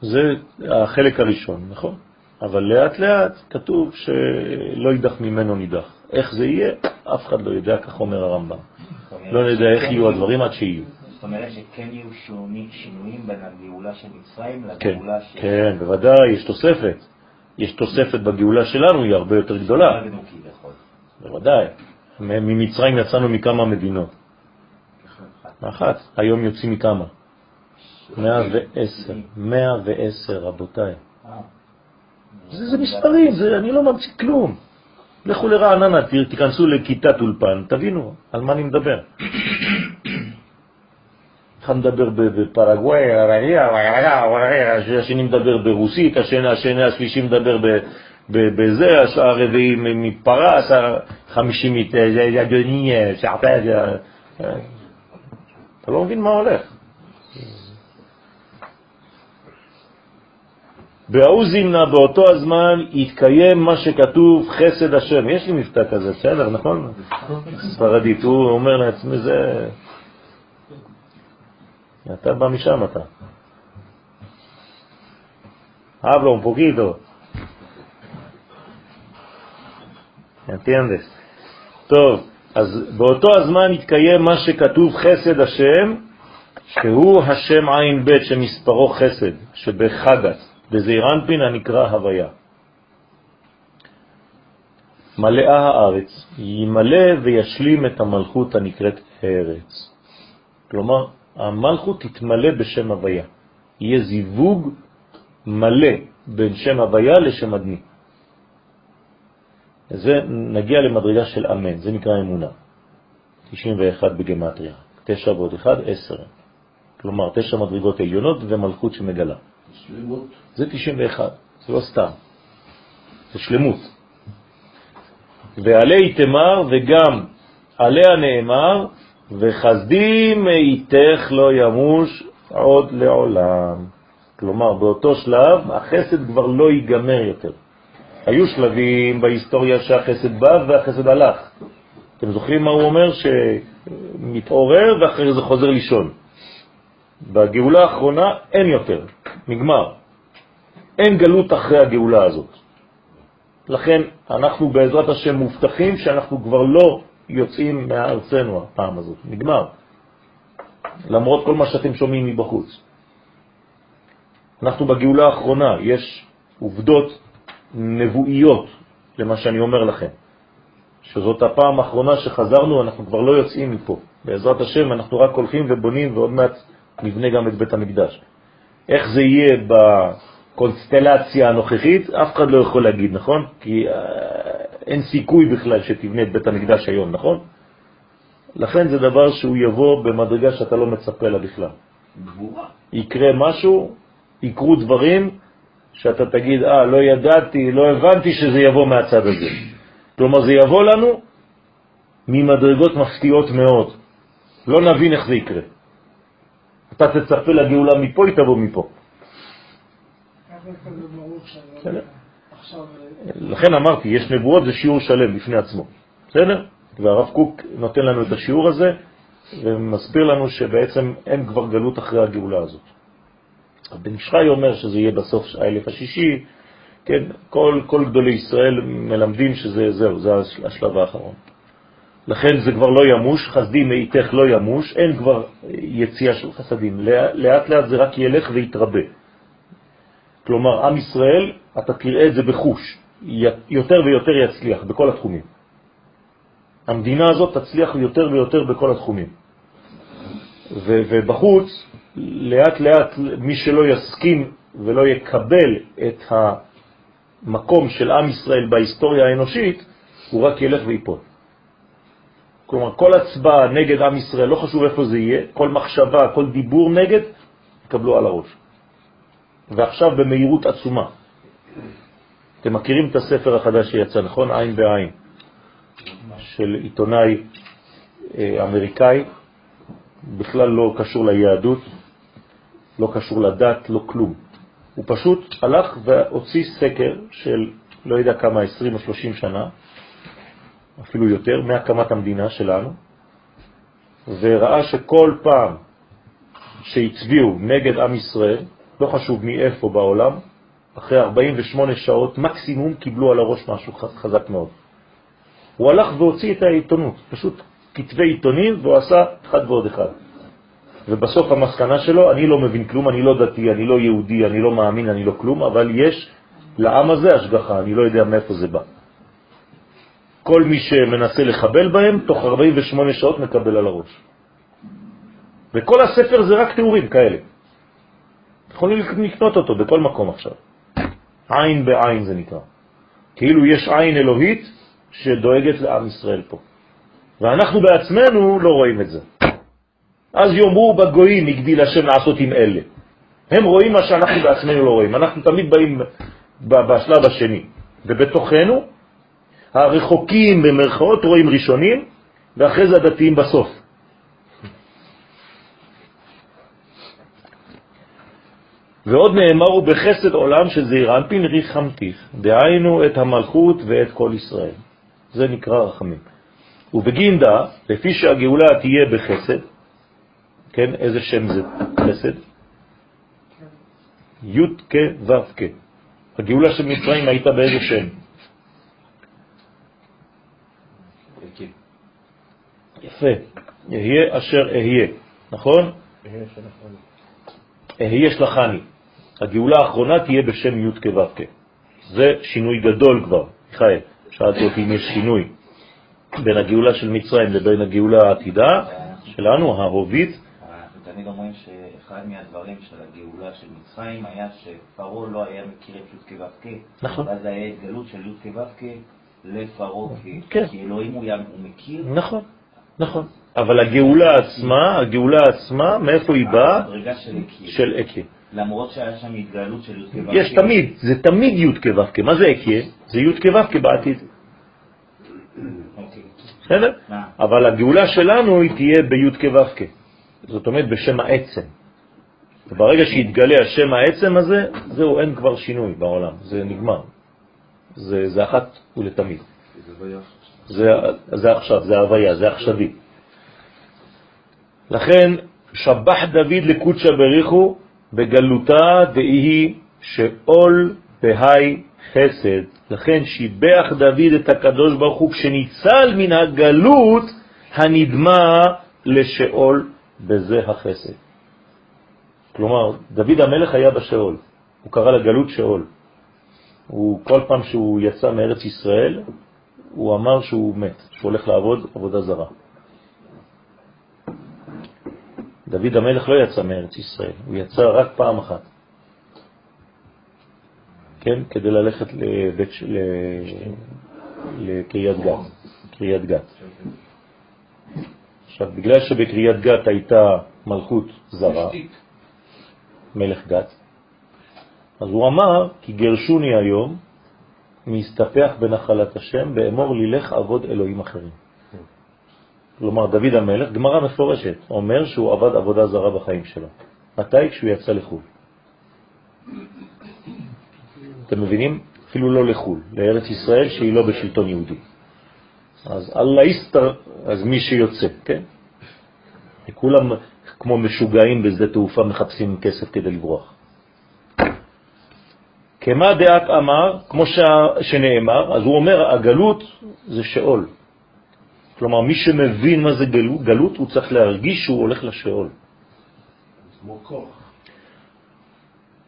זה החלק הראשון, נכון? אבל לאט לאט כתוב שלא יידח ממנו נידח. איך זה יהיה, אף אחד לא יודע, כך אומר הרמב"ם. לא נדע איך שכן יהיו הדברים עד שיהיו. זאת אומרת שכן יהיו שינויים בין הגאולה של מצרים כן, לגאולה של... כן, בוודאי, יש תוספת. יש תוספת בגאולה שלנו, היא הרבה יותר גדולה. הגנו כביכול. בוודאי. ממצרים יצאנו מכמה מדינות. אחת. היום יוצאים מכמה? 110. 110, רבותיי. אה. זה, זה מספרים, אני לא ממציא כלום. לכו לרעננה, תיכנסו לכיתת אולפן, תבינו על מה אני מדבר. אחד מדבר בפרגוואי, השני מדבר ברוסית, השני, השני השלישי מדבר בזה, הרביעי מפרס, החמישי שעתה, אתה לא מבין מה הולך. בהוא זימנה באותו הזמן התקיים מה שכתוב חסד השם. יש לי מבטא כזה, בסדר, נכון? ספרדית, הוא אומר לעצמי זה... אתה בא משם אתה. Habla un poquito. טוב, אז באותו הזמן התקיים מה שכתוב חסד השם, שהוא השם עין ב' שמספרו חסד, שבחגת, בזעיר אנפין הנקרא הוויה. מלאה הארץ, ימלא וישלים את המלכות הנקראת ארץ. כלומר, המלכות תתמלא בשם הוויה. יהיה זיווג מלא בין שם הוויה לשם אדמי. זה נגיע למדרגה של אמן, זה נקרא אמונה. 91 בגמטריה, 9 ועוד 1, 10. כלומר, 9 מדרגות עליונות ומלכות שמגלה. שלמות. זה 91, זה לא סתם, זה שלמות. ועלי תמר וגם עליה נאמר, וחסדים מאיתך לא ימוש עוד לעולם. כלומר, באותו שלב החסד כבר לא ייגמר יותר. היו שלבים בהיסטוריה שהחסד בא והחסד הלך. אתם זוכרים מה הוא אומר? שמתעורר ואחרי זה חוזר לישון. בגאולה האחרונה אין יותר, נגמר. אין גלות אחרי הגאולה הזאת. לכן אנחנו בעזרת השם מובטחים שאנחנו כבר לא יוצאים מארצנו הפעם הזאת, נגמר. למרות כל מה שאתם שומעים מבחוץ. אנחנו בגאולה האחרונה, יש עובדות נבואיות למה שאני אומר לכם, שזאת הפעם האחרונה שחזרנו, אנחנו כבר לא יוצאים מפה. בעזרת השם אנחנו רק הולכים ובונים ועוד מעט נבנה גם את בית המקדש. איך זה יהיה בקונסטלציה הנוכחית, אף אחד לא יכול להגיד, נכון? כי אה, אין סיכוי בכלל שתבנה את בית המקדש היום, נכון? לכן זה דבר שהוא יבוא במדרגה שאתה לא מצפה לה בכלל. גבורה. יקרה משהו, יקרו דברים, שאתה תגיד, אה, לא ידעתי, לא הבנתי שזה יבוא מהצד הזה. כלומר, זה יבוא לנו ממדרגות מפתיעות מאוד. לא נבין איך זה יקרה. אתה תצפה לגאולה מפה, היא תבוא מפה. עכשיו... לכן אמרתי, יש נבואות, זה שיעור שלם בפני עצמו. בסדר? והרב קוק נותן לנו את השיעור הזה, ומסביר לנו שבעצם אין כבר גלות אחרי הגאולה הזאת. בן ישחי אומר שזה יהיה בסוף האלף השישי, כן, כל, כל גדולי ישראל מלמדים שזה זהו, זה השלב האחרון. לכן זה כבר לא ימוש, חסדים מאיתך לא ימוש, אין כבר יציאה של חסדים. לאט לאט זה רק ילך ויתרבה. כלומר, עם ישראל, אתה תראה את זה בחוש, יותר ויותר יצליח בכל התחומים. המדינה הזאת תצליח יותר ויותר בכל התחומים. ובחוץ, לאט לאט מי שלא יסכים ולא יקבל את המקום של עם ישראל בהיסטוריה האנושית, הוא רק ילך ויפול. כלומר, כל הצבעה נגד עם ישראל, לא חשוב איפה זה יהיה, כל מחשבה, כל דיבור נגד, יקבלו על הראש. ועכשיו במהירות עצומה. אתם מכירים את הספר החדש שיצא, נכון? עין בעין, של עיתונאי אה, אמריקאי, בכלל לא קשור ליהדות, לא קשור לדת, לא כלום. הוא פשוט הלך והוציא סקר של לא יודע כמה, 20 או 30 שנה, אפילו יותר, מהקמת המדינה שלנו, וראה שכל פעם שהצביעו נגד עם ישראל, לא חשוב מאיפה בעולם, אחרי 48 שעות מקסימום קיבלו על הראש משהו חזק מאוד. הוא הלך והוציא את העיתונות, פשוט כתבי עיתונים, והוא עשה אחד ועוד אחד. ובסוף המסקנה שלו, אני לא מבין כלום, אני לא דתי, אני לא יהודי, אני לא מאמין, אני לא כלום, אבל יש לעם הזה השגחה, אני לא יודע מאיפה זה בא. כל מי שמנסה לחבל בהם, תוך 48 שעות מקבל על הראש. וכל הספר זה רק תיאורים כאלה. יכולים לקנות אותו בכל מקום עכשיו. עין בעין זה נקרא. כאילו יש עין אלוהית שדואגת לעם ישראל פה. ואנחנו בעצמנו לא רואים את זה. אז יאמרו בגויים הגדיל השם לעשות עם אלה. הם רואים מה שאנחנו בעצמנו לא רואים. אנחנו תמיד באים בשלב השני. ובתוכנו הרחוקים במרכאות רואים ראשונים, ואחרי זה הדתיים בסוף. ועוד נאמרו בחסד עולם שזעיר אנפין ריחמתיך, דהיינו את המלכות ואת כל ישראל. זה נקרא רחמים. ובגינדה, לפי שהגאולה תהיה בחסד, כן, איזה שם זה חסד? י' כ' ו' כ'. הגאולה של מצרים הייתה באיזה שם? יפה. אהיה אשר אהיה, נכון? אהיה שלחני. הגאולה האחרונה תהיה בשם י' כו' זה שינוי גדול כבר. מיכאל, שאלתי אותי אם יש שינוי בין הגאולה של מצרים לבין הגאולה העתידה שלנו, ההובית. אנחנו תמיד אומרים שאחד מהדברים של הגאולה של מצרים היה שפרעה לא היה מכיר את י' כו' נכון. ואז היה התגלות של י' כו' לפרעה, כן. כי אלוהים הוא מכיר. נכון, נכון. אבל הגאולה עצמה, הגאולה עצמה, מאיפה היא באה? של אקיה. למרות שהיה שם התגלות של י' כו' יש תמיד, זה תמיד י' כו' מה זה אקיה? זה י' כו' בעתיד. אוקיי. בסדר? אבל הגאולה שלנו היא תהיה בי' כו' זאת אומרת בשם העצם. וברגע שיתגלה השם העצם הזה, זהו, אין כבר שינוי בעולם, זה נגמר. זה, זה אחת ולתמיד. זה זה עכשיו, זה הוויה, זה עכשווי. לכן, שבח דוד לקודשא בריחו בגלותה דהי שאול בהי חסד. לכן שיבח דוד את הקדוש ברוך הוא כשניצל מן הגלות הנדמה לשאול בזה החסד. כלומר, דוד המלך היה בשאול, הוא קרא לגלות שאול. הוא, כל פעם שהוא יצא מארץ ישראל, הוא אמר שהוא מת, שהוא הולך לעבוד עבודה זרה. דוד המלך לא יצא מארץ ישראל, הוא יצא רק פעם אחת. כן, כדי ללכת לבית, ל... לקריית גת, קריית גת. עכשיו, בגלל שבקריית גת הייתה מלכות זרה, מלך גת, אז הוא אמר, כי גרשוני היום, מסתפח בנחלת השם, באמור לי לך עבוד אלוהים אחרים. כלומר, דוד המלך, גמרא מפורשת, אומר שהוא עבד עבודה זרה בחיים שלו. מתי? כשהוא יצא לחו"ל. אתם מבינים? אפילו לא לחו"ל, לארץ ישראל שהיא לא בשלטון יהודי. אז אללה יסתר, אז מי שיוצא, כן? כולם כמו משוגעים בשדה תעופה מחפשים כסף כדי לברוח. כמה דעת אמר, כמו שנאמר, אז הוא אומר, הגלות זה שאול. כלומר, מי שמבין מה זה גלות, גלות הוא צריך להרגיש שהוא הולך לשאול.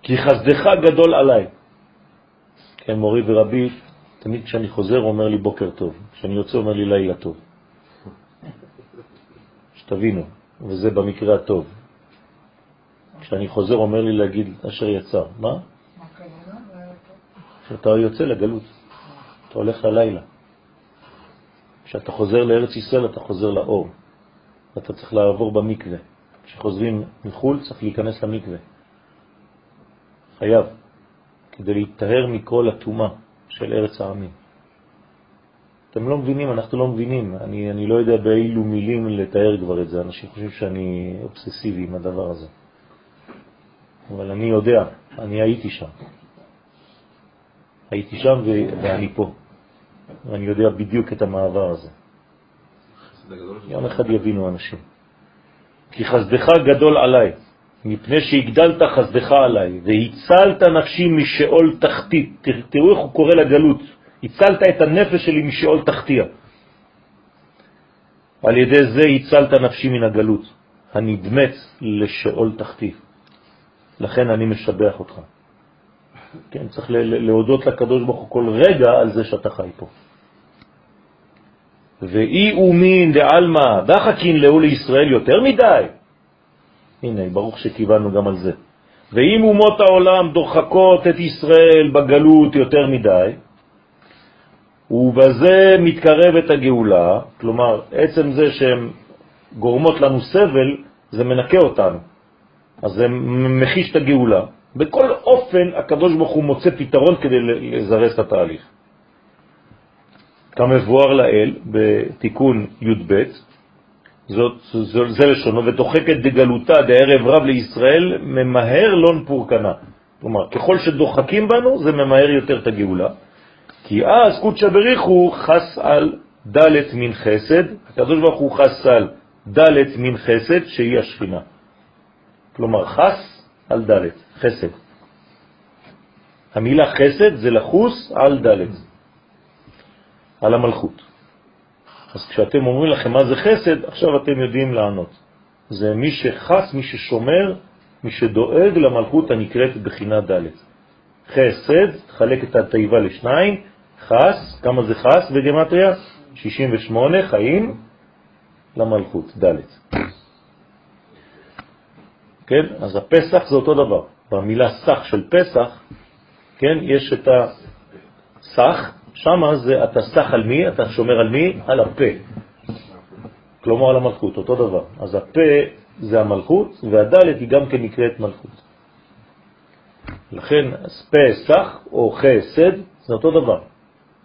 כי חסדך גדול עליי. כן, מורי ורבי, תמיד כשאני חוזר אומר לי בוקר טוב, כשאני יוצא אומר לי לילה טוב. שתבינו, וזה במקרה הטוב. כשאני חוזר אומר לי להגיד אשר יצא. מה? כשאתה יוצא לגלות, אתה הולך ללילה. כשאתה חוזר לארץ ישראל אתה חוזר לאור. אתה צריך לעבור במקווה. כשחוזרים מחו"ל צריך להיכנס למקווה. חייב, כדי להתאר מכל התומה של ארץ העמים. אתם לא מבינים, אנחנו לא מבינים. אני, אני לא יודע באילו מילים לתאר כבר את זה. אנשים חושבים שאני אובססיבי עם הדבר הזה. אבל אני יודע, אני הייתי שם. הייתי שם ואני פה. ואני יודע בדיוק את המעבר הזה. יום אחד יבינו אנשים. כי חסדך גדול עליי, מפני שהגדלת חסדך עליי, והצלת נפשי משאול תחתית. תראו איך הוא קורא לגלות. הצלת את הנפש שלי משאול תחתיה. על ידי זה הצלת נפשי מן הגלות, הנדמת לשאול תחתי. לכן אני משבח אותך. כן, צריך להודות לקדוש ברוך הוא כל רגע על זה שאתה חי פה. ואי אומין דעלמא דחקין לאו לישראל יותר מדי. הנה, ברוך שכיוונו גם על זה. ואם אומות העולם דוחקות את ישראל בגלות יותר מדי, ובזה מתקרבת הגאולה, כלומר, עצם זה שהן גורמות לנו סבל, זה מנקה אותנו. אז זה מחיש את הגאולה. בכל אופן, הקדוש ברוך הוא מוצא פתרון כדי לזרס את התהליך. כמבואר לאל בתיקון י"ב, זאת, זאת, זה לשונו, ותוחקת דגלותה דערב רב לישראל, ממהר לון פורקנה. כלומר, ככל שדוחקים בנו, זה ממהר יותר את הגאולה. כי אז קודשא בריחו חס על דלת מן חסד, הקדוש ברוך הוא חס על דלת מן חסד שהיא השכינה. כלומר חס על דלת, חסד. המילה חסד זה לחוס על דלת, על המלכות. אז כשאתם אומרים לכם מה זה חסד, עכשיו אתם יודעים לענות. זה מי שחס, מי ששומר, מי שדואג למלכות הנקראת בחינה ד'. חסד, חלק את התיבה לשניים, חס, כמה זה חס בגמטריה? 68 חיים למלכות, ד'. כן? אז הפסח זה אותו דבר. במילה סך של פסח, כן, יש את הסך, שמה זה אתה סך על מי, אתה שומר על מי? על הפה. כלומר על המלכות, אותו דבר. אז הפה זה המלכות, והדלת היא גם כן נקראת מלכות. לכן פסח או חסד זה אותו דבר.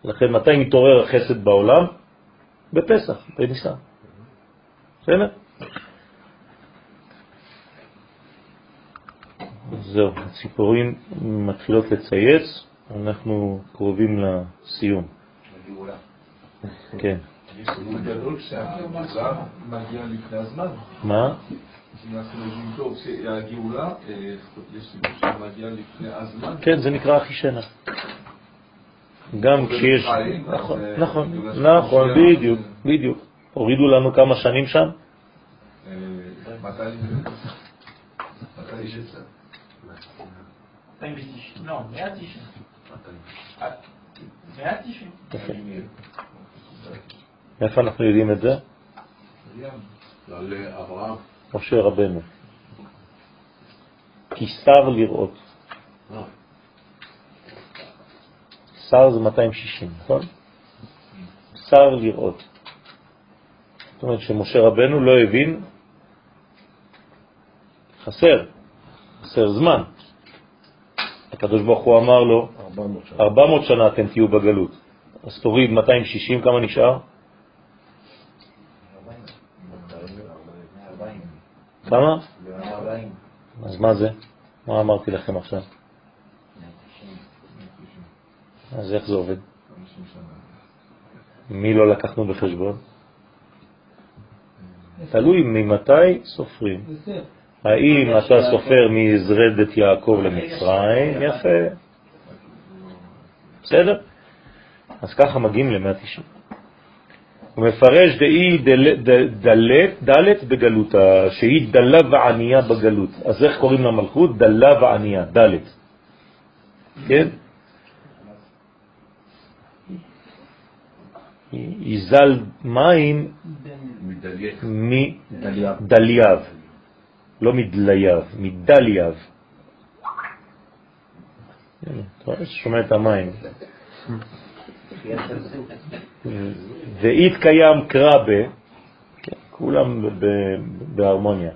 לכן מתי מתעורר החסד בעולם? בפסח, בניסן. בסדר? זהו, הציפורים מתחילות לצייץ, אנחנו קרובים לסיום. כן. יש לפני הזמן. מה? יש לפני הזמן. כן, זה נקרא אחישנה. גם כשיש... נכון, נכון, נכון, בדיוק, בדיוק. הורידו לנו כמה שנים שם? 200 שנה. 290. לא, 190. 190. מאיפה אנחנו יודעים את זה? על אברהם. משה רבנו. כי שר לראות. שר זה 260, נכון? שר לראות. זאת אומרת שמשה רבנו לא הבין, חסר, חסר זמן. הקדוש ברוך הוא אמר לו, 400 שנה אתם תהיו בגלות. אז תוריד 260, כמה נשאר? כמה? אז מה זה? מה אמרתי לכם עכשיו? אז איך זה עובד? מי לא לקחנו בחשבון? תלוי ממתי סופרים. האם אתה סופר מזרדת יעקב למצרים? יפה. בסדר? אז ככה מגיעים ל-190. הוא מפרש דאי דלת בגלותה, שהיא דלה וענייה בגלות. אז איך קוראים למלכות? דלה וענייה, דלת. כן? יזל מים מדלייב, לא מדלייב, מדלייב. אתה רואה ששומע את המים. ואית קיים קרבה, כולם בהרמוניה.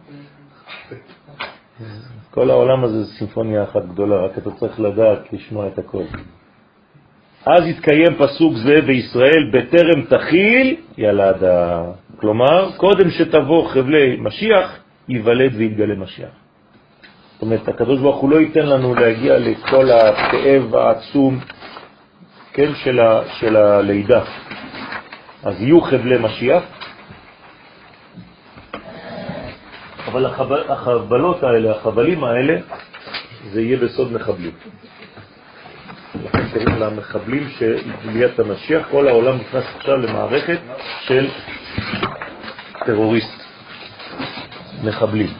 כל העולם הזה זה סימפוניה אחת גדולה, רק אתה צריך לדעת לשמוע את הכל. אז יתקיים פסוק זה בישראל בטרם תחיל ילדה. כלומר, קודם שתבוא חבלי משיח, ייוולד ויתגלה משיח. זאת אומרת, הקדוש ברוך הוא לא ייתן לנו להגיע לכל הכאב העצום, כן, של, ה, של הלידה. אז יהיו חבלי משיח, אבל החבל, החבלות האלה, החבלים האלה, זה יהיה בסוד מחבלים. לכן קוראים למחבלים של המשיח, כל העולם נכנס עכשיו למערכת של טרוריסט, מחבלים.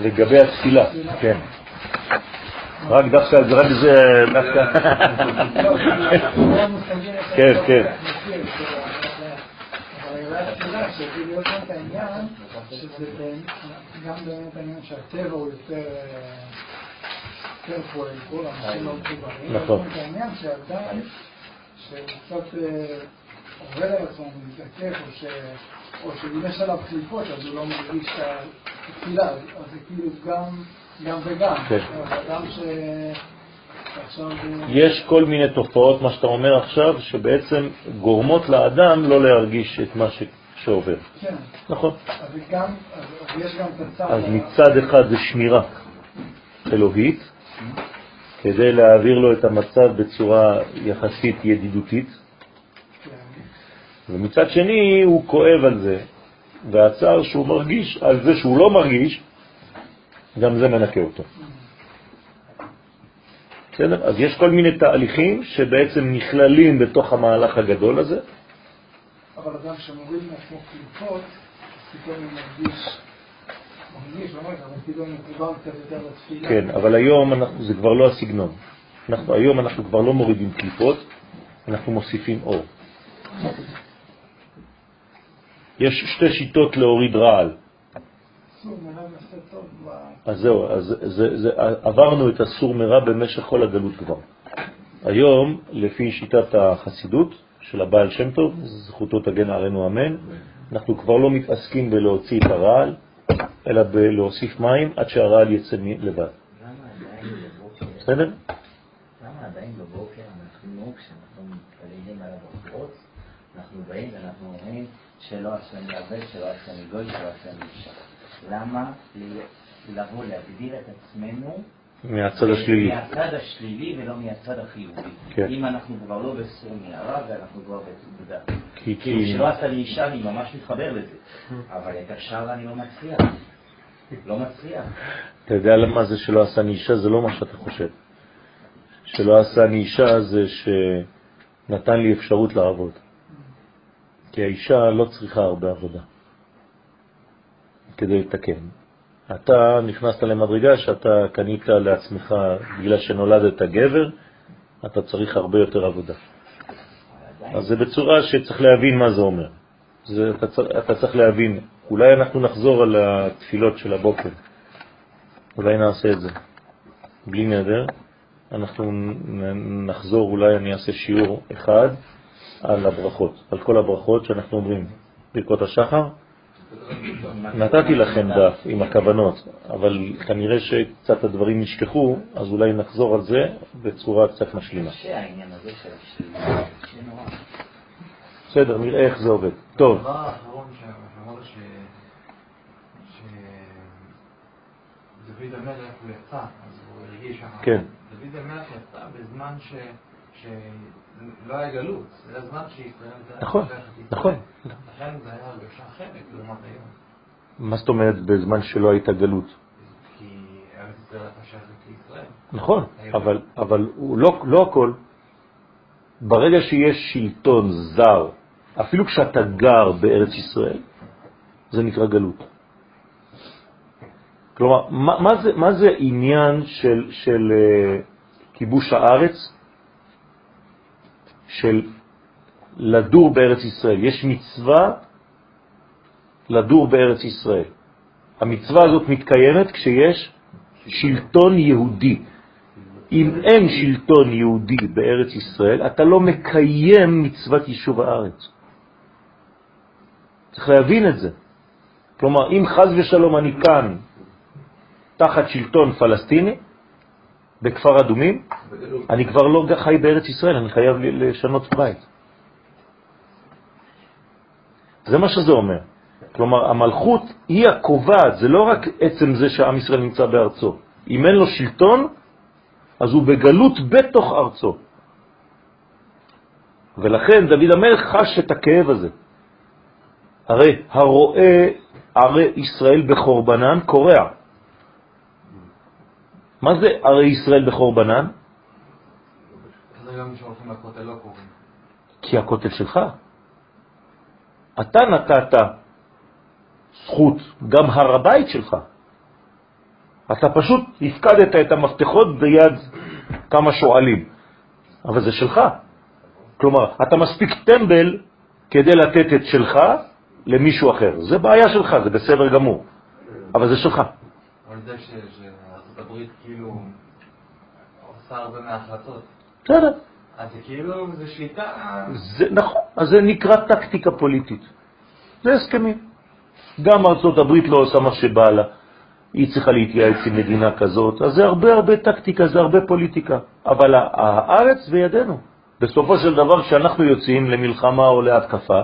לגבי התפילה, כן. רק דווקא, זה רק זה, דווקא. כן, כן. שזה גם באמת העניין שהטבע הוא יותר לא מחוברים. נכון. מתעקף, או ש... או שאם יש עליו קליפות, אז הוא לא מרגיש את התפילה, אז זה כאילו גם, גם וגם. כן. אדם ש... שעכשיו... יש כל מיני תופעות, מה שאתה אומר עכשיו, שבעצם גורמות לאדם לא להרגיש את מה ש... שעובר. כן. נכון. אז גם, אז אז יש גם את הצד... אז ה- מצד אחד זה שמירה אלוהית, כדי להעביר לו את המצב בצורה יחסית ידידותית. ומצד שני הוא כואב על זה, והצער שהוא מרגיש על זה שהוא לא מרגיש, גם זה מנקה אותו. בסדר? אז יש כל מיני תהליכים שבעצם נכללים בתוך המהלך הגדול הזה, אבל אדם שמוריד מעצמו קליפות, פתאום הוא מרגיש, לא. כן, אבל היום אנחנו, זה כבר לא הסגנון. אנחנו, היום אנחנו כבר לא מורידים קליפות, אנחנו מוסיפים אור. יש שתי שיטות להוריד רעל. אז זהו, אז זה, זה, עברנו את הסור מרע במשך כל הגלות כבר. היום, לפי שיטת החסידות של הבעל שם טוב, זכותו תגן עלינו אמן, אנחנו כבר לא מתעסקים בלהוציא את הרעל, אלא בלהוסיף מים עד שהרעל יצא לבד. למה עדיין בבוקר, בסדר? למה עדיין בבוקר אנחנו, כשאנחנו מתפללים על הברכות, אנחנו באים ואנחנו שלא השם יעבד, שלא השם יגוי, שלא השם אישה. למה לבוא להגדיר את עצמנו מהצד השלילי. מהצד השלילי ולא מהצד החיובי. כן. אם אנחנו כבר לא בסור מערה ואנחנו כבר בתעודה. כי, כי, שלא עשה לי אישה, אני ממש מתחבר לזה. אבל את השאר אני לא מצליח. לא מצליח. אתה יודע למה זה שלא עשה לי אישה? זה לא מה שאתה חושב. שלא עשה לי אישה זה שנתן לי אפשרות לעבוד. כי האישה לא צריכה הרבה עבודה כדי לתקן. אתה נכנסת למדרגה שאתה קנית לעצמך, בגלל שנולדת גבר, אתה צריך הרבה יותר עבודה. אז זה בצורה שצריך להבין מה זה אומר. זה, אתה, צריך, אתה צריך להבין, אולי אנחנו נחזור על התפילות של הבוקר, אולי נעשה את זה, בלי נדר, אנחנו נחזור, אולי אני אעשה שיעור אחד על הברכות, על כל הברכות שאנחנו אומרים, ברכות השחר, נתתי לכם דף עם הכוונות, אבל כנראה שקצת הדברים נשכחו, אז אולי נחזור על זה בצורה קצת משלימה. בסדר, נראה איך זה עובד. טוב, הדבר האחרון שאמרת ש... ש... דוד המלך הוא יצא, אז הוא הרגיש. כן. דוד המלך יצא בזמן ש... שלא היה גלות, זה היה זמן שישראל נכון. נכון. לכן זה היה הרגשה אחרת לעומת היום. מה זאת אומרת בזמן שלא הייתה גלות? כי ארץ ישראל הייתה שייכת לישראל. נכון, אבל, אבל לא, לא הכל. ברגע שיש שלטון זר, אפילו כשאתה גר בארץ ישראל, זה נקרא גלות. כלומר, מה, מה, זה, מה זה עניין של, של uh, כיבוש הארץ, של לדור בארץ ישראל? יש מצווה לדור בארץ ישראל. המצווה הזאת מתקיימת כשיש שלטון יהודי. אם אין שלטון יהודי בארץ ישראל, אתה לא מקיים מצוות יישוב הארץ. צריך להבין את זה. כלומר, אם חז ושלום אני כאן תחת שלטון פלסטיני, בכפר אדומים, אני כבר לא חי בארץ ישראל, אני חייב לשנות בית. זה מה שזה אומר. כלומר, המלכות היא הקובעת, זה לא רק עצם זה שעם ישראל נמצא בארצו. אם אין לו שלטון, אז הוא בגלות בתוך ארצו. ולכן דוד המלך חש את הכאב הזה. הרי הרואה ערי ישראל בחורבנן קורע. מה זה ערי ישראל בחורבנן? לא. כי הכותל שלך. אתה נתת זכות, גם הר הבית שלך. אתה פשוט הפקדת את המפתחות ביד כמה שואלים, אבל זה שלך. כלומר, אתה מספיק טמבל כדי לתת את שלך למישהו אחר. זה בעיה שלך, זה בסדר גמור, אבל זה שלך. אבל זה הברית כאילו עושה הרבה מההחלטות. בסדר. אז זה כאילו, זה שליטה... זה נכון, אז זה נקרא טקטיקה פוליטית. זה הסכמים. גם ארצות הברית לא עושה מה שבא לה. היא צריכה להתייעץ עם מדינה כזאת, אז זה הרבה הרבה טקטיקה, זה הרבה פוליטיקה. אבל הארץ בידינו. בסופו של דבר, כשאנחנו יוצאים למלחמה או להתקפה,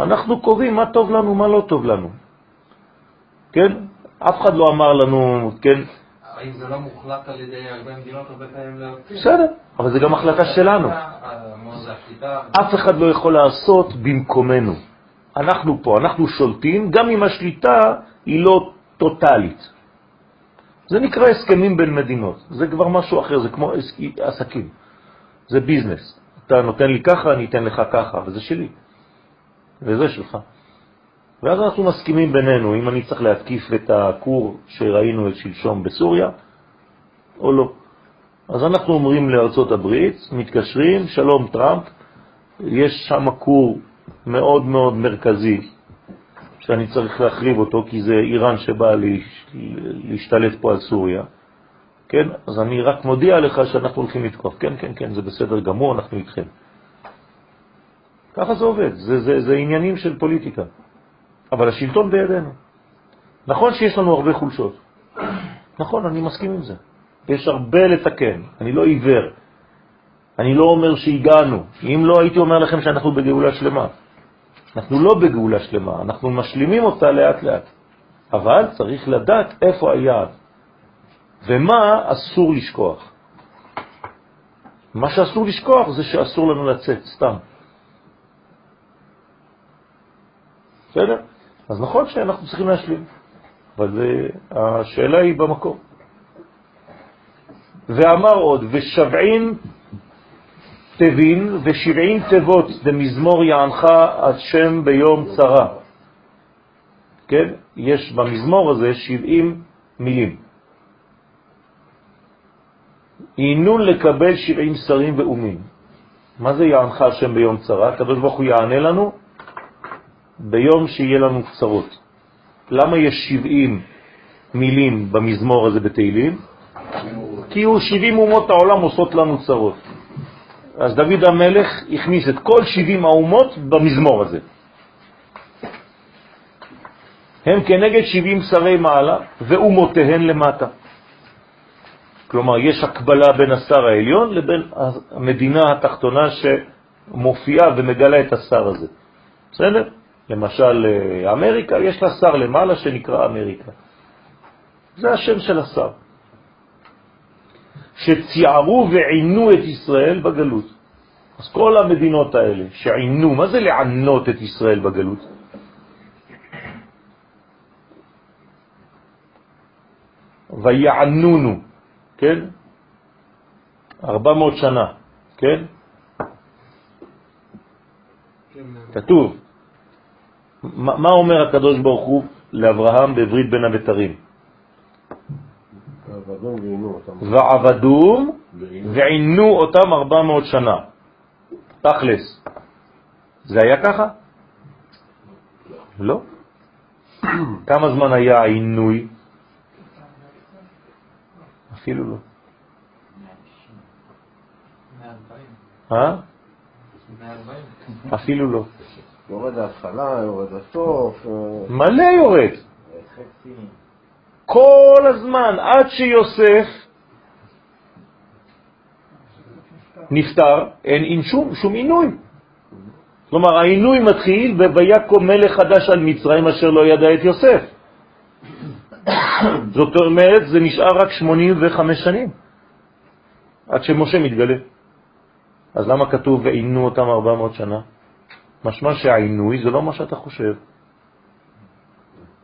אנחנו קובעים מה טוב לנו, מה לא טוב לנו. כן? אף אחד לא אמר לנו, כן, אם זה לא מוחלט על ידי הרבה מדינות, הרבה פעמים להוציא. בסדר, אבל זה גם החלטה שלנו. אף אחד לא יכול לעשות במקומנו. אנחנו פה, אנחנו שולטים, גם אם השליטה היא לא טוטלית. זה נקרא הסכמים בין מדינות, זה כבר משהו אחר, זה כמו עסק- עסקים, זה ביזנס. אתה נותן לי ככה, אני אתן לך ככה, וזה שלי, וזה שלך. ואז אנחנו מסכימים בינינו, אם אני צריך להתקיף את הכור שראינו את שלשום בסוריה, או לא. אז אנחנו אומרים לארצות הברית, מתקשרים, שלום טראמפ, יש שם כור מאוד מאוד מרכזי שאני צריך להחריב אותו, כי זה איראן שבאה להש- להשתלט פה על סוריה. כן? אז אני רק מודיע לך שאנחנו הולכים לתקוף. כן, כן, כן, זה בסדר גמור, אנחנו איתכם. ככה זה עובד, זה, זה, זה עניינים של פוליטיקה. אבל השלטון בידינו. נכון שיש לנו הרבה חולשות. נכון, אני מסכים עם זה. יש הרבה לתקן, אני לא עיוור. אני לא אומר שהגענו. אם לא, הייתי אומר לכם שאנחנו בגאולה שלמה. אנחנו לא בגאולה שלמה, אנחנו משלימים אותה לאט לאט. אבל צריך לדעת איפה היעד ומה אסור לשכוח. מה שאסור לשכוח זה שאסור לנו לצאת, סתם. בסדר? אז נכון שאנחנו צריכים להשלים, אבל זה, השאלה היא במקום. ואמר עוד, ושבעין תבין ושבעין תיבות דמזמור יענך השם ביום צרה. כן? יש במזמור הזה 70 מילים. עינון לקבל 70 שרים ואומים. מה זה יענך השם ביום צרה? הקדוש ברוך הוא יענה לנו ביום שיהיה לנו צרות. למה יש 70 מילים במזמור הזה בתהילים? כי הוא 70 אומות העולם עושות לנו צרות. אז דוד המלך הכניס את כל 70 האומות במזמור הזה. הם כנגד 70 שרי מעלה ואומותיהן למטה. כלומר, יש הקבלה בין השר העליון לבין המדינה התחתונה שמופיעה ומגלה את השר הזה. בסדר? למשל, אמריקה, יש לה שר למעלה שנקרא אמריקה. זה השם של השר. שציירו ועינו את ישראל בגלות. אז כל המדינות האלה שעינו, מה זה לענות את ישראל בגלות? ויענונו, כן? 400 שנה, כן? כתוב. מה אומר הקדוש ברוך הוא לאברהם בברית בין הבתרים? עבדום ועינו אותם. ועבדום ועינו אותם 400 שנה. תכלס. זה היה ככה? לא. כמה זמן היה העינוי? אפילו לא. 140. אה? 140. אפילו לא. יורד להתחלה, יורד לסוף. אה, מלא יורד. כל הזמן, עד שיוסף נפטר, אין אין שום, שום עינוי. כלומר, העינוי מתחיל ב"ויקום מלך חדש על מצרים אשר לא ידע את יוסף". זאת אומרת, זה נשאר רק 85 שנים, עד שמשה מתגלה. אז למה כתוב ועינו אותם 400 שנה? משמע שהעינוי זה לא מה שאתה חושב.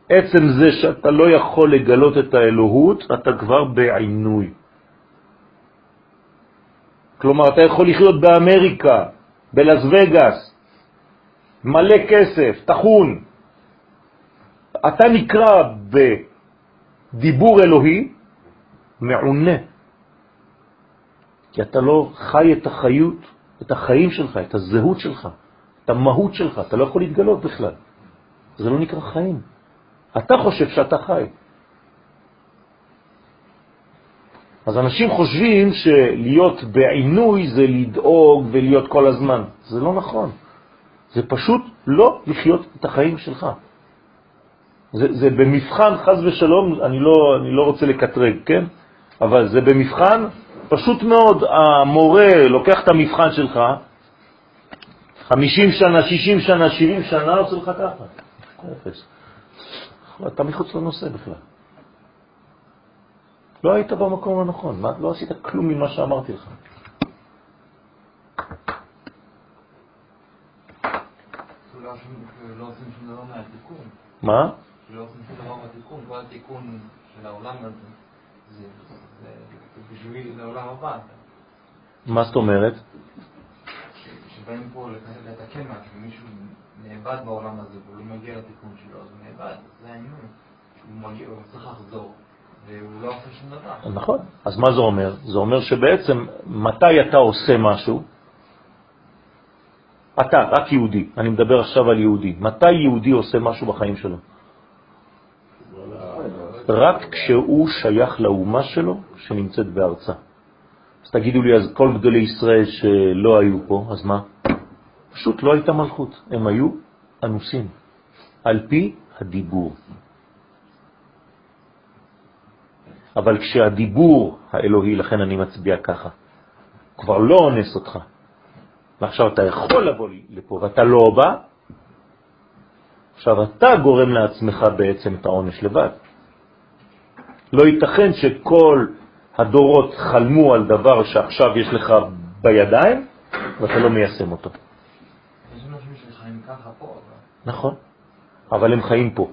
עצם זה שאתה לא יכול לגלות את האלוהות, אתה כבר בעינוי. כלומר, אתה יכול לחיות באמריקה, בלס וגאס, מלא כסף, תחון. אתה נקרא בדיבור אלוהי מעונה, כי אתה לא חי את החיות, את החיים שלך, את הזהות שלך, את המהות שלך, אתה לא יכול להתגלות בכלל. זה לא נקרא חיים. אתה חושב שאתה חי. אז אנשים חושבים שלהיות בעינוי זה לדאוג ולהיות כל הזמן. זה לא נכון. זה פשוט לא לחיות את החיים שלך. זה, זה במבחן, חז ושלום, אני לא, אני לא רוצה לקטרג, כן? אבל זה במבחן פשוט מאוד, המורה לוקח את המבחן שלך, 50 שנה, 60 שנה, 70 שנה, עושה לך ככה. אפס. אתה מחוץ לנושא בכלל. לא היית במקום הנכון, מה, לא עשית כלום ממה שאמרתי לך. לא עושים. מה? לא עושים שום דבר מהתיקון, כל התיקון של העולם הזה, זה בשביל לעולם הבא. מה זאת אומרת? שבאים פה לת- לתקן משהו, מישהו נאבד בעולם הזה והוא לא מגיע לתיקון שלו, אז הוא נאבד, זה העניין. הוא מגיע, הוא צריך לחזור, והוא לא עושה שום דבר. נכון. אז מה זה אומר? זה אומר שבעצם מתי אתה עושה משהו? אתה, רק יהודי, אני מדבר עכשיו על יהודי. מתי יהודי עושה משהו בחיים שלו? רק כשהוא שייך לאומה שלו שנמצאת בארצה. אז תגידו לי, אז כל גדולי ישראל שלא היו פה, אז מה? פשוט לא הייתה מלכות, הם היו אנוסים, על פי הדיבור. אבל כשהדיבור האלוהי, לכן אני מצביע ככה, כבר לא אונס אותך, ועכשיו אתה יכול לבוא לפה ואתה לא בא, עכשיו אתה גורם לעצמך בעצם את העונש לבד. לא ייתכן שכל הדורות חלמו על דבר שעכשיו יש לך בידיים ואתה לא מיישם אותו. יש אנשים שחיים ככה פה, אבל... נכון, אבל הם חיים פה.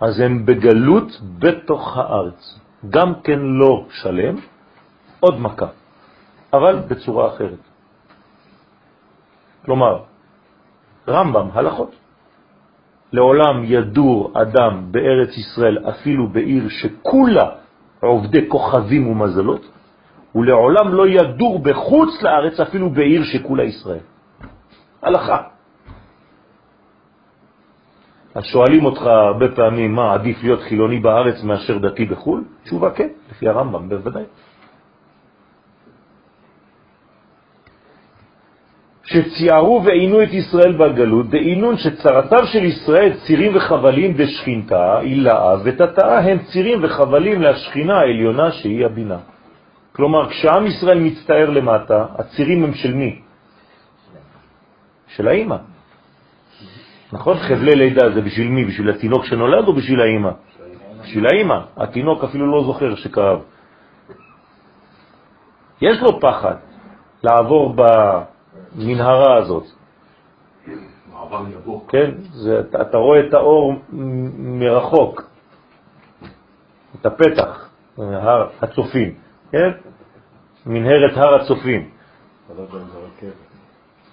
אז הם בגלות בתוך הארץ. גם כן לא שלם, עוד מכה, אבל בצורה אחרת. כלומר, רמב"ם, הלכות. לעולם ידור אדם בארץ ישראל אפילו בעיר שכולה עובדי כוכבים ומזלות, ולעולם לא ידור בחוץ לארץ אפילו בעיר שכולה ישראל. הלכה. אז שואלים אותך הרבה פעמים מה עדיף להיות חילוני בארץ מאשר דתי בחו"ל? תשובה כן, לפי הרמב"ם בוודאי. שציירו ועינו את ישראל בגלות, דעינון שצרתיו של ישראל צירים וחבלים דשכינתה, אילאה ותתאה הם צירים וחבלים להשכינה העליונה שהיא הבינה. כלומר, כשעם ישראל מצטער למטה, הצירים הם של מי? של האימא. נכון? חבלי לידה זה בשביל מי? בשביל התינוק שנולד או בשביל האימא? בשביל האימא. התינוק אפילו לא זוכר שכאב. יש לו פחד לעבור במנהרה הזאת. כן? זה, אתה, אתה רואה את האור מרחוק, את הפתח, הר הצופים, כן? מנהרת הר הצופים.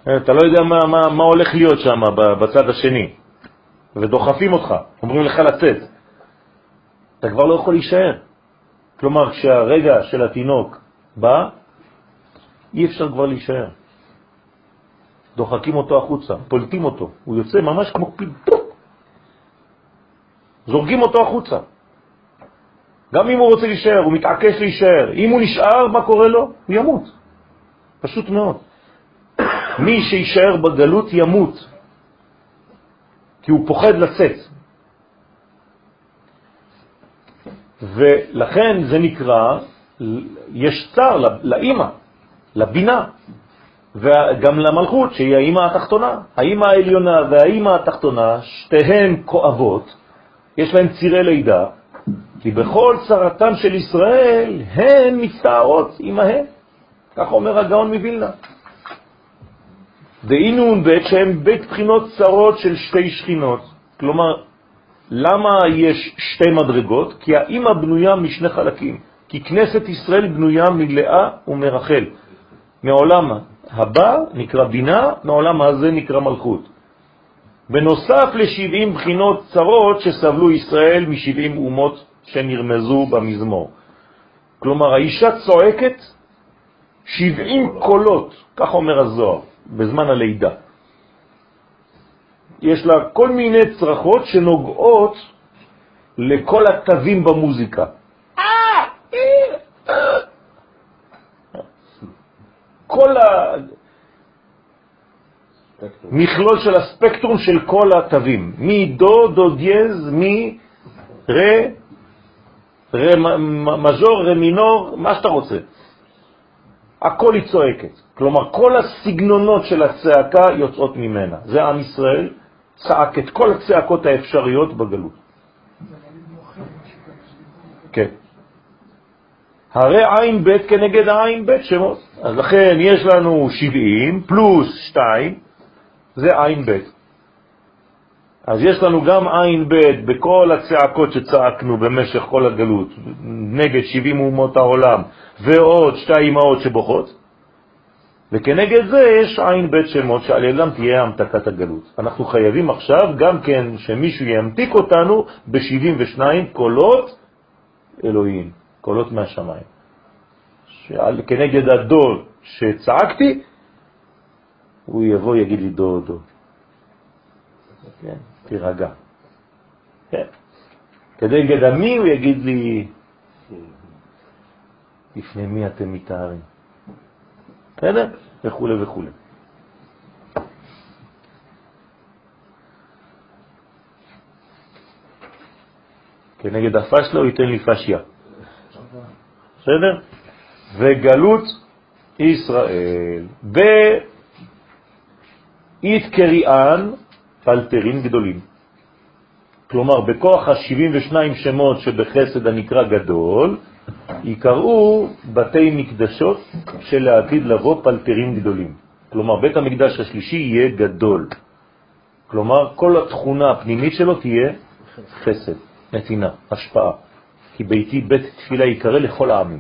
לא. כן, אתה לא יודע מה, מה, מה הולך להיות שם בצד השני, ודוחפים אותך, אומרים לך לצאת. אתה כבר לא יכול להישאר. כלומר, כשהרגע של התינוק בא, אי אפשר כבר להישאר. דוחקים אותו החוצה, פולטים אותו, הוא יוצא ממש כמו פיל, זורגים אותו החוצה. גם אם הוא רוצה להישאר, הוא מתעקש להישאר. אם הוא נשאר, מה קורה לו? הוא ימות. פשוט מאוד. מי שישאר בגלות ימות, כי הוא פוחד לצאת. ולכן זה נקרא, יש צער לאימא, לבינה. וגם למלכות, שהיא האימא התחתונה. האימא העליונה והאימא התחתונה, שתיהן כואבות, יש להן צירי לידה, כי בכל צרתם של ישראל הן מצטערות עמהן. כך אומר הגאון מבילנה. דהינון בית שהם בית בחינות צרות של שתי שכינות. כלומר, למה יש שתי מדרגות? כי האימא בנויה משני חלקים. כי כנסת ישראל בנויה מלאה ומרחל. מעולם הבא נקרא בינה, מעולם הזה נקרא מלכות. בנוסף ל-70 בחינות צרות שסבלו ישראל מ-70 אומות שנרמזו במזמור. כלומר, האישה צועקת 70 קולות, כך אומר הזוהר, בזמן הלידה. יש לה כל מיני צרכות שנוגעות לכל התווים במוזיקה. כל המכלול של הספקטרום של כל התווים, מדו, דו דיאז, מי, רה, רה מז'ור, רה מינור, מה שאתה רוצה. הכל היא צועקת. כלומר, כל הסגנונות של הצעקה יוצאות ממנה. זה עם ישראל צעק את כל הצעקות האפשריות בגלות. כן. הרי עין ב' כנגד העין ב' שמות. אז לכן יש לנו 70 פלוס 2, זה עין ב'. אז יש לנו גם עין ב' בכל הצעקות שצעקנו במשך כל הגלות, נגד 70 אומות העולם, ועוד שתי אמהות שבוכות, וכנגד זה יש עין ב' שמות שעל ידם תהיה המתקת הגלות. אנחנו חייבים עכשיו גם כן שמישהו ימתיק אותנו ב-72 קולות אלוהים, קולות מהשמיים. שעל, כנגד הדור שצעקתי, הוא יבוא יגיד לי דו דו. כן, תירגע. כן. כנגד המי הוא יגיד לי, לפני מי אתם מתארים? בסדר? וכו' וכו'. כנגד הפשלו ייתן לי פשיה. בסדר? וגלות ישראל. באית קריאן פלטרים גדולים. כלומר, בכוח ה-72 שמות שבחסד הנקרא גדול, יקראו בתי מקדשות שלעתיד לבוא פלטרים גדולים. כלומר, בית המקדש השלישי יהיה גדול. כלומר, כל התכונה הפנימית שלו תהיה חסד, נתינה, השפעה. כי ביתי בית תפילה יקרא לכל העמים.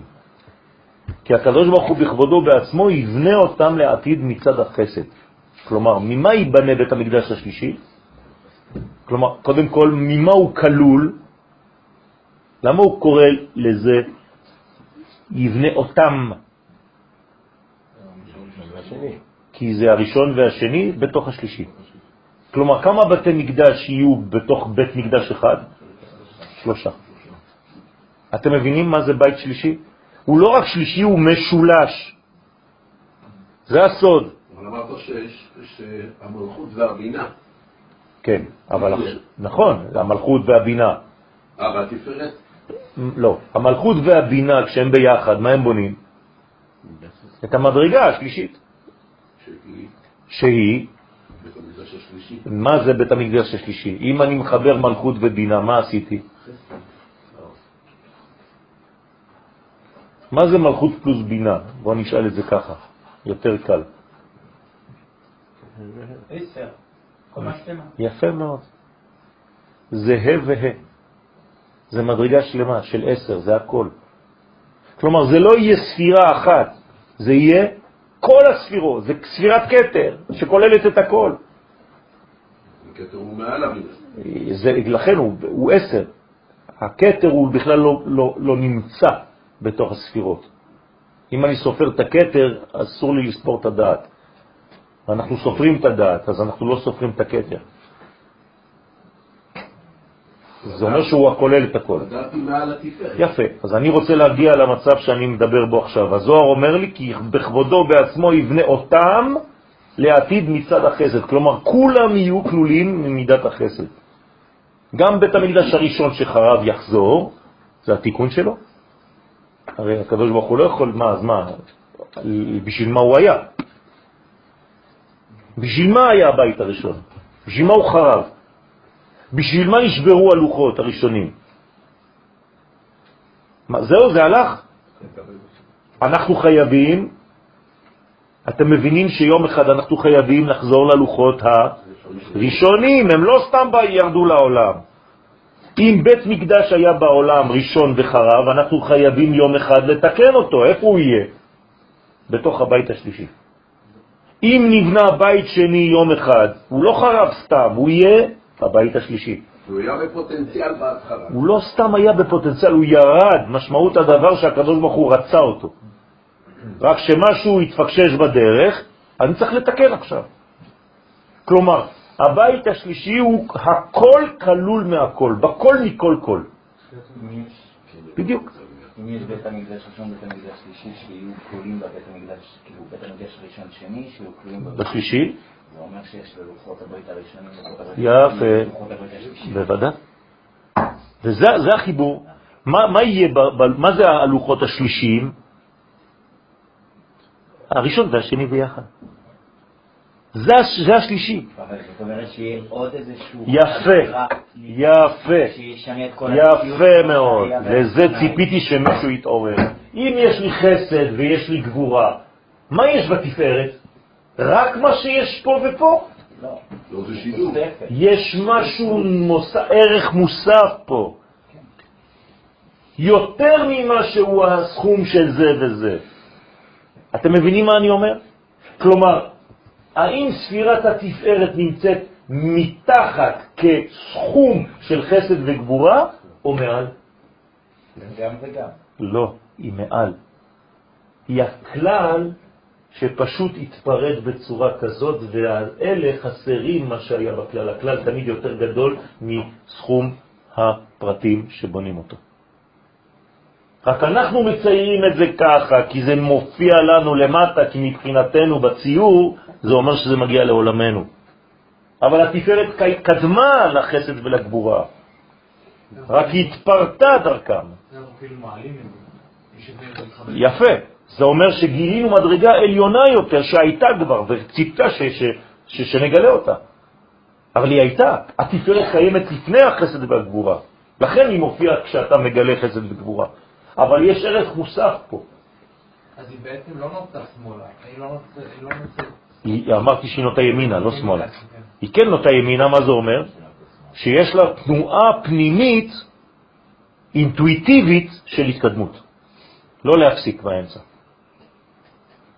כי הקדוש ברוך הוא בכבודו בעצמו יבנה אותם לעתיד מצד החסד. כלומר, ממה ייבנה בית המקדש השלישי? כלומר, קודם כל, ממה הוא כלול? למה הוא קורא לזה יבנה אותם? כי זה הראשון והשני בתוך השלישי. כלומר, כמה בתי מקדש יהיו בתוך בית מקדש אחד? שלושה. אתם מבינים מה זה בית שלישי? הוא לא רק שלישי, הוא משולש. זה הסוד. אבל אמרת שיש המלכות והבינה. כן, אבל נכון, המלכות והבינה. אה, והתפארת? לא, המלכות והבינה, כשהם ביחד, מה הם בונים? את המדרגה השלישית. שהיא? מה זה בית המקדש השלישי? אם אני מחבר מלכות ובינה, מה עשיתי? מה זה מלכות פלוס בינה? בואו נשאל את זה ככה, יותר קל. עשר, קומה שלמה. יפה מאוד. זה ה' וה'. זה מדרגה שלמה של עשר, זה הכל. כלומר, זה לא יהיה ספירה אחת, זה יהיה כל הספירות, זה ספירת קטר שכוללת את הכל. קטר הוא מעל. זה, לכן הוא, הוא עשר. הקטר הוא בכלל לא, לא, לא נמצא בתוך הספירות. אם אני סופר את הקטר, אסור לי לספור את הדעת. ואנחנו סופרים את הדעת, אז אנחנו לא סופרים את הקטר. זה אומר שהוא הכולל את הכל. יפה, אז אני רוצה להגיע למצב שאני מדבר בו עכשיו. הזוהר אומר לי כי בכבודו בעצמו יבנה אותם לעתיד מצד החסד. כלומר, כולם יהיו כלולים ממידת החסד. גם בית המקדש הראשון שחרב יחזור, זה התיקון שלו. הרי הקדוש ברוך הוא לא יכול, מה, אז מה, בשביל מה הוא היה? בשביל מה היה הבית הראשון? בשביל מה הוא חרב? בשביל מה נשברו הלוחות הראשונים? מה, זהו, זה הלך? אנחנו חייבים, אתם מבינים שיום אחד אנחנו חייבים לחזור ללוחות הראשונים, הם לא סתם ירדו לעולם. אם בית מקדש היה בעולם ראשון וחרב, אנחנו חייבים יום אחד לתקן אותו. איפה הוא יהיה? בתוך הבית השלישי. אם נבנה בית שני יום אחד, הוא לא חרב סתם, הוא יהיה הבית השלישי. הוא היה בפוטנציאל בהתחלה. הוא לא סתם היה בפוטנציאל, הוא ירד. משמעות הדבר שהקדוש ברוך הוא רצה אותו. רק שמשהו התפקשש בדרך, אני צריך לתקן עכשיו. כלומר, הבית השלישי הוא הכל כלול מהכל, בכל מכל כל. בדיוק. אם יש בית המקדש ראשון, בית המקדש שלישי, שיהיו כלולים בבית המקדש, כאילו בית המקדש ראשון שני, שיהיו כלולים בבית בשלישי? זה אומר שיש ללוחות הברית הראשונים, יפה. בוודאי. וזה זה החיבור. מה, מה יהיה, ב, ב, מה זה הלוחות השלישיים? הראשון והשני ביחד. זה, הש- זה השלישי. אבל זאת אומרת שיהיה עוד איזשהו... יפה, יפה, יפה מאוד. לזה. ציפיתי שמישהו יתעורר. אם יש לי חסד ויש לי גבורה, מה יש בתפארת? רק מה שיש פה ופה. לא, לא, זה שידור. תוספת. יש משהו. ערך מוסף פה. יותר ממה שהוא הסכום של זה וזה. אתם מבינים מה אני אומר? כלומר, האם ספירת התפארת נמצאת מתחת כסכום של חסד וגבורה, או מעל? גם וגם. לא, היא מעל. היא הכלל שפשוט התפרד בצורה כזאת, והאלה חסרים מה שהיה בכלל. הכלל תמיד יותר גדול מסכום הפרטים שבונים אותו. רק אנחנו מציירים את זה ככה, כי זה מופיע לנו למטה, כי מבחינתנו בציור זה אומר שזה מגיע לעולמנו. אבל התפארת קדמה לחסד ולגבורה, רק היא התפרטה דרכם. יפה. זה אומר שגילינו מדרגה עליונה יותר שהייתה כבר, וציפתה שנגלה אותה. אבל היא הייתה. התפארת קיימת לפני החסד והגבורה. לכן היא מופיעה כשאתה מגלה חסד וגבורה. אבל יש ערך מוסף פה. אז היא בעצם לא נוטה שמאלה, היא לא נוטה... לא אמרתי שהיא נוטה ימינה, לא שמאלה. כן. היא כן נוטה ימינה, מה זה אומר? שיש לה תנועה פנימית, אינטואיטיבית של התקדמות. לא להפסיק באמצע.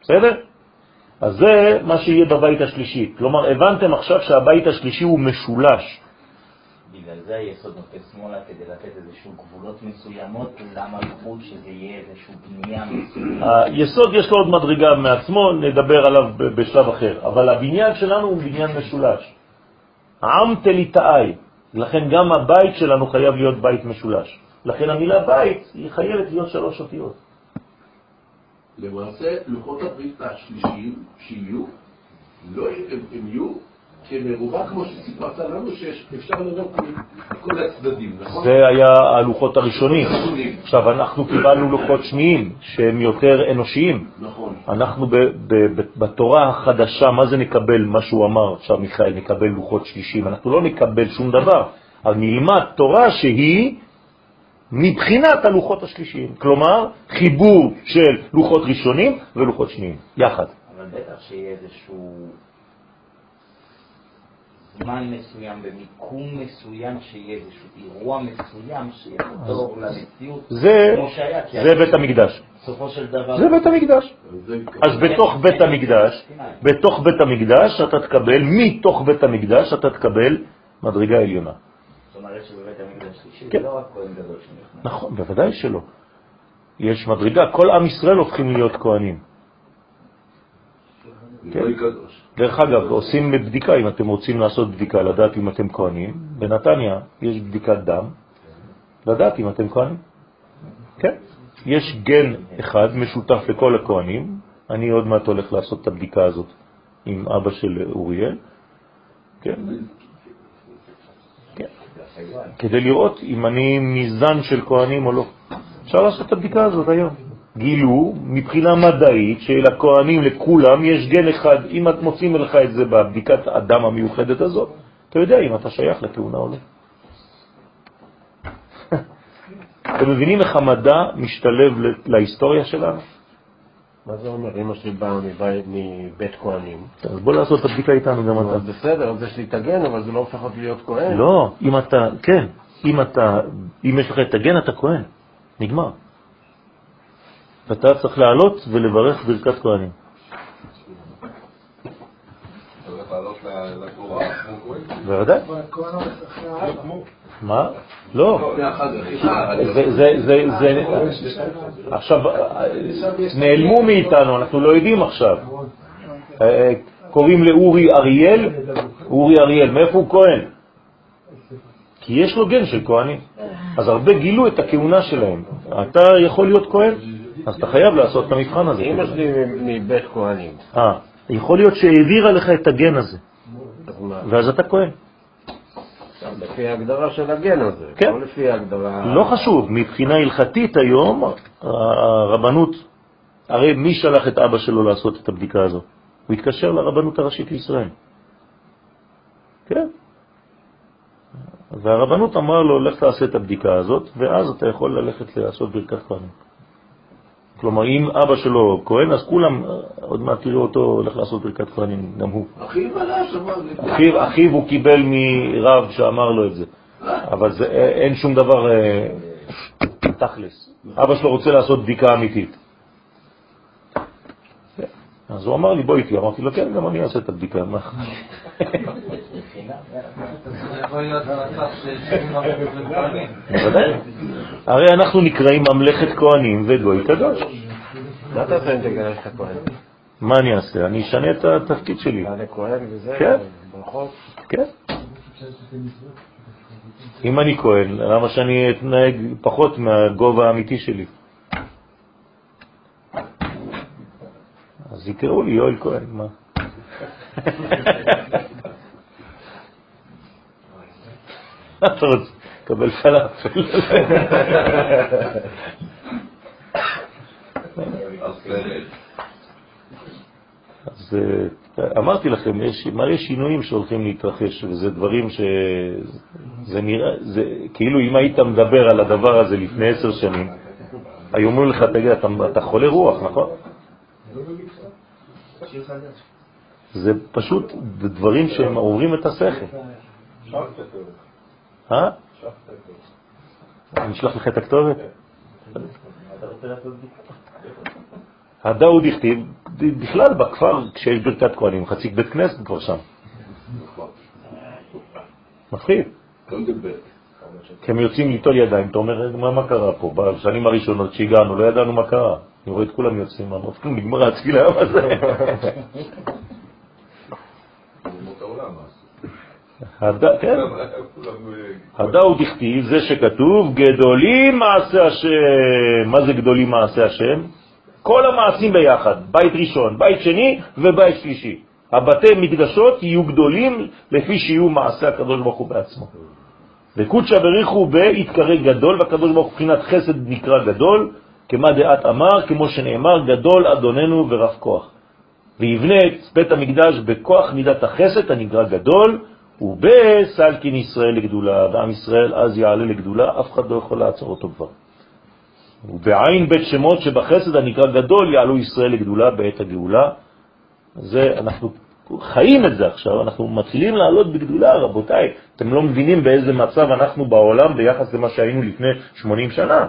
בסדר? אז זה מה שיהיה בבית השלישי. כלומר, הבנתם עכשיו שהבית השלישי הוא משולש. בגלל זה היסוד נוטה שמאלה כדי לתת איזשהו גבולות מסוימות למלכות שזה יהיה איזשהו בנייה מסוימת. היסוד יש לו עוד מדרגה מעצמו, נדבר עליו בשלב אחר. אבל הבניין שלנו הוא בניין משולש. עם תליטאי. לכן גם הבית שלנו חייב להיות בית משולש. לכן המילה בית היא חייבת להיות שלוש אותיות. למעשה, לוחות הברית השלישיים שיהיו, לא, הם, הם יהיו כמרובע כמו שסיפרת לנו, שאפשר לראות מכל הצדדים, נכון? זה היה הלוחות הראשונים. עכשיו, אנחנו קיבלנו לוחות שניים שהם יותר אנושיים. נכון. אנחנו ב, ב, ב, בתורה החדשה, מה זה נקבל, מה שהוא אמר עכשיו מיכאל, נקבל לוחות שלישים, אנחנו לא נקבל שום דבר, אבל נלמד תורה שהיא מבחינת הלוחות השלישיים, כלומר חיבור של לוחות ראשונים ולוחות שניים, יחד. אבל בטח שיהיה איזשהו זמן מסוים, במיקום מסוים, שיהיה איזשהו אירוע מסוים, שיחזור למציאות, זה, כמו שהיה. זה בית המקדש. בסופו של דבר... זה בית המקדש. אז בתוך בית המקדש, בתוך בית המקדש אתה תקבל, מתוך בית המקדש אתה תקבל מדרגה עליונה. זאת אומרת שבבית המקדש שלישי כן. זה לא רק כהן גדול שנכנס. נכון, בוודאי שלא. יש מדרגה, כל עם ישראל הופכים להיות כהנים. כן. דרך אגב, עושים בדיקה, אם אתם רוצים לעשות בדיקה, לדעת אם אתם כהנים, בנתניה יש בדיקת דם, לדעת אם אתם כהנים. כן. יש גן אחד משותף לכל הכהנים, אני עוד מעט הולך לעשות את הבדיקה הזאת עם אבא של אוריאל, כן. כן. כדי לראות אם אני מזן של כהנים או לא. אפשר לעשות את הבדיקה הזאת היום. גילו מבחינה מדעית שלכהנים, לכולם, יש גן אחד. אם את מוצאים לך את זה בבדיקת הדם המיוחדת הזאת, אתה יודע אם אתה שייך לכהונה או לא. אתם מבינים איך המדע משתלב להיסטוריה שלנו? מה זה אומר? אמא שלי באה מבית כהנים. אז בוא לעשות את הבדיקה איתנו גם אתה. בסדר, אז יש לי את הגן, אבל זה לא הופך אותי להיות כהן. לא, אם אתה, כן, אם אתה, אם יש לך את הגן אתה כהן, נגמר. ואתה צריך לעלות ולברך ברכת כהנים. בוודאי. מה? לא. זה, עכשיו, נעלמו מאיתנו, אנחנו לא יודעים עכשיו. אה, קוראים לאורי אריאל, אורי אריאל, מאיפה הוא כהן? כי יש לו גן של כהנים. אז הרבה גילו את הכהונה שלהם. אתה יכול להיות כהן? אז אתה חייב לעשות את המבחן הזה. אמא שלי מבית כהנים. אה, יכול להיות שהעבירה לך את הגן הזה, ואז אתה כהן. לפי ההגדרה של הגן הזה, כן. לא לפי ההגדרה... לא חשוב, מבחינה הלכתית היום, הרבנות, הרי מי שלח את אבא שלו לעשות את הבדיקה הזו? הוא התקשר לרבנות הראשית לישראל. כן. והרבנות אמרה לו, לך תעשה את הבדיקה הזאת, ואז אתה יכול ללכת לעשות ברכת כהנים. כלומר, אם אבא שלו כהן, אז כולם, עוד מעט תראו אותו הולך לעשות ברכת כהנים, גם הוא. אחיו עלה שם. אחיו, הוא קיבל מרב שאמר לו את זה, אבל זה, אין שום דבר אה, תכלס. אבא שלו רוצה לעשות בדיקה אמיתית. אז הוא אמר לי, בוא איתי. אמרתי לו, כן, גם אני אעשה את הבדיקה. הרי אנחנו נקראים ממלכת כהנים וגוי קדוש. מה אתה עושה אם תגלה לך כהן? מה אני אעשה? אני אשנה את התפקיד שלי. כן. כן. אם אני כהן, למה שאני אתנהג פחות מהגובה האמיתי שלי? אז יקראו לי יואל כהן, מה? אתה רוצה? קבל פלאפל. אז אה, אמרתי לכם, יש מלא שינויים שהולכים להתרחש, וזה דברים שזה נראה, זה כאילו אם היית מדבר על הדבר הזה לפני עשר שנים, היו אומרים לך, תגיד, אתה, אתה חולה רוח, נכון? זה פשוט דברים שהם עוברים את השכל. אה? אני אשלח לך את הכתובת? הדאוד הכתיב, בכלל בכפר, כשיש ברכת כהנים, חצי בית כנסת כבר שם. מפחיד. כי הם יוצאים ליטול ידיים, אתה אומר, מה, מה קרה פה? בשנים הראשונות שהגענו, לא ידענו מה קרה. אני רואה את כולם יוצאים, אמרתי, נגמר התפילה הזה. כן. הדאו דכתיב, זה שכתוב, גדולים מעשה השם. מה זה גדולים מעשה השם? כל המעשים ביחד, בית ראשון, בית שני ובית שלישי. הבתי מקדשות יהיו גדולים לפי שיהיו מעשה הקדוש ברוך הוא בעצמו. וקודשא בריחו בהתקרא גדול, והקדוש ברוך הוא מבחינת חסד נקרא גדול, כמה דעת אמר, כמו שנאמר, גדול אדוננו ורב כוח. ויבנה את בית המקדש בכוח מידת החסד הנקרא גדול, ובסלקין ישראל לגדולה, ועם ישראל אז יעלה לגדולה, אף אחד לא יכול לעצור אותו כבר. ובעין בית שמות שבחסד הנקרא גדול יעלו ישראל לגדולה בעת הגאולה. זה, אנחנו חיים את זה עכשיו, אנחנו מתחילים לעלות בגדולה, רבותיי. אתם לא מבינים באיזה מצב אנחנו בעולם ביחס למה שהיינו לפני 80 שנה.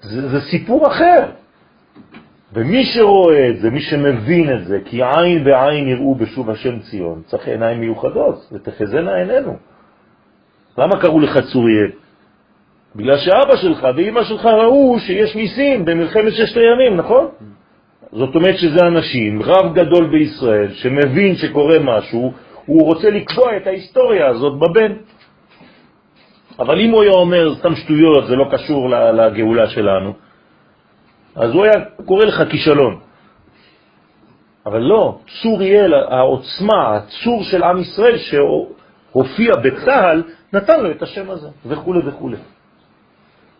זה, זה סיפור אחר. ומי שרואה את זה, מי שמבין את זה, כי עין בעין יראו בשוב השם ציון, צריך עיניים מיוחדות, ותחזנה עינינו. למה קראו לך צוריאל? בגלל שאבא שלך ואימא שלך ראו שיש ניסים במלחמת ששת הימים, נכון? זאת אומרת שזה אנשים, רב גדול בישראל, שמבין שקורה משהו, הוא רוצה לקבוע את ההיסטוריה הזאת בבן. אבל אם הוא היה אומר סתם שטויות, זה לא קשור לגאולה שלנו, אז הוא היה קורא לך כישלון. אבל לא, צור יהיה העוצמה, הצור של עם ישראל שהופיע בצהל, נתן לו את השם הזה, וכו' וכו'.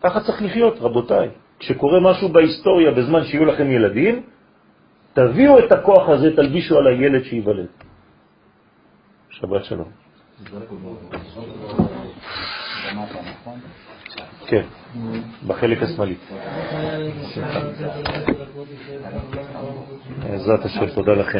ככה צריך לחיות, רבותיי. כשקורה משהו בהיסטוריה בזמן שיהיו לכם ילדים, תביאו את הכוח הזה, תלבישו על הילד שיוולד. שבת שלום. כן, בחלק השמאלי. בעזרת השם, תודה לכם.